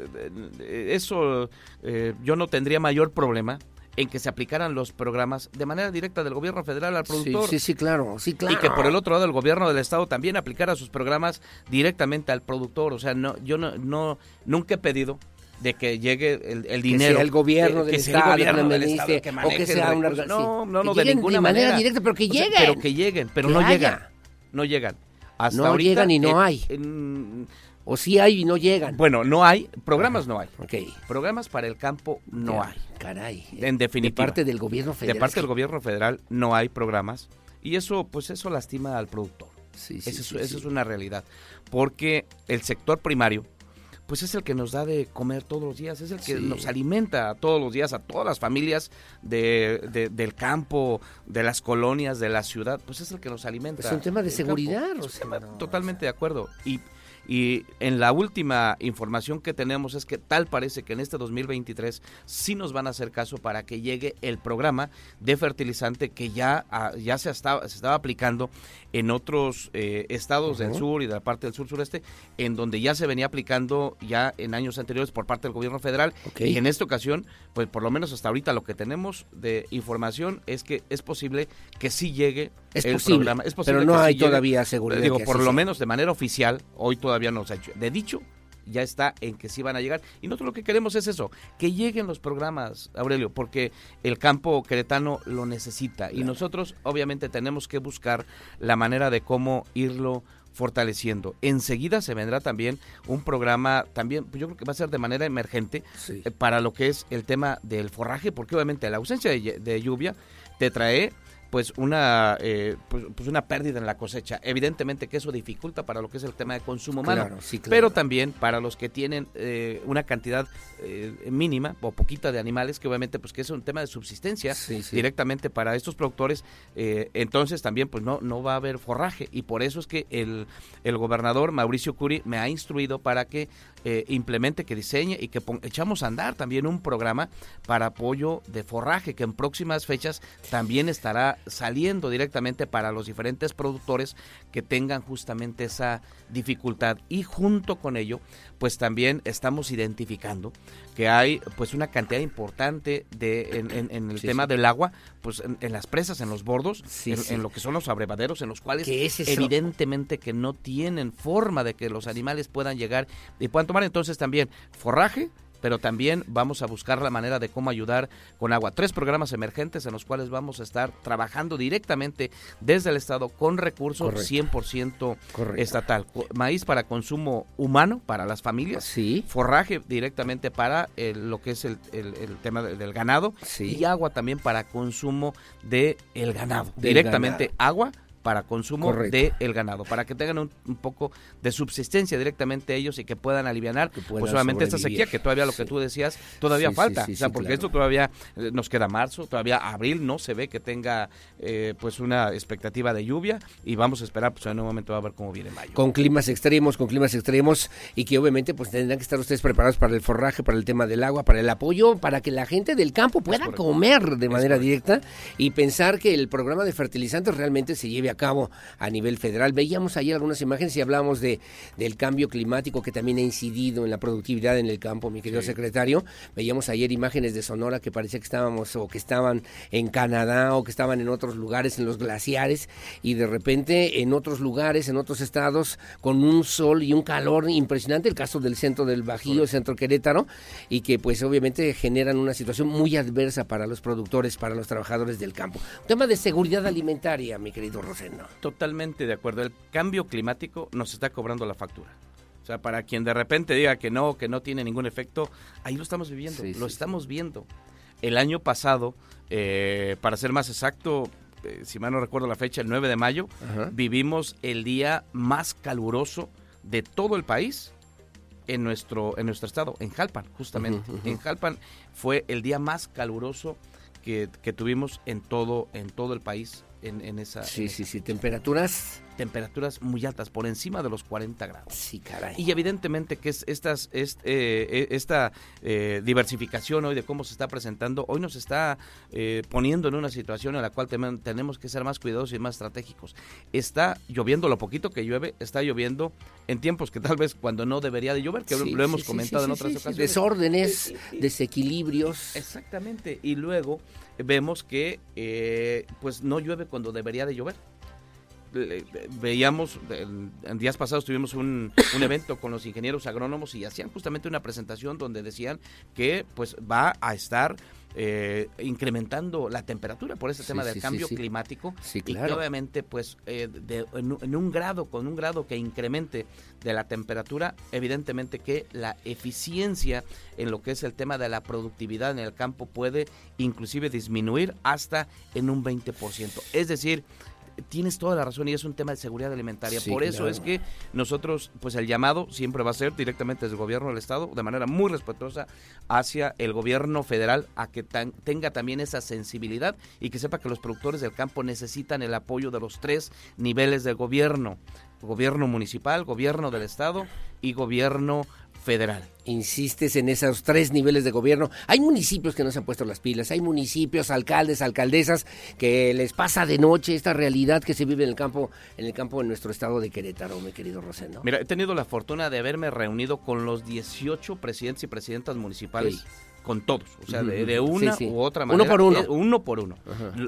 eh, eso eh, yo no tendría mayor problema en que se aplicaran los programas de manera directa del gobierno federal al productor. Sí, sí, sí, claro, sí, claro. Y que por el otro lado el gobierno del estado también aplicara sus programas directamente al productor. O sea, no, yo no, no nunca he pedido de que llegue el, el Que dinero. sea el gobierno que- del que sea el Estado, gobierno que del Estado que o que sea una No, no, no, Que de ninguna de manera manera. directa, pero que O sea, lleguen. pero que lleguen, pero Que no haya. llegan. No llegan. Hasta No ahorita, llegan y no hay. en- O sí hay y no llegan. bueno, no hay, programas no hay. Ok. Programas para el campo no hay. Caray. En definitiva. De parte del gobierno federal. De parte del gobierno federal no hay programas y eso pues eso lastima al productor. Sí, sí, esa sí. es una realidad. Porque el sector primario pues es el que nos da de comer todos los días, es el que Sí. nos alimenta todos los días a todas las familias de, de- del campo, de las colonias, de la ciudad, pues es el que nos alimenta. Es un tema de seguridad, Totalmente de acuerdo. Y, y en la última información que tenemos es que tal parece que en este 2023 sí nos van a hacer caso para que llegue el programa de fertilizante que ya, ah, ya se, estaba, se estaba aplicando en otros eh, estados del sur y de la parte del sur sureste, en donde ya se venía aplicando ya en años anteriores por parte del gobierno federal. Y en esta ocasión, pues por lo menos hasta ahorita lo que tenemos de información es que es posible que sí llegue Es el posible, programa. Es posible pero no hay llegue. todavía seguridad Digo, que por lo sea. menos de manera oficial, hoy todavía no se ha hecho. De dicho, ya está en que sí van a llegar. Y nosotros lo que queremos es eso, que lleguen los programas, Aurelio, porque el campo queretano lo necesita. Y nosotros obviamente tenemos que buscar la manera de cómo irlo fortaleciendo. Enseguida se vendrá también un programa, también pues yo creo que va a ser de manera emergente eh, para lo que es el tema del forraje, porque obviamente la ausencia de lluvia te trae pues una eh, pues, pues una pérdida en la cosecha. Evidentemente que eso dificulta para lo que es el tema de consumo humano, Claro, sí, claro. pero también para los que tienen eh, una cantidad eh, mínima o poquita de animales, que obviamente pues que es un tema de subsistencia sí. directamente para estos productores, eh, entonces también pues no, no va a haber forraje y por eso es que el, el gobernador Mauricio Curi me ha instruido para que eh, implemente, que diseñe y que echamos a andar también un programa para apoyo de forraje que en próximas fechas también estará saliendo directamente para los diferentes productores que tengan justamente esa dificultad y junto con ello pues también estamos identificando que hay pues una cantidad importante de en, en- en el Sí, tema sí. del agua pues en, en las presas en los bordos Sí, en, sí. en lo que son los abrevaderos en los cuales ¿Qué es evidentemente que no tienen forma de que los animales puedan llegar y puedan tomar entonces también forraje pero también vamos a buscar la manera de cómo ayudar con agua. Tres programas emergentes en los cuales vamos a estar trabajando directamente desde el Estado con recursos Correcto. 100% Correcto. estatal. Maíz para consumo humano, para las familias. Sí. Forraje directamente para el- lo que es el, el- el tema de- del ganado. Sí. Y agua también para consumo del el ganado. Del directamente ganado. agua para consumo Correcto. de el ganado, para que tengan un, un poco de subsistencia directamente ellos y que puedan aliviar pues puedan obviamente esta sequía que todavía lo que tú decías todavía Sí, falta, sí, o sea, porque claro. esto todavía eh, nos queda marzo, todavía abril no se ve que tenga eh, pues una expectativa de lluvia y vamos a esperar pues en un momento va a ver cómo viene mayo. con climas extremos, con climas extremos y que obviamente pues tendrán que estar ustedes preparados para el forraje, para el tema del agua, para el apoyo, para que la gente del campo pueda comer de manera directa y pensar que el programa de fertilizantes realmente se lleve a cabo a nivel federal. Veíamos ayer algunas imágenes y hablábamos de, del cambio climático que también ha incidido en la productividad en el campo, mi querido Sí. secretario. Veíamos ayer imágenes de Sonora que parecía que estábamos o que estaban en Canadá o que estaban en otros lugares, en los glaciares, y de repente en otros lugares, en otros estados, con un sol y un calor impresionante, el caso del centro del Bajío, el centro Querétaro, y que pues obviamente generan una situación muy adversa para los productores, para los trabajadores del campo. Un tema de seguridad alimentaria, mi querido Totalmente de acuerdo. El cambio climático nos está cobrando la factura. O sea, para quien de repente diga que no, que no tiene ningún efecto, ahí lo estamos viviendo, Sí, lo sí, estamos viendo. El año pasado, eh, para ser más exacto, eh, si mal no recuerdo la fecha, el 9 de mayo, Ajá. vivimos el día más caluroso de todo el país en nuestro, en nuestro estado, en Jalpan, justamente. En Jalpan fue el día más caluroso que, que tuvimos en todo, en todo el país. En, en esa, Sí, en sí, esa- sí, temperaturas. Temperaturas muy altas, por encima de los 40 grados. Sí, caray. Y evidentemente que es estas, est- eh, eh, esta eh, diversificación hoy de cómo se está presentando, hoy nos está eh, poniendo en una situación en la cual tenemos que ser más cuidadosos y más estratégicos. Está lloviendo lo poquito que llueve, está lloviendo en tiempos que tal vez cuando no debería de llover, que lo- Sí, lo hemos sí, comentado sí, en otras ocasiones. Desórdenes, desequilibrios. Exactamente. Y luego vemos que eh, pues no llueve cuando debería de llover. Veíamos, en días pasados tuvimos un, un evento con los ingenieros agrónomos y hacían justamente una presentación donde decían que pues va a estar eh, incrementando la temperatura por ese Sí, tema del sí, cambio sí. climático Sí, y que claro. obviamente pues eh, de- en, un- en un grado con un grado que incremente de la temperatura evidentemente que la eficiencia en lo que es el tema de la productividad en el campo puede inclusive disminuir hasta en un 20% es decir Tienes toda la razón y es un tema de seguridad alimentaria. Sí, Por eso claro. es que nosotros, pues el llamado siempre va a ser directamente desde el gobierno del Estado, de manera muy respetuosa hacia el gobierno federal, a que tan- tenga también esa sensibilidad y que sepa que los productores del campo necesitan el apoyo de los tres niveles del gobierno. Gobierno municipal, gobierno del Estado y gobierno federal. Insistes en esos tres niveles de gobierno. Hay municipios que no se han puesto las pilas, hay municipios, alcaldes, alcaldesas que les pasa de noche esta realidad que se vive en el campo, en el campo de nuestro estado de Querétaro, mi querido Rosendo. Mira, he tenido la fortuna de haberme reunido con los 18 presidentes y presidentas municipales. Sí. Con todos, o sea, de, una Sí, sí. u otra Uno manera. por uno. eh, uno por uno.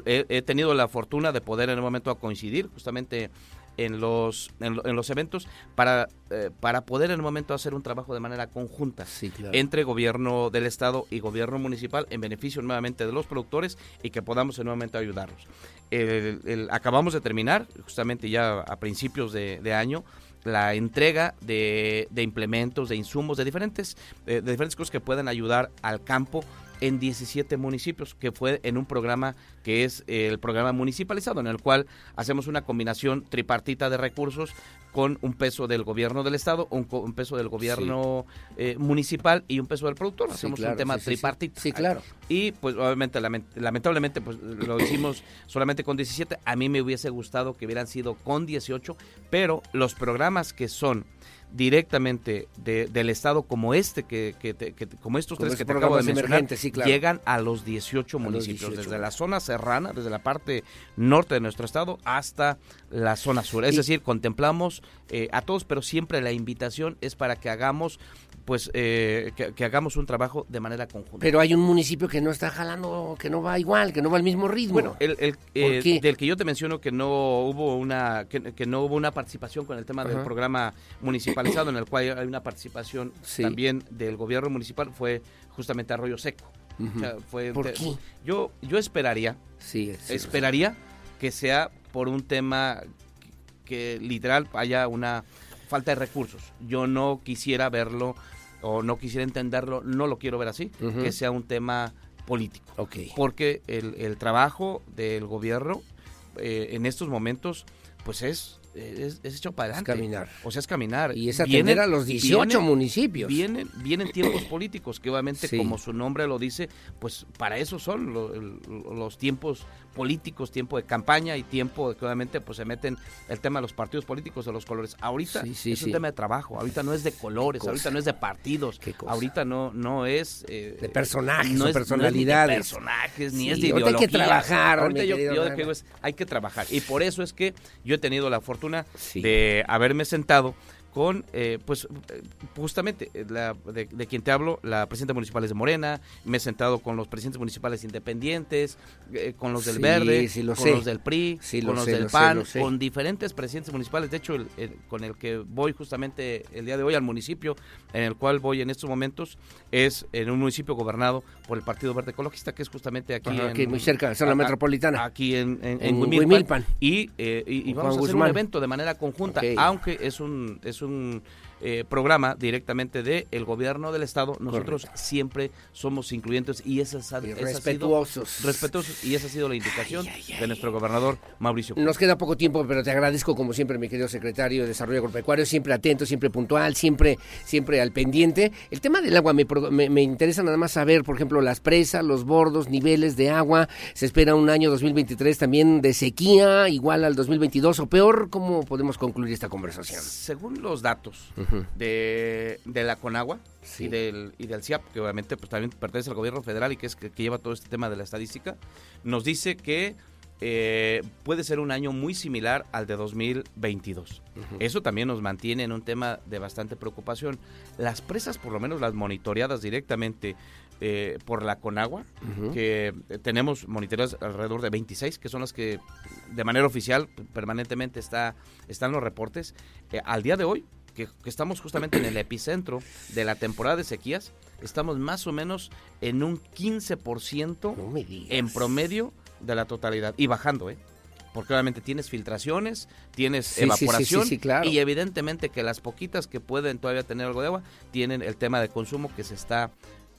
He, he tenido la fortuna de poder en un momento a coincidir justamente en los, en, en los eventos para, eh, para poder en un momento hacer un trabajo de manera conjunta claro. entre gobierno del estado y gobierno municipal en beneficio nuevamente de los productores y que podamos en un momento ayudarlos. El- el- acabamos de terminar, justamente ya a principios de, de año, la entrega de, de implementos, de insumos, de diferentes, de, de diferentes cosas que puedan ayudar al campo en 17 municipios, que fue en un programa que es el programa municipalizado, en el cual hacemos una combinación tripartita de recursos con un peso del gobierno del estado, un, un peso del gobierno eh, municipal y un peso del productor. Sí, Hacemos claro, un tema sí, sí, sí. tripartito. Sí, claro. Y pues obviamente, lament- lamentablemente, pues lo hicimos solamente con 17. A mí me hubiese gustado que hubieran sido con 18, pero los programas que son directamente de- del estado como este que, que que como estos Como tres que te acabo de mencionar emergentes, sí, claro. llegan a los 18 A los municipios 18. desde la zona serrana desde la parte norte de nuestro estado hasta la zona sur es Y- decir contemplamos eh, a todos pero siempre la invitación es para que hagamos pues eh, que, que hagamos un trabajo de manera conjunta Pero hay un municipio que no está jalando, que no va igual, que no va al mismo ritmo. bueno, el, el, eh, qué? del que yo te menciono que no hubo una que, que no hubo una participación con el tema del programa municipalizado en el cual hay una participación Sí. también del gobierno municipal fue justamente Arroyo Seco. Ujú. O sea, fue ¿Por qué? Yo yo esperaría Sí, sí, esperaría que sea por un tema que, que literal haya una falta de recursos. Yo no quisiera verlo o no quisiera entenderlo, no lo quiero ver así, que sea un tema político. Porque el, el trabajo del gobierno eh, en estos momentos pues es es, es hecho para adelante. caminar. O sea, es caminar. Y es atender a los 18 municipios. Vienen, vienen tiempos <coughs> políticos, que obviamente, Sí. como su nombre lo dice, pues para eso son lo- los tiempos políticos, tiempo de campaña y tiempo de que obviamente pues se meten el tema de los partidos políticos, de los colores. Ahorita Sí, sí, es sí. un tema de trabajo, ahorita no es de colores, ahorita no es de partidos, ahorita no, no es... eh, De personajes no es- no es ni de personalidades. personajes, ni es de ahorita hay que ideología. trabajar, Ahorita yo, yo digo es, hay que trabajar. Y por eso es que yo he tenido la fortuna de haberme sentado con, eh, pues, eh, justamente, eh, la, de, de quien te hablo, la presidenta municipal es de Morena, me he sentado con los presidentes municipales independientes, eh, con los del Sí, Verde, sí lo con sé. los del PRI, Sí, lo con los sé, del lo PAN, sé. con diferentes presidentes municipales. De hecho, el- el- con el que voy justamente el día de hoy al municipio, en el cual voy en estos momentos, es en un municipio gobernado por el Partido Verde Ecologista, que es justamente aquí, en, aquí muy cerca, zona metropolitana. Aquí en, en, En en Huimilpan. Huimilpan. Y, eh, y- y Con vamos a hacer un evento de manera conjunta, aunque es un, es un 嗯。Eh, programa directamente del el gobierno del estado. Nosotros siempre somos incluyentes y esa, ha- Y esa ha sido- respetuosos. respetuosos y esa ha sido la indicación de nuestro gobernador Mauricio. Nos queda poco tiempo, pero te agradezco como siempre, mi querido secretario de Desarrollo Agropecuario, siempre atento, siempre puntual, siempre, siempre al pendiente. El tema del agua me, me, me interesa nada más saber, por ejemplo, las presas, los bordos, niveles de agua. Se espera un año 2023 también de sequía, igual al 2022 o peor. ¿Cómo podemos concluir esta conversación? Según los datos De, de la Conagua Sí. y del y del CIAP, que obviamente pues también pertenece al gobierno federal y que es que, que lleva todo este tema de la estadística, nos dice que eh, puede ser un año muy similar al de 2022. Eso también nos mantiene en un tema de bastante preocupación. Las presas, por lo menos las monitoreadas directamente eh, por la Conagua, que eh, tenemos monitoreadas alrededor de 26, que son las que de manera oficial permanentemente está, están los reportes. Eh, al día de hoy, que, que estamos justamente en el epicentro de la temporada de sequías, estamos más o menos en un 15% en promedio de la totalidad y bajando, ¿eh? Porque obviamente tienes filtraciones, tienes Sí, sí, evaporación sí, claro. y evidentemente que las poquitas que pueden todavía tener algo de agua tienen el tema de consumo que se está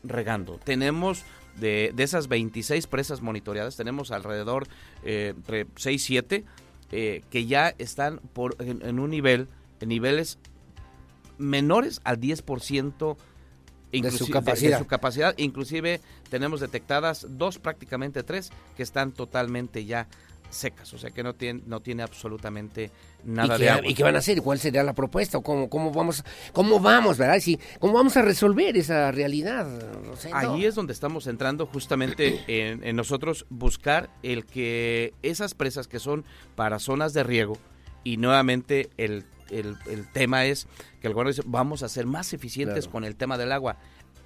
regando. Tenemos de, de esas 26 presas monitoreadas, tenemos alrededor eh, entre 6, 7 eh, que ya están por, en, en un nivel, en niveles menores al 10% inclusi- su capacidad. su capacidad. Inclusive tenemos detectadas dos, prácticamente tres, que están totalmente ya secas, o sea que no tiene, no tiene absolutamente nada ¿Y de agua. ¿Y qué van a hacer? ¿Y ¿Cuál sería la propuesta? ¿O ¿Cómo, cómo, vamos, ¿Cómo vamos, verdad? Sí, ¿Cómo vamos a resolver esa realidad? Ahí es donde estamos entrando justamente <clears throat> en, en nosotros buscar el que esas presas que son para zonas de riego y nuevamente el, el- el tema es que el gobierno dice vamos a ser más eficientes Claro. con el tema del agua.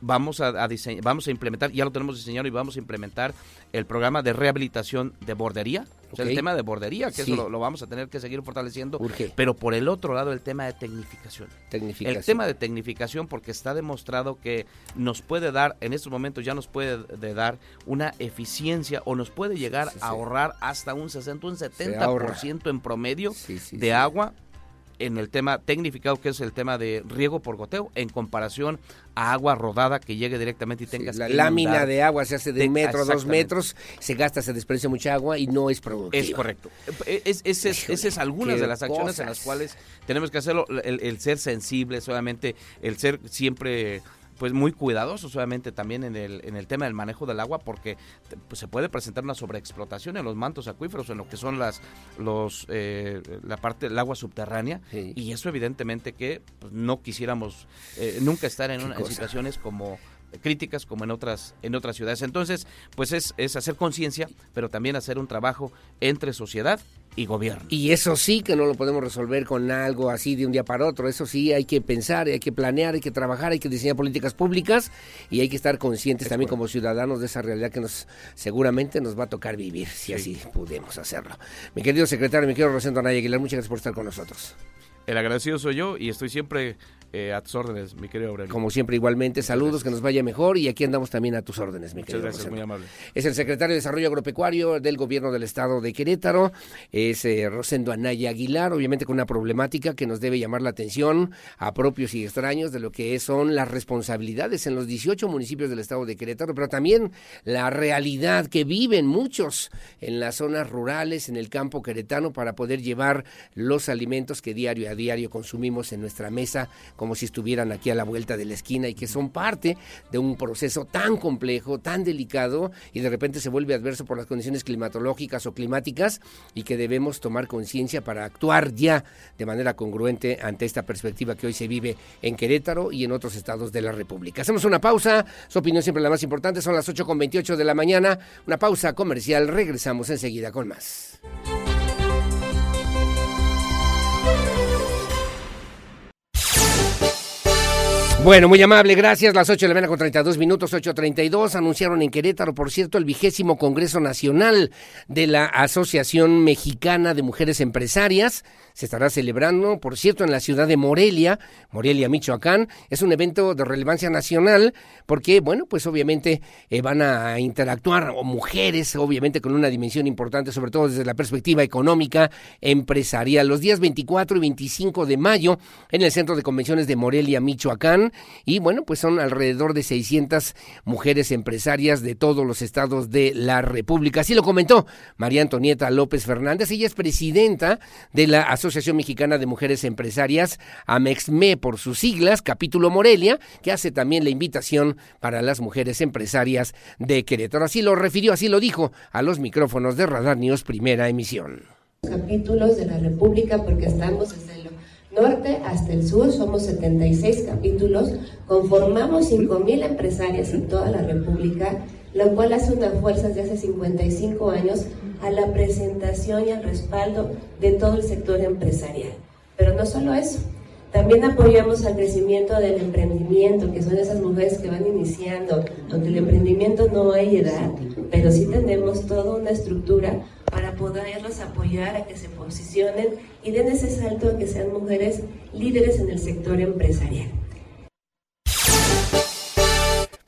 Vamos a, a vamos a implementar, ya lo tenemos diseñado y vamos a implementar el programa de rehabilitación de bordería. O sea, el tema de bordería, que Sí. eso lo, lo vamos a tener que seguir fortaleciendo. Urge. Pero por el otro lado, el tema de tecnificación. Tecnificación. El tema de tecnificación, porque está demostrado que nos puede dar, en estos momentos ya nos puede de dar una eficiencia o nos puede llegar a ahorrar hasta un 60, un 70% en promedio de agua en el tema tecnificado, que es el tema de riego por goteo, en comparación a agua rodada que llegue directamente y tengas La que lámina de agua se hace de De- un metro, dos metros, se gasta, se desperdicia mucha agua y no es productiva. Es correcto. Eh, Es, es, es, algunas de las acciones en las cuales tenemos que hacerlo, el, el ser sensibles, obviamente, el ser siempre pues muy cuidadosos obviamente también en el, en el tema del manejo del agua porque pues, se puede presentar una sobreexplotación en los mantos acuíferos en lo que son las los eh, la parte del agua subterránea. Y eso evidentemente que pues, no quisiéramos eh, nunca estar en, una, en situaciones como críticas como en otras en otras ciudades entonces pues es, es hacer conciencia pero también hacer un trabajo entre sociedad y gobierno Y eso sí que no lo podemos resolver con algo así de un día para otro. Eso sí hay que pensar, hay que planear, hay que trabajar, hay que diseñar políticas públicas y hay que estar conscientes también como ciudadanos de esa realidad que nos seguramente nos va a tocar vivir, si así pudimos hacerlo. Mi querido secretario, mi querido Rosendo Anaya Aguilar, muchas gracias por estar con nosotros. El agradecido soy yo y estoy siempre eh, a tus órdenes, mi querido Aurelio. Como siempre, igualmente, saludos, que nos vaya mejor y aquí andamos también a tus órdenes, mi Muchas querido gracias, Rosendo. muy amable. Es el secretario de Desarrollo Agropecuario del Gobierno del Estado de Querétaro, es eh, Rosendo Anaya Aguilar, obviamente con una problemática que nos debe llamar la atención a propios y extraños de lo que son las responsabilidades en los 18 municipios del Estado de Querétaro, pero también la realidad que viven muchos en las zonas rurales, en el campo queretano, para poder llevar los alimentos que diario diario consumimos en nuestra mesa, como si estuvieran aquí a la vuelta de la esquina y que son parte de un proceso tan complejo, tan delicado y de repente se vuelve adverso por las condiciones climatológicas o climáticas y que debemos tomar conciencia para actuar ya de manera congruente ante esta perspectiva que hoy se vive en Querétaro y en otros estados de la República. Hacemos una pausa, su opinión siempre la más importante, son las 8.28 de la mañana, una pausa comercial, regresamos enseguida con más. Bueno, muy amable, gracias. Las 8 de la mañana con 32 minutos, 8.32. Anunciaron en Querétaro, por cierto, el vigésimo Congreso Nacional de la Asociación Mexicana de Mujeres Empresarias. Se estará celebrando, por cierto, en la ciudad de Morelia, Morelia, Michoacán. Es un evento de relevancia nacional porque, bueno, pues obviamente eh, van a interactuar o mujeres, obviamente con una dimensión importante, sobre todo desde la perspectiva económica, empresarial. Los días 24 y 25 de mayo en el Centro de Convenciones de Morelia, Michoacán. Y bueno, pues son alrededor de 600 mujeres empresarias de todos los estados de la República. Así lo comentó María Antonieta López Fernández. Ella es presidenta de la Asociación Mexicana de Mujeres Empresarias, AMEXME por sus siglas, capítulo Morelia, que hace también la invitación para las mujeres empresarias de Querétaro. Así lo refirió, así lo dijo a los micrófonos de Radar News Primera Emisión. capítulos de la República porque estamos desde el norte hasta el sur, somos 76 capítulos, conformamos 5.000 empresarias en toda la República, lo cual hace una fuerza desde hace 55 años a la presentación y al respaldo de todo el sector empresarial. Pero no solo eso, también apoyamos al crecimiento del emprendimiento, que son esas mujeres que van iniciando, donde el emprendimiento no hay edad, pero sí tenemos toda una estructura para poderlos apoyar a que se posicionen y den ese salto a que sean mujeres líderes en el sector empresarial.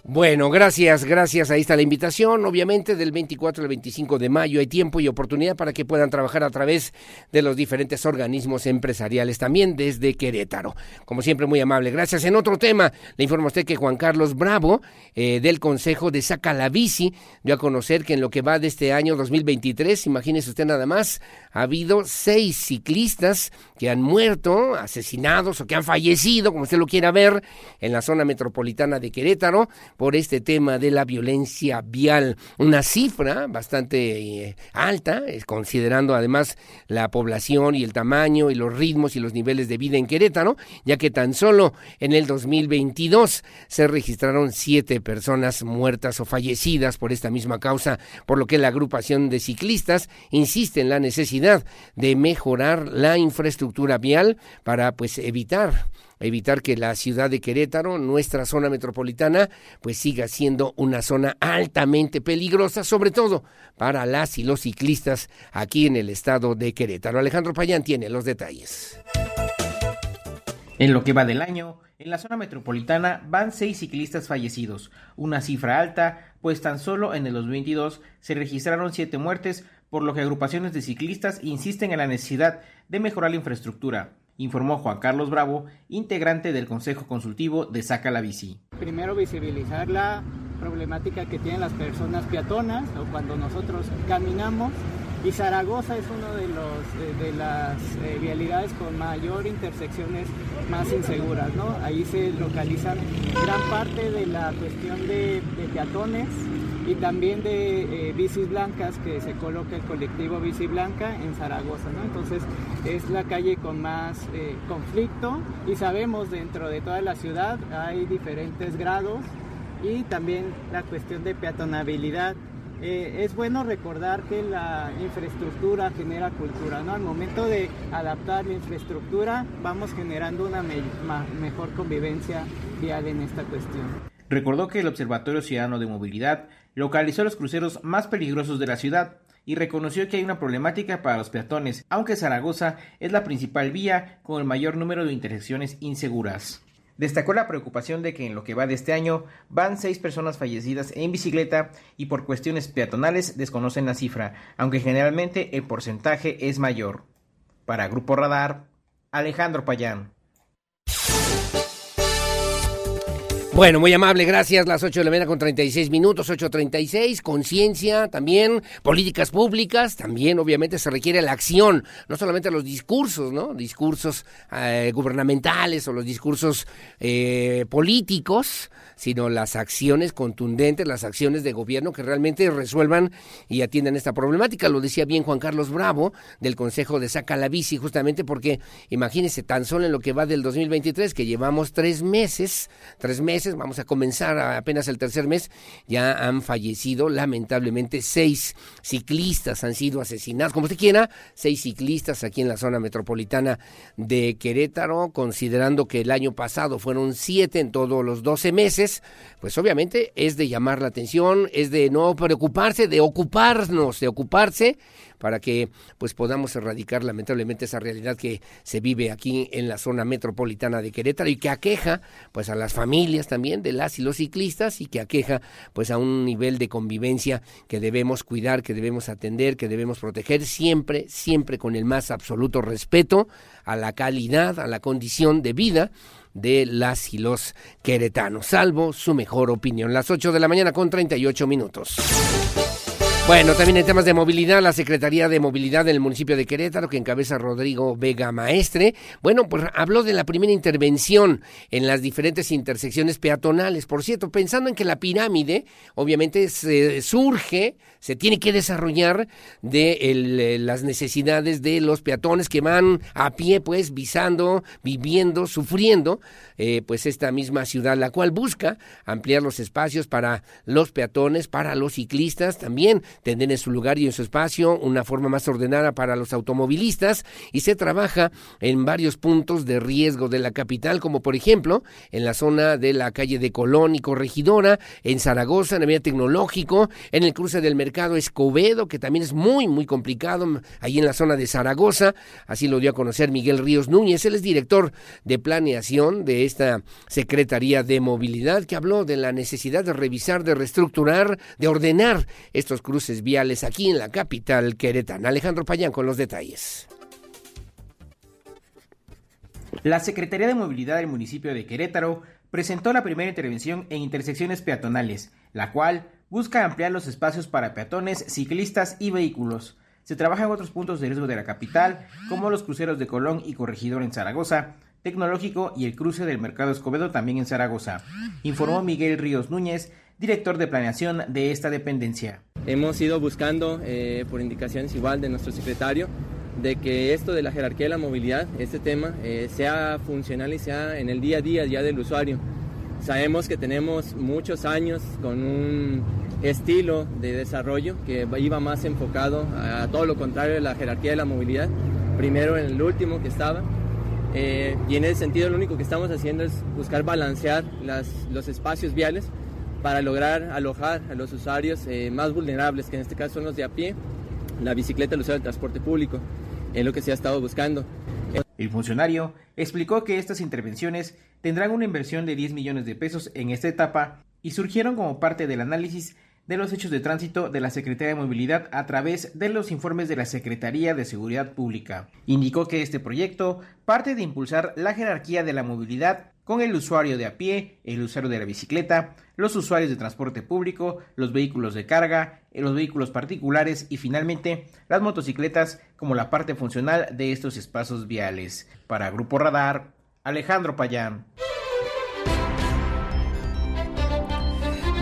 Bueno, gracias, gracias. Ahí está la invitación. Obviamente, del 24 al 25 de mayo hay tiempo y oportunidad para que puedan trabajar a través de los diferentes organismos empresariales, también desde Querétaro. Como siempre, muy amable. Gracias. En otro tema, le informo a usted que Juan Carlos Bravo, eh, del Consejo de Saca la Bici, dio a conocer que en lo que va de este año 2023, imagínese usted nada más, ha habido seis ciclistas que han muerto, asesinados o que han fallecido, como usted lo quiera ver, en la zona metropolitana de Querétaro por este tema de la violencia vial. Una cifra bastante eh, alta, considerando además la población y el tamaño y los ritmos y los niveles de vida en Querétaro, ya que tan solo en el 2022 se registraron siete personas muertas o fallecidas por esta misma causa, por lo que la agrupación de ciclistas insiste en la necesidad de mejorar la infraestructura vial para pues evitar evitar que la ciudad de Querétaro, nuestra zona metropolitana, pues siga siendo una zona altamente peligrosa, sobre todo para las y los ciclistas aquí en el estado de Querétaro. Alejandro Payán tiene los detalles. En lo que va del año, en la zona metropolitana van seis ciclistas fallecidos, una cifra alta, pues tan solo en el 2022 se registraron siete muertes, por lo que agrupaciones de ciclistas insisten en la necesidad de mejorar la infraestructura, informó Juan Carlos Bravo, integrante del Consejo Consultivo de Saca la Bici. Primero visibilizar la problemática que tienen las personas peatonas o cuando nosotros caminamos y Zaragoza es uno de los de, de las eh, vialidades con mayor intersecciones más inseguras, ¿no? Ahí se localizan gran parte de la cuestión de, peatones y también de eh, bicis blancas que se coloca el colectivo Bici Blanca en Zaragoza, ¿no? Entonces es la calle con más eh, conflicto y sabemos dentro de toda la ciudad hay diferentes grados y también la cuestión de peatonabilidad. Eh, es bueno recordar que la infraestructura genera cultura, ¿no? Al momento de adaptar la infraestructura vamos generando una mejor convivencia vial en esta cuestión. Recordó que el Observatorio Ciudadano de Movilidad localizó los cruceros más peligrosos de la ciudad y reconoció que hay una problemática para los peatones, aunque Zaragoza es la principal vía con el mayor número de intersecciones inseguras. Destacó la preocupación de que en lo que va de este año van seis personas fallecidas en bicicleta y por cuestiones peatonales desconocen la cifra, aunque generalmente el porcentaje es mayor. Para Grupo Radar, Alejandro Payán. Bueno, muy amable, gracias. Las 8 de la mañana con 36 minutos, 8.36. Conciencia también, políticas públicas, también obviamente se requiere la acción, no solamente los discursos, ¿no? Discursos eh, gubernamentales o los discursos eh, políticos, sino las acciones contundentes, las acciones de gobierno que realmente resuelvan y atiendan esta problemática. Lo decía bien Juan Carlos Bravo del Consejo de Saca la Bici, justamente porque imagínense tan solo en lo que va del 2023, que llevamos tres meses, tres meses vamos a comenzar apenas el tercer mes, ya han fallecido lamentablemente seis ciclistas, han sido asesinados, como usted quiera, seis ciclistas aquí en la zona metropolitana de Querétaro, considerando que el año pasado fueron siete en todos los doce meses, pues obviamente es de llamar la atención, es de no preocuparse, de ocuparnos, de ocuparse para que pues podamos erradicar lamentablemente esa realidad que se vive aquí en la zona metropolitana de Querétaro y que aqueja pues a las familias también de las y los ciclistas y que aqueja pues a un nivel de convivencia que debemos cuidar, que debemos atender, que debemos proteger siempre, siempre con el más absoluto respeto a la calidad, a la condición de vida de las y los queretanos, salvo su mejor opinión. Las 8 de la mañana con 38 minutos. Bueno, también en temas de movilidad, la Secretaría de Movilidad del municipio de Querétaro, que encabeza Rodrigo Vega Maestre, bueno, pues habló de la primera intervención en las diferentes intersecciones peatonales. Por cierto, pensando en que la pirámide, obviamente, se surge, se tiene que desarrollar de el, eh, las necesidades de los peatones que van a pie, pues, visando, viviendo, sufriendo, eh, pues, esta misma ciudad, la cual busca ampliar los espacios para los peatones, para los ciclistas, también tener en su lugar y en su espacio una forma más ordenada para los automovilistas y se trabaja en varios puntos de riesgo de la capital, como por ejemplo en la zona de la calle de Colón y Corregidora, en Zaragoza, en Vía Tecnológico, en el cruce del mercado Escobedo, que también es muy, muy complicado, ahí en la zona de Zaragoza, así lo dio a conocer Miguel Ríos Núñez, él es director de planeación de esta Secretaría de Movilidad, que habló de la necesidad de revisar, de reestructurar, de ordenar estos cruces viales aquí en la capital queretana. Alejandro Payán con los detalles. La Secretaría de Movilidad del municipio de Querétaro presentó la primera intervención en intersecciones peatonales, la cual busca ampliar los espacios para peatones, ciclistas y vehículos. Se trabaja en otros puntos de riesgo de la capital, como los cruceros de Colón y Corregidor en Zaragoza, Tecnológico y el cruce del Mercado Escobedo también en Zaragoza, informó Miguel Ríos Núñez, director de planeación de esta dependencia. Hemos ido buscando, eh, por indicaciones igual de nuestro secretario, de que esto de la jerarquía de la movilidad, este tema, eh, sea funcional y sea en el día a día ya del usuario. Sabemos que tenemos muchos años con un estilo de desarrollo que iba más enfocado a todo lo contrario de la jerarquía de la movilidad, primero en el último que estaba, eh, y en ese sentido lo único que estamos haciendo es buscar balancear las, los espacios viales para lograr alojar a los usuarios eh, más vulnerables, que en este caso son los de a pie, la bicicleta, el usuario del transporte público, es lo que se ha estado buscando. El funcionario explicó que estas intervenciones tendrán una inversión de 10 millones de pesos en esta etapa y surgieron como parte del análisis de los hechos de tránsito de la Secretaría de Movilidad a través de los informes de la Secretaría de Seguridad Pública. Indicó que este proyecto parte de impulsar la jerarquía de la movilidad con el usuario de a pie, el usuario de la bicicleta, los usuarios de transporte público, los vehículos de carga, los vehículos particulares y finalmente las motocicletas como la parte funcional de estos espacios viales. Para Grupo Radar, Alejandro Payán.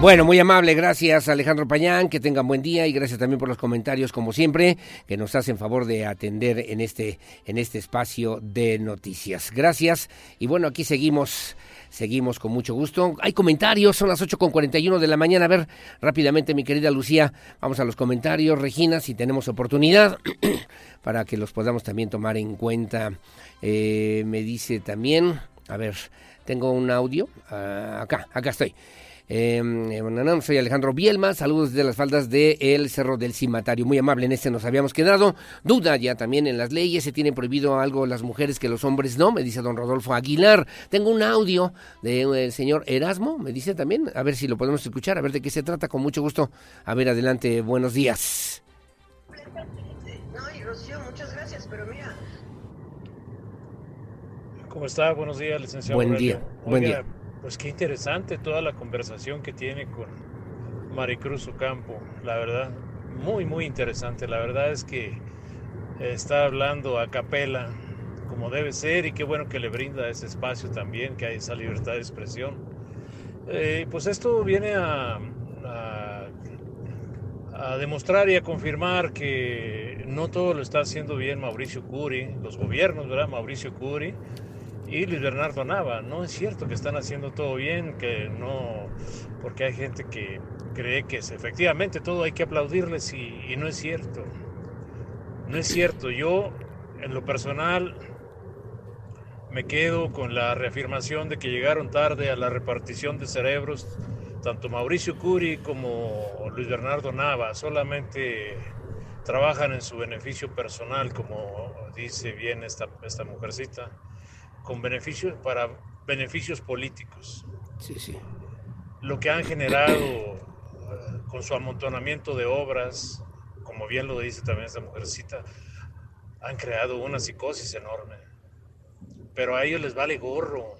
Bueno, muy amable, gracias Alejandro Pañán, que tengan buen día y gracias también por los comentarios como siempre que nos hacen favor de atender en este en este espacio de noticias. Gracias y bueno, aquí seguimos seguimos con mucho gusto. Hay comentarios, son las 8 con 41 de la mañana. A ver, rápidamente mi querida Lucía, vamos a los comentarios, Regina, si tenemos oportunidad <clears throat> para que los podamos también tomar en cuenta. Eh, me dice también, a ver, tengo un audio, ah, acá, acá estoy. Eh, eh, bueno, soy Alejandro Bielma, saludos desde las faldas del el Cerro del Cimatario. Muy amable, en este nos habíamos quedado. Duda ya también en las leyes, se tiene prohibido algo las mujeres que los hombres no, me dice don Rodolfo Aguilar. Tengo un audio del señor Erasmo, me dice también, a ver si lo podemos escuchar, a ver de qué se trata, con mucho gusto. A ver, adelante, buenos días. No, y Rocío, muchas gracias, pero mira. ¿Cómo está? Buenos días, licenciado. Buen Aurelio. día, buen Oiga, día. Pues qué interesante toda la conversación que tiene con Maricruz Ocampo, la verdad, muy, muy interesante. La verdad es que está hablando a capela como debe ser y qué bueno que le brinda ese espacio también, que hay esa libertad de expresión. Eh, pues esto viene a, a- a demostrar y a confirmar que no todo lo está haciendo bien Mauricio Curi, los gobiernos, ¿verdad? Mauricio Curi y Luis Bernardo Nava. No es cierto que están haciendo todo bien, que no, porque hay gente que cree que es, efectivamente todo hay que aplaudirles y, no es cierto. No es cierto. Yo, en lo personal, me quedo con la reafirmación de que llegaron tarde a la repartición de cerebros tanto Mauricio Curi como Luis Bernardo Nava. Solamente trabajan en su beneficio personal, como dice bien esta, esta mujercita, con beneficios para beneficios políticos. Sí, sí. Lo que han generado eh, con su amontonamiento de obras, como bien lo dice también esta mujercita, han creado una psicosis enorme. Pero a ellos les vale gorro.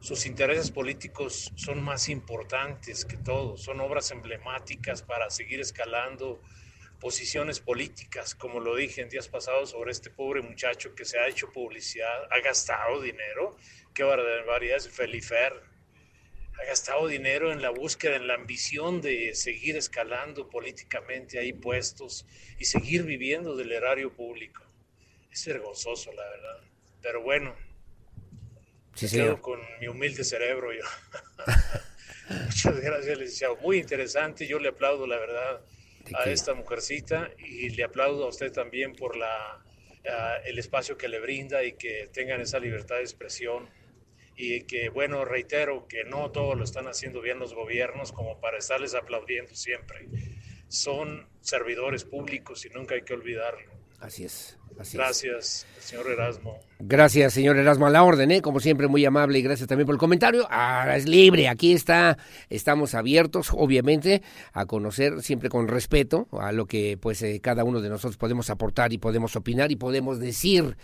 Sus intereses políticos son más importantes que todo. Son obras emblemáticas para seguir escalando posiciones políticas, como lo dije en días pasados sobre este pobre muchacho que se ha hecho publicidad, ha gastado dinero, qué barbaridad es Felifer, ha gastado dinero en la búsqueda, en la ambición de seguir escalando políticamente ahí puestos y seguir viviendo del erario público. Es vergonzoso, la verdad. Pero bueno, Sí, me quedo con mi humilde cerebro yo. <laughs> Muchas gracias, licenciado. Muy interesante. Yo le aplaudo, la verdad, a esta mujercita y le aplaudo a usted también por la, ah, el espacio que le brinda y que tengan esa libertad de expresión. Y que, bueno, reitero que no todo lo están haciendo bien los gobiernos como para estarles aplaudiendo siempre. Son servidores públicos y nunca hay que olvidarlo. Así es. Así es. Gracias, señor Erasmo. Gracias, señor Erasmo, a la orden, ¿eh? como siempre, muy amable y gracias también por el comentario. Ah, es libre, aquí está, estamos abiertos, obviamente, a conocer siempre con respeto a lo que pues eh, cada uno de nosotros podemos aportar y podemos opinar y podemos decir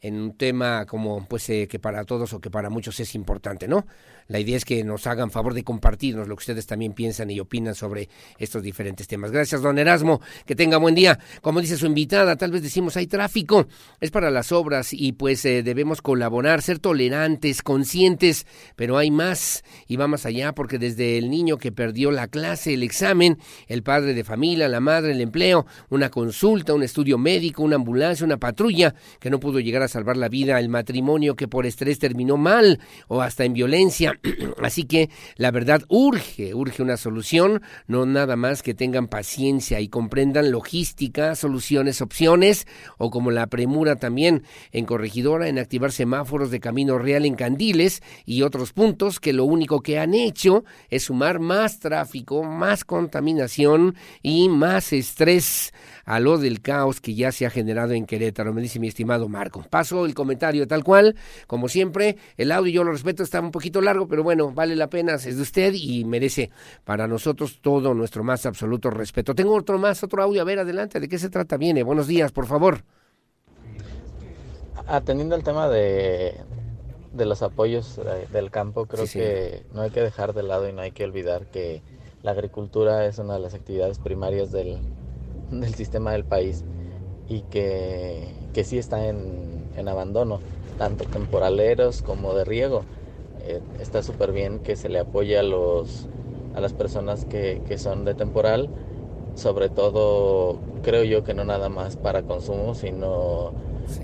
en un tema como pues eh, que para todos o que para muchos es importante, ¿no? La idea es que nos hagan favor de compartirnos lo que ustedes también piensan y opinan sobre estos diferentes temas. Gracias, don Erasmo, que tenga buen día. Como dice su invitada, tal vez decimos hay tráfico, es para las obras y pues eh, debemos colaborar, ser tolerantes, conscientes, pero hay más y va más allá porque desde el niño que perdió la clase, el examen, el padre de familia, la madre, el empleo, una consulta, un estudio médico, una ambulancia, una patrulla que no pudo llegar a salvar la vida, el matrimonio que por estrés terminó mal o hasta en violencia. <clears throat> Así que la verdad urge, urge una solución, no nada más que tengan paciencia y comprendan logística, soluciones, opciones o como la premura también en Corregidora en activar semáforos de camino real en Candiles y otros puntos que lo único que han hecho es sumar más tráfico, más contaminación y más estrés a lo del caos que ya se ha generado en Querétaro, me dice mi estimado Marco. Paso el comentario tal cual, como siempre, el audio yo lo respeto, está un poquito largo, pero bueno, vale la pena, es de usted y merece para nosotros todo nuestro más absoluto respeto. Tengo otro más, otro audio, a ver, adelante, ¿de qué se trata? Viene, buenos días, por favor. Atendiendo al tema de, de los apoyos eh, del campo, creo Sí, sí. que no hay que dejar de lado y no hay que olvidar que la agricultura es una de las actividades primarias del, <laughs> del sistema del país y que, que sí está en, en abandono, tanto temporaleros como de riego. Eh, está súper bien que se le apoye a, los, a las personas que, que son de temporal, sobre todo creo yo que no nada más para consumo, sino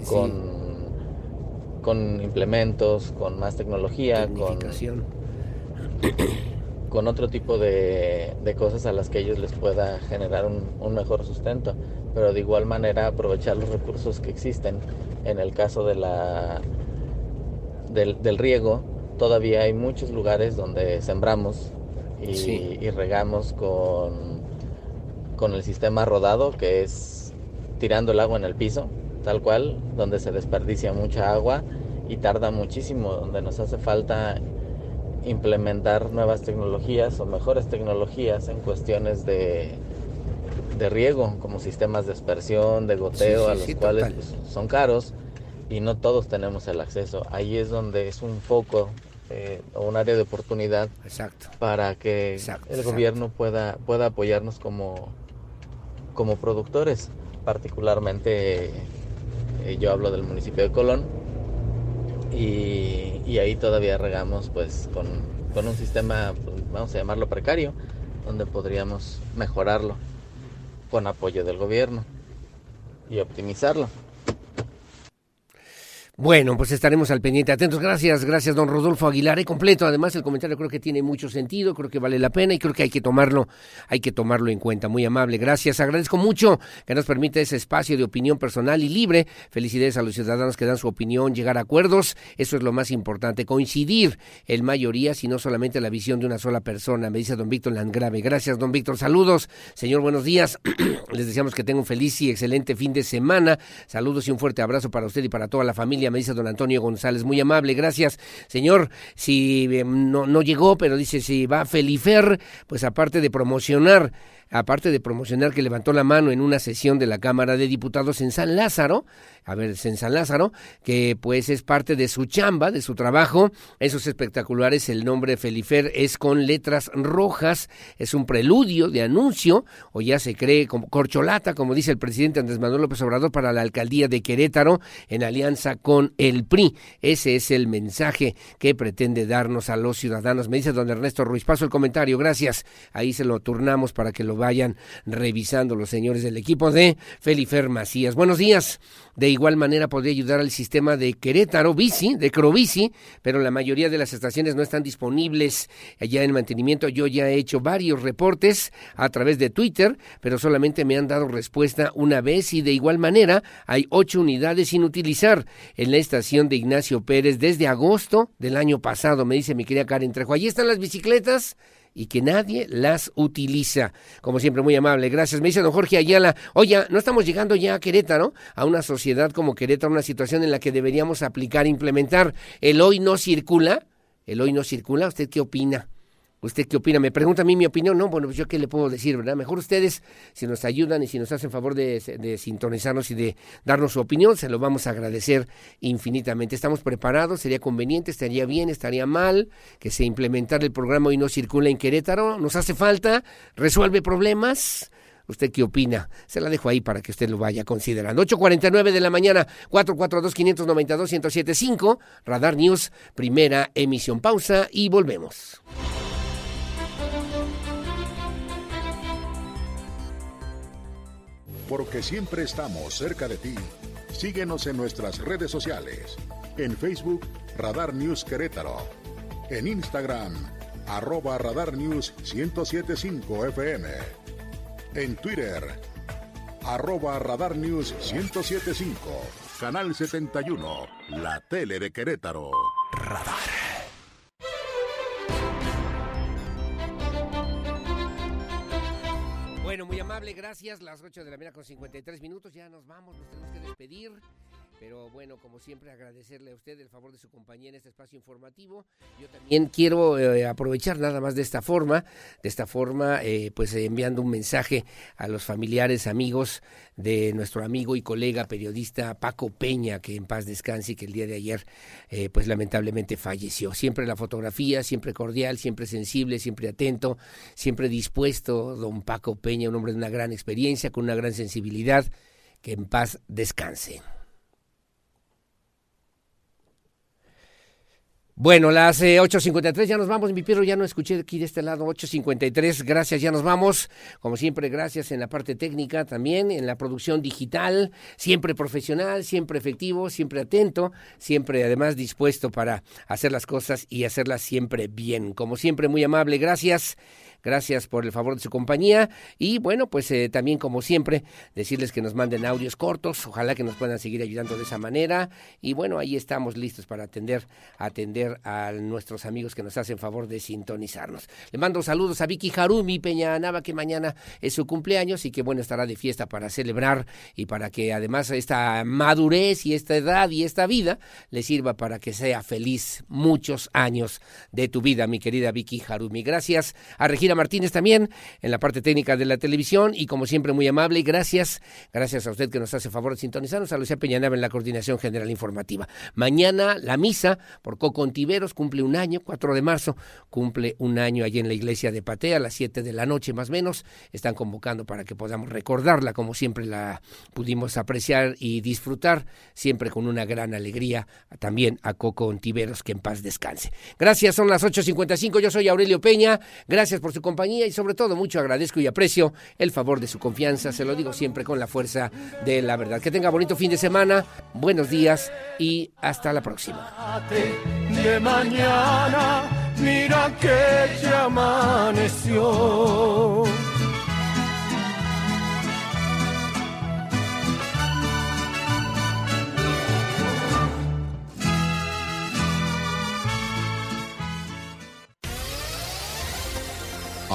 con, con implementos, con más tecnología, con, <clears throat> con otro tipo de, de cosas a las que ellos les pueda generar un, un mejor sustento, pero de igual manera aprovechar los recursos que existen. En el caso de la, del, del riego, todavía hay muchos lugares donde sembramos y, Sí. y regamos con, con el sistema rodado que es tirando el agua en el piso, tal cual, donde se desperdicia mucha agua y tarda muchísimo, donde nos hace falta implementar nuevas tecnologías o mejores tecnologías en cuestiones de, de riego, como sistemas de aspersión, de goteo, Sí, sí, a los sí, cuales pues, son caros y no todos tenemos el acceso. Ahí es donde es un foco eh, o un área de oportunidad Exacto. para que Exacto, el exacto. gobierno pueda, pueda apoyarnos como, como productores. Particularmente eh, yo hablo del municipio de Colón y, ahí todavía regamos pues con, con un sistema, pues, vamos a llamarlo precario, donde podríamos mejorarlo con apoyo del gobierno y optimizarlo. Bueno, pues estaremos al pendiente. Atentos. Gracias, gracias, don Rodolfo Aguilar. Y completo, además, el comentario creo que tiene mucho sentido, creo que vale la pena y creo que hay que tomarlo, hay que tomarlo en cuenta. Muy amable. Gracias. Agradezco mucho que nos permita ese espacio de opinión personal y libre. Felicidades a los ciudadanos que dan su opinión, llegar a acuerdos. Eso es lo más importante. Coincidir en mayoría, si no solamente la visión de una sola persona. Me dice don Víctor Landgrave. Gracias, don Víctor. Saludos. Señor, buenos días. <clears throat> Les deseamos que tengan un feliz y excelente fin de semana. Saludos y un fuerte abrazo para usted y para toda la familia. Me dice don Antonio González. Muy amable. Gracias, señor. Si eh, no, no llegó, pero dice si va Felifer, pues aparte de promocionar aparte de promocionar que levantó la mano en una sesión de la Cámara de Diputados en San Lázaro, a ver, en San Lázaro, que pues es parte de su chamba, de su trabajo, esos espectaculares, el nombre Felifer es con letras rojas, es un preludio de anuncio, o ya se cree como corcholata, como dice el presidente Andrés Manuel López Obrador, para la alcaldía de Querétaro, en alianza con el PRI. Ese es el mensaje que pretende darnos a los ciudadanos. Me dice don Ernesto Ruiz, paso el comentario, gracias. Ahí se lo turnamos para que lo vayan revisando los señores del equipo de Felifer Macías. Buenos días. De igual manera podría ayudar al sistema de Querétaro Bici, de Crobici, pero la mayoría de las estaciones no están disponibles ya en mantenimiento. Yo ya he hecho varios reportes a través de Twitter, pero solamente me han dado respuesta una vez y de igual manera hay ocho unidades sin utilizar en la estación de Ignacio Pérez desde agosto del año pasado, me dice mi querida Karen Trejo. Allí están las bicicletas y que nadie las utiliza. Como siempre, muy amable. Gracias. Me dice don Jorge Ayala, oye, ¿no estamos llegando ya a Querétaro? A una sociedad como Querétaro, una situación en la que deberíamos aplicar, implementar el hoy no circula. El hoy no circula. ¿Usted qué opina? ¿Usted qué opina? Me pregunta a mí mi opinión. No, bueno, pues yo qué le puedo decir, ¿verdad? Mejor ustedes, si nos ayudan y si nos hacen favor de, sintonizarnos y de darnos su opinión, se lo vamos a agradecer infinitamente. Estamos preparados, sería conveniente, estaría bien, estaría mal que se implementara el programa Hoy no circula en Querétaro. ¿Nos hace falta? ¿Resuelve problemas? ¿Usted qué opina? Se la dejo ahí para que usted lo vaya considerando. 8.49 de la mañana, 442-592-1075, Radar News, primera emisión. Pausa y volvemos. Porque siempre estamos cerca de ti. Síguenos en nuestras redes sociales. En Facebook, Radar News Querétaro. En Instagram, arroba Radar News 1075 FM. En Twitter, arroba Radar News 1075. Canal 71, la tele de Querétaro. Radar. Muy amable, gracias. Las 8 de la mañana con 53 minutos. Ya nos vamos, nos tenemos que despedir. Pero bueno, como siempre, agradecerle a usted el favor de su compañía en este espacio informativo. Yo también quiero eh, aprovechar nada más de esta forma, de esta forma, eh, pues enviando un mensaje a los familiares, amigos de nuestro amigo y colega periodista Paco Peña, que en paz descanse y que el día de ayer, eh, pues lamentablemente falleció. Siempre la fotografía, siempre cordial, siempre sensible, siempre atento, siempre dispuesto, don Paco Peña, un hombre de una gran experiencia, con una gran sensibilidad, que en paz descanse. Bueno, las eh, 8.53 ya nos vamos, mi perro ya no escuché aquí de este lado, 8.53, gracias, ya nos vamos. Como siempre, gracias en la parte técnica también, en la producción digital, siempre profesional, siempre efectivo, siempre atento, siempre además dispuesto para hacer las cosas y hacerlas siempre bien. Como siempre, muy amable, gracias. Gracias por el favor de su compañía y bueno, pues eh, también como siempre decirles que nos manden audios cortos, ojalá que nos puedan seguir ayudando de esa manera y bueno, ahí estamos listos para atender atender a nuestros amigos que nos hacen favor de sintonizarnos. Le mando saludos a Vicky Harumi Peña Nava, que mañana es su cumpleaños y que bueno estará de fiesta para celebrar y para que además esta madurez y esta edad y esta vida le sirva para que sea feliz muchos años de tu vida, mi querida Vicky Harumi. Gracias a Regina Martínez también en la parte técnica de la televisión y como siempre muy amable. Gracias, gracias a usted que nos hace favor de sintonizarnos, a Lucía Peñanaba en la coordinación general informativa. Mañana la misa por Coco Ontiveros cumple un año, 4 de marzo, cumple un año allí en la iglesia de Patea a las 7 de la noche más o menos. Están convocando para que podamos recordarla como siempre la pudimos apreciar y disfrutar, siempre con una gran alegría también a Coco Ontiveros, que en paz descanse. Gracias, son las 8.55, yo soy Aurelio Peña, gracias por su compañía y sobre todo mucho agradezco y aprecio el favor de su confianza, se lo digo siempre con la fuerza de la verdad. Que tenga bonito fin de semana, buenos días y hasta la próxima.